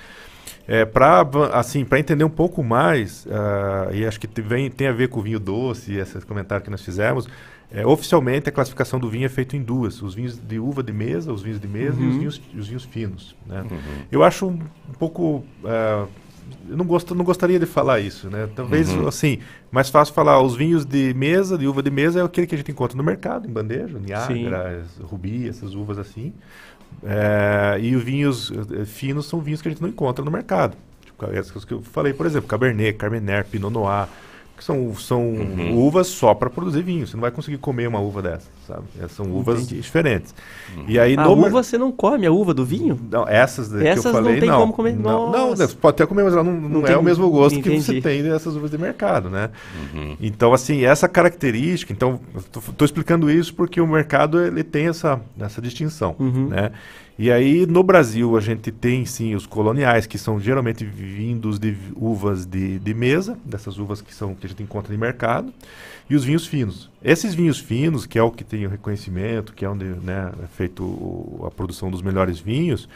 É, para assim, para entender um pouco mais, ah, e acho que vem, tem a ver com o vinho doce, e esse comentário que nós fizemos, é, oficialmente a classificação do vinho é feita em duas: os vinhos de uva de mesa, os vinhos de mesa e os Uhum. vinhos, os vinhos finos. Né? Uhum. Eu acho um, um pouco. ah, eu não, gosto, não gostaria de falar isso, né? Talvez, Uhum. assim, mais fácil falar os vinhos de mesa, de uva de mesa, é aquele que a gente encontra no mercado, em bandeja, Niagara, Rubi, essas uvas assim. É, e os vinhos eh, finos são vinhos que a gente não encontra no mercado. Tipo, essas que eu falei, por exemplo, Cabernet, Carmener, Pinot Noir, que são, são Uhum. uvas só para produzir vinho. Você não vai conseguir comer uma uva dessas, sabe? É, São uvas Entendi. diferentes. E aí a no uva você não come, a uva do vinho? não, essas que Essas eu não falei, tem não. como comer? Não, não, você pode até comer, mas ela não, não, Não é tem- o mesmo gosto que você entendi. tem dessas uvas de mercado, né? Uhum. Então, assim, essa característica, então, estou explicando isso porque o mercado ele tem essa, essa distinção, Uhum. né? E aí, no Brasil, a gente tem, sim, os coloniais, que são geralmente vindos de uvas de, de mesa, dessas uvas que, são, que a gente encontra em mercado, e os vinhos finos. Esses vinhos finos, que é o que tem o reconhecimento, que é onde né, é feito a produção dos melhores vinhos,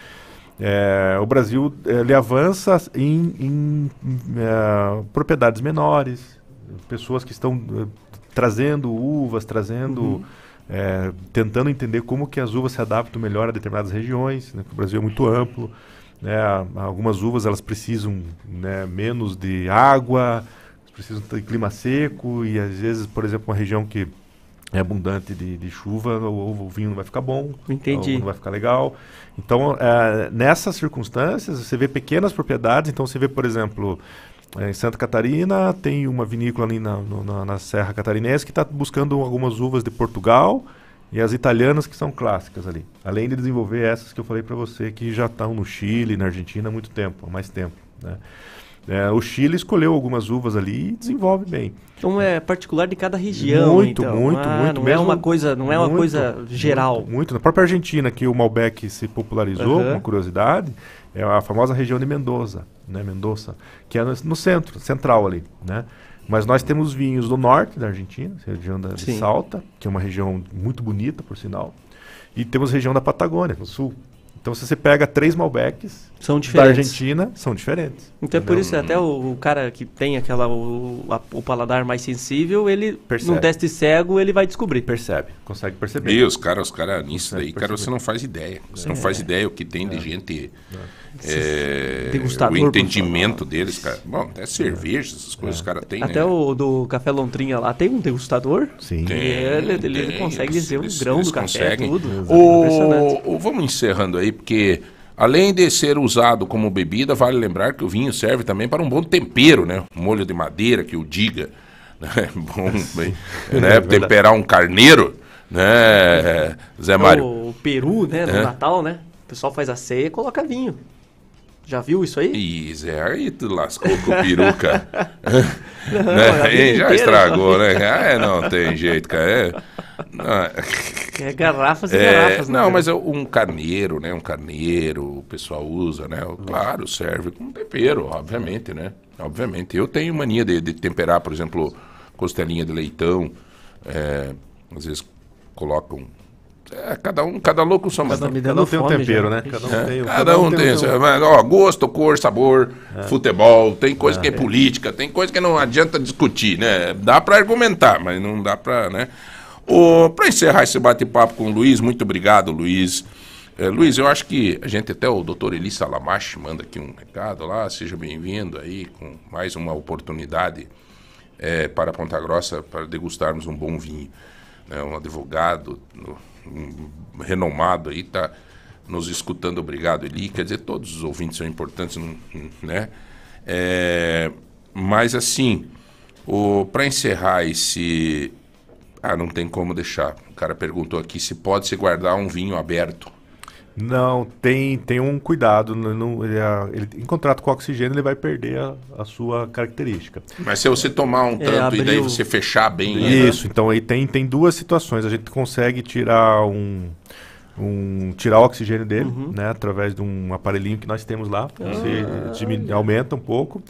é, o Brasil ele avança em, em, é, propriedades menores, pessoas que estão eh, trazendo uvas, trazendo, Uhum. É, tentando entender como que as uvas se adaptam melhor a determinadas regiões. né, o Brasil é muito amplo. Né, algumas uvas elas precisam né, menos de água, precisam de clima seco e às vezes, por exemplo, uma região que é abundante de, de chuva, o, o vinho não vai ficar bom, Entendi. não vai ficar legal. Então, eh, nessas circunstâncias, você vê pequenas propriedades. Então, você vê, por exemplo, eh, em Santa Catarina, tem uma vinícola ali na, no- na, na Serra Catarinense que está buscando algumas uvas de Portugal e as italianas que são clássicas ali. Além de desenvolver essas que eu falei para você que já estão no Chile, na Argentina há muito tempo, há mais tempo. Né? Eh, o Chile escolheu algumas uvas ali e desenvolve bem. Então é particular de cada região, Muito, então. muito, Ah, muito. Não é mesmo- uma coisa, não é uma muito, coisa geral. Muito, muito. Na própria Argentina, que o Malbec se popularizou, Aham. uma curiosidade, é a famosa região de Mendoza, né, Mendoza, que é no, no centro, central ali, né? Mas nós temos vinhos do norte da Argentina, região da, de. Salta, que é uma região muito bonita, por sinal, e temos a região da Patagônia, no sul. Então, se você pega três Malbecs São da diferentes. Argentina, são diferentes. Então é por isso até o, o cara que tem aquela o, a- o paladar mais sensível, ele Percebe. num teste cego ele vai descobrir. Percebe, consegue perceber. E os caras, os cara, nisso daí, cara, você não faz ideia. Você não É. faz ideia o que tem de gente. É, Degustador o entendimento deles, cara. Bom, até cerveja, essas coisas os caras têm, Até né? o do Café Lontrinha lá tem um degustador. Sim. E ele, ele, ele tem, consegue eles- dizer o eles- grão eles do café, conseguem. tudo. O, vamos encerrando aí, porque além de ser usado como bebida, vale lembrar que o vinho serve também para um bom tempero, né? Um molho de madeira que o diga. Né? Bom, bem, É né? verdade. Temperar um carneiro, né, Zé Mário? O, o peru, né, no É. Natal, né? O pessoal faz a ceia e coloca vinho. Já viu isso aí? Ih, Zé, aí tu lascou com peruca. Não, né? vida Aí já inteira, estragou, né? vi. É, não tem jeito, cara. É, não, É garrafas e é, garrafas, né? não, mas é um carneiro, né? Um carneiro, o pessoal usa, né? Claro, serve como tempero, obviamente, né? Obviamente. Eu tenho mania de, de temperar, por exemplo, costelinha de leitão. é, às vezes colocam. É, cada um, cada louco só Cada- um tem um tempero, né? Cada um É, tem o- cada, cada um um tem tem, o seu- mas, ó, gosto, cor, sabor, É. futebol, tem coisa É. que é política, tem coisa que não adianta discutir, né? Dá para argumentar, mas não dá para, né? O, para encerrar esse bate-papo com o Luiz, muito obrigado, Luiz. É, Luiz, eu acho que a gente até o doutor Eli Salamache manda aqui um recado lá, seja bem-vindo aí com mais uma oportunidade é, para Ponta Grossa para degustarmos um bom vinho. né? Um advogado no- renomado aí está nos escutando. Obrigado, Eli. Quer dizer, todos os ouvintes são importantes, né? É, mas assim, para encerrar esse. Ah, não tem como deixar. O cara perguntou aqui se pode se guardar um vinho aberto. Não, tem, tem um cuidado. não- não- ele, a- ele- em contrato com oxigênio, ele vai perder a, a sua característica. Mas se você tomar um tanto e daí você fechar bem. né? Isso, então aí tem, tem duas situações. A gente consegue tirar um. um tirar o oxigênio dele, né, através de um aparelhinho que nós temos lá. Você Ah. aumenta um pouco.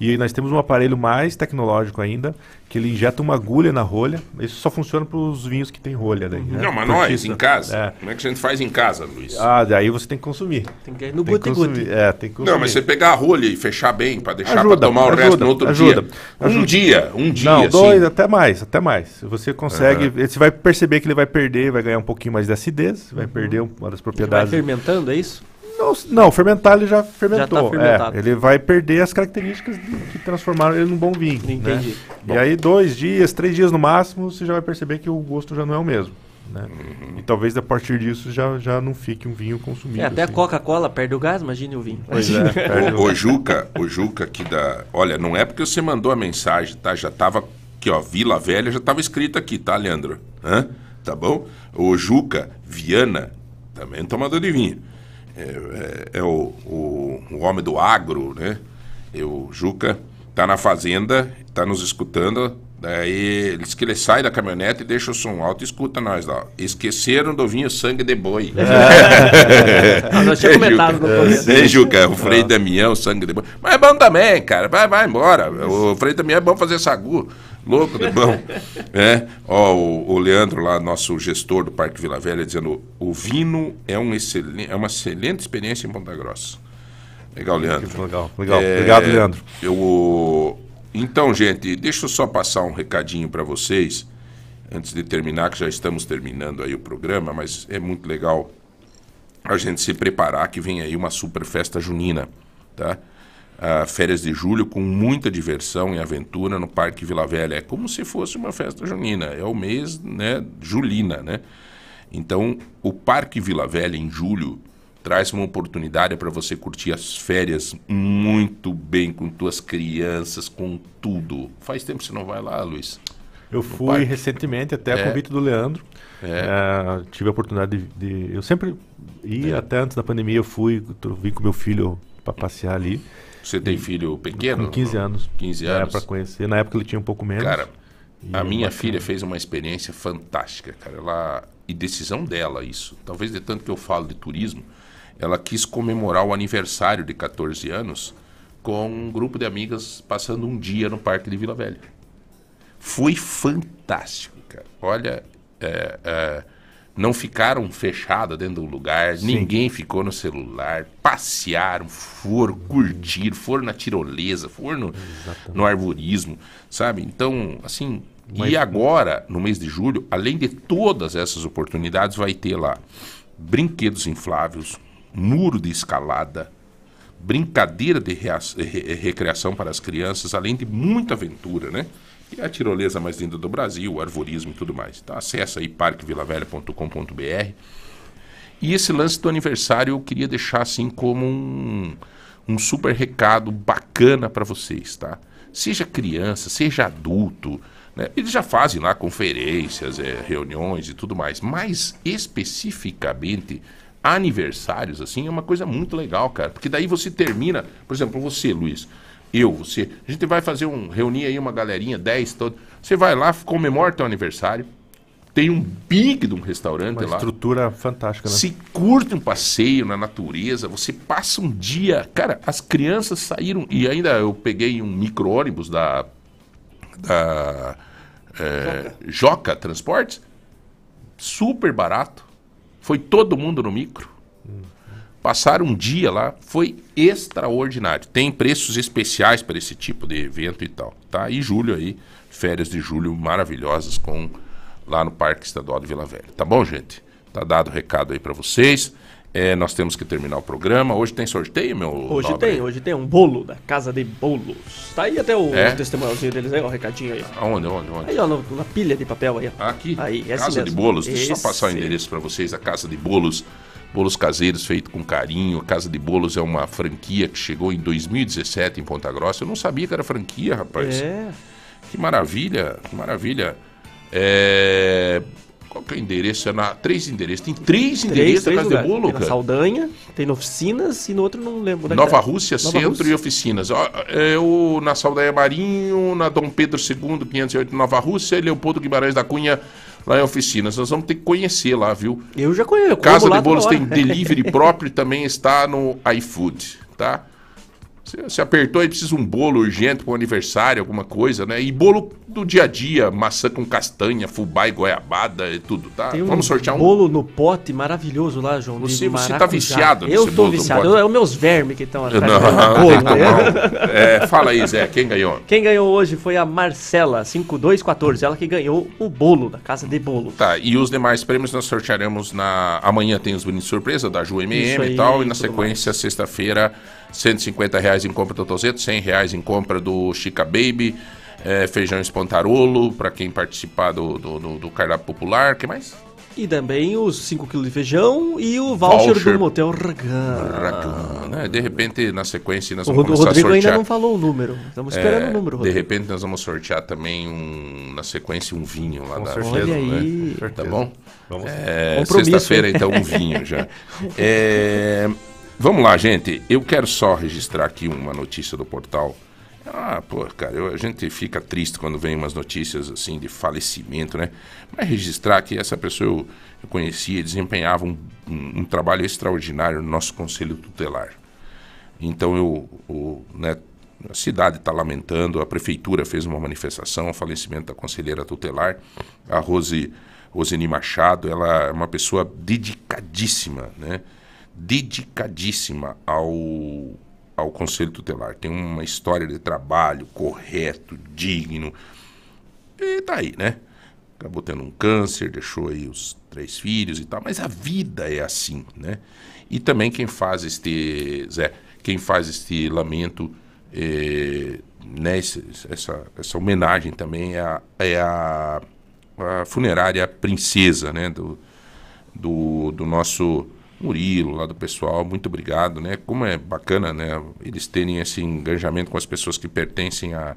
E nós temos um aparelho mais tecnológico ainda, que ele injeta uma agulha na rolha. Isso só funciona para os vinhos que tem rolha. Daí, né? Não, mas Porque nós, isso- em casa, É. como é que a gente faz em casa, Luiz? Ah, daí você tem que consumir. Tem que ir no consumir. É, tem que consumir. Não, mas você pegar a rolha e fechar bem pra deixar pra tomar o resto ajuda, no outro ajuda, dia. ajuda. Um dia, um dia. Não, dois, até mais, até mais. Você consegue, Aham. você vai perceber que ele vai perder, vai ganhar um pouquinho mais de acidez, vai perder uma das Ele vai propriedades. fermentando, é isso? Não, não, fermentar ele já fermentou. Já tá. É, ele vai perder as características de- que transformaram ele num bom vinho. Entendi. Né? E aí, dois dias, três dias no máximo, você já vai perceber que o gosto já não é o mesmo. Né? Uhum. E talvez a partir disso já, já não fique um vinho consumível. É, até a assim. Coca-Cola perde o gás, imagine o vinho. Pois é, O, o Juca, o Juca aqui da. Olha, não é porque você mandou a mensagem, tá? Já tava aqui, ó. Vila Velha já tava escrito aqui, tá, Leandro? Hã? Tá bom? O Juca Viana, também tomador de vinho. É, é- é o, o, o homem do agro, né? E o Juca tá na fazenda, tá nos escutando. Daí ele diz que ele sai da caminhonete e deixa o som alto e escuta nós lá. ó. Esqueceram do vinho sangue de boi. Ah, nós tínhamos comentado no começo. Juca, o Frei Damião, sangue de bom. Mas é bom também, cara. Vai, vai embora. O Frei Damião é bom fazer sagu. Louco de bom. É. Ó, o, o Leandro lá, nosso gestor do Parque Vila Velha, dizendo: o vino é, um excelente, é uma excelente experiência em Ponta Grossa. Legal, Leandro. Legal, legal. Obrigado, Leandro. Eu, então, gente, deixa eu só passar um recadinho para vocês, antes de terminar, que já estamos terminando aí o programa, mas é muito legal a gente se preparar que vem aí uma super festa junina, tá? Ah, férias de julho com muita diversão e aventura no Parque Vila Velha. É como se fosse uma festa junina, é o mês, né, julina, né? Então, o Parque Vila Velha em julho traz uma oportunidade para você curtir as férias muito bem com tuas crianças, com tudo. Faz tempo que você não vai lá, Luiz? Eu fui parque? recentemente, até a É. convite do Leandro. É. Eh, tive a oportunidade de, de- Eu sempre ia, É. até antes da pandemia, eu fui, eu vim com meu filho para passear ali. Você tem filho pequeno? Com 15 anos. 15 É, anos. para conhecer. Na época ele tinha um pouco menos. Cara, E a minha bacana. filha fez uma experiência fantástica, cara. Ela e decisão dela isso. Talvez de tanto que eu falo de turismo, ela quis comemorar o aniversário de 14 anos com um grupo de amigas passando um dia no Parque de Vila Velha. Foi fantástico, cara. Olha, é, é, não ficaram fechadas dentro do lugar, Sim. ninguém ficou no celular, passearam, foram, curtir, foram na tirolesa, foram no, no arborismo, sabe? Então, assim, Mas- e agora, no mês de julho, além de todas essas oportunidades, vai ter lá brinquedos infláveis, muro de escalada, brincadeira de rea- re- recreação para as crianças, além de muita aventura, né? E a tirolesa mais linda do Brasil, arvorismo e tudo mais. Então acessa aí parquevilavelha.com.br. E esse lance do aniversário eu queria deixar assim como um, um super recado bacana para vocês, tá? Seja criança, seja adulto, né? Eles já fazem lá conferências, é, reuniões e tudo mais, mas especificamente aniversários assim é uma coisa muito legal, cara, porque daí você termina, por exemplo, você, Luiz, eu, você, a gente vai fazer um reunir aí uma galerinha, 10 todo. Você vai lá, comemora teu aniversário. Tem um big de um restaurante Uma lá. estrutura fantástica, né? Se curte um passeio na natureza, você passa um dia. Cara, as crianças saíram. E ainda eu peguei um micro-ônibus da. da é, Joca Transportes. Super barato. Foi todo mundo no micro. Passaram um dia lá, foi extraordinário. Tem preços especiais para esse tipo de evento e tal, tá? E julho aí, férias de julho maravilhosas com lá no Parque Estadual de Vila Velha. Tá bom, gente? Tá dado o recado aí para vocês. É, nós temos que terminar o programa. Hoje tem sorteio, meu Hoje nobre? tem, hoje tem um bolo da Casa de Bolos. Tá aí até o É? testemunhozinho deles aí, ó, o recadinho aí. Aonde, onde, onde? Aí, ó, no- na pilha de papel aí, ó. Aqui? Aí, Casa de. Bolos. Deixa eu só passar o endereço para vocês. A Casa de Bolos. Bolos caseiros feito com carinho. A Casa de Bolos é uma franquia que chegou em 2017 em Ponta Grossa. Eu não sabia que era franquia, rapaz. É. Que maravilha, que maravilha. É... Qual que é o endereço? É na... Três endereços. Tem três, endereços da Casa lugares. de Bolo, Tem na cara. Saldanha, tem na Oficinas e no outro não lembro. é Nova tá. Rússia, Nova Centro Rússia. e Oficinas. Eu na Saldanha Marinho, na Dom Pedro II, 508 Nova Rússia, e Leopoldo Guimarães da Cunha, lá em Oficinas. Nós vamos ter que conhecer lá, viu? Eu já conheço. Casa de Bolos tem delivery próprio e também está no iFood, tá? Você, você apertou e precisa um bolo urgente para um aniversário, alguma coisa, né? E bolo do dia a dia, maçã com castanha, fubá e goiabada e tudo, tá? Um Vamos sortear um. bolo no pote maravilhoso lá, João. Você- você tá viciado nesse Eu bolo tô viciado. É os meus vermes que estão atrás Não, bolo, né? bom. É, fala aí, Zé, quem ganhou? Quem ganhou hoje foi a Marcela, 5214. Ela que ganhou o bolo da Casa de Bolo. Tá, e os demais prêmios nós sortearemos na. Amanhã tem os bondes de surpresa da Ju MM e tal. E na sequência, sexta-feira, 150 reais em compra do Totozeto, 100 reais em compra do Chica Baby, é, feijão espontarolo, para quem participar do, do, do, do cardápio popular. que mais? E também os 5 kg de feijão e o voucher, Voucher. do Motel Ragan. Racan, né? De repente, na sequência, nós O vamos o começar a Rodrigo sortear. ainda não falou o número. Estamos esperando É, o número, De Rodrigo. repente nós vamos sortear também um, na sequência um vinho lá Com da certeza. Olha Olha aí. aí. Tá bom? Vamos. É, Sexta-feira então um vinho já. É, vamos lá, gente. Eu quero só registrar aqui uma notícia do portal. Ah, pô, cara, eu- a gente fica triste quando vem umas notícias assim de falecimento, né? Mas registrar que essa pessoa eu, eu conhecia desempenhava um, um- um trabalho extraordinário no nosso conselho tutelar. Então eu, o, né, a cidade está lamentando, a prefeitura fez uma manifestação, o falecimento da conselheira tutelar, a Rose Roseni Machado, ela é uma pessoa dedicadíssima, né? Dedicadíssima ao, ao conselho tutelar. Tem uma história de trabalho correto, digno. E tá aí, né? Acabou tendo um câncer, deixou aí os três filhos e tal, mas a vida é assim, né? E também quem faz este, Zé, quem faz este lamento, eh, né, essa, essa homenagem também é a, é a, a funerária princesa, né, do, do, do nosso Murilo, lá do pessoal, muito obrigado, né? Como é bacana, né, eles terem esse engajamento com as pessoas que pertencem a,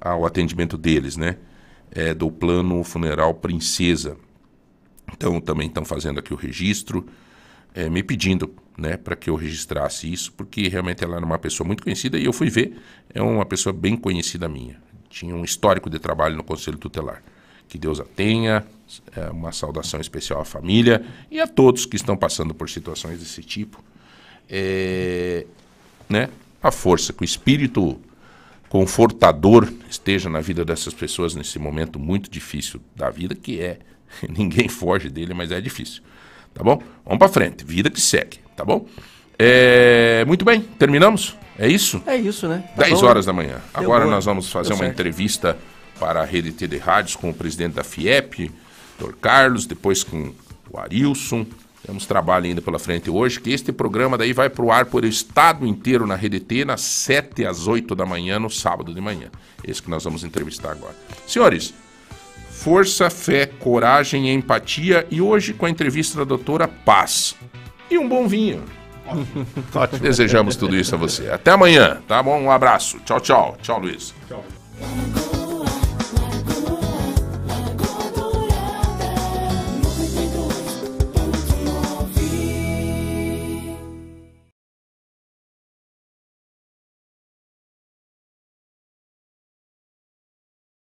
ao atendimento deles, né? É, do plano funeral Princesa. Então também estão fazendo aqui o registro, é, me pedindo, né, para que eu registrasse isso, porque realmente ela era uma pessoa muito conhecida e eu fui ver, é uma pessoa bem conhecida minha. Tinha um histórico de trabalho no Conselho Tutelar. Que Deus a tenha, é, uma saudação especial à família e a todos que estão passando por situações desse tipo. É, né, a força, que o espírito confortador esteja na vida dessas pessoas nesse momento muito difícil da vida, que é. Ninguém foge dele, mas é difícil. Tá bom? Vamos pra frente. Vida que segue, tá bom? É, muito bem, terminamos? É isso? É isso, né? Tá 10 bom, horas né? da manhã. Deu Agora boa. nós vamos fazer Deu uma certo. entrevista para a Rede T de Rádios com o presidente da FIEP, Dr. Carlos, depois com o Arilson. Temos trabalho ainda pela frente hoje, que este programa daí vai para o ar por o estado inteiro na Rede T, nas 7 às 8 da manhã, no sábado de manhã. Esse que nós vamos entrevistar agora. Senhores, força, fé, coragem e empatia. E hoje com a entrevista da doutora Paz. E um bom vinho. Ótimo. Desejamos tudo isso a você. Até amanhã, tá bom? Um abraço. Tchau, tchau. Tchau, Luiz. Tchau.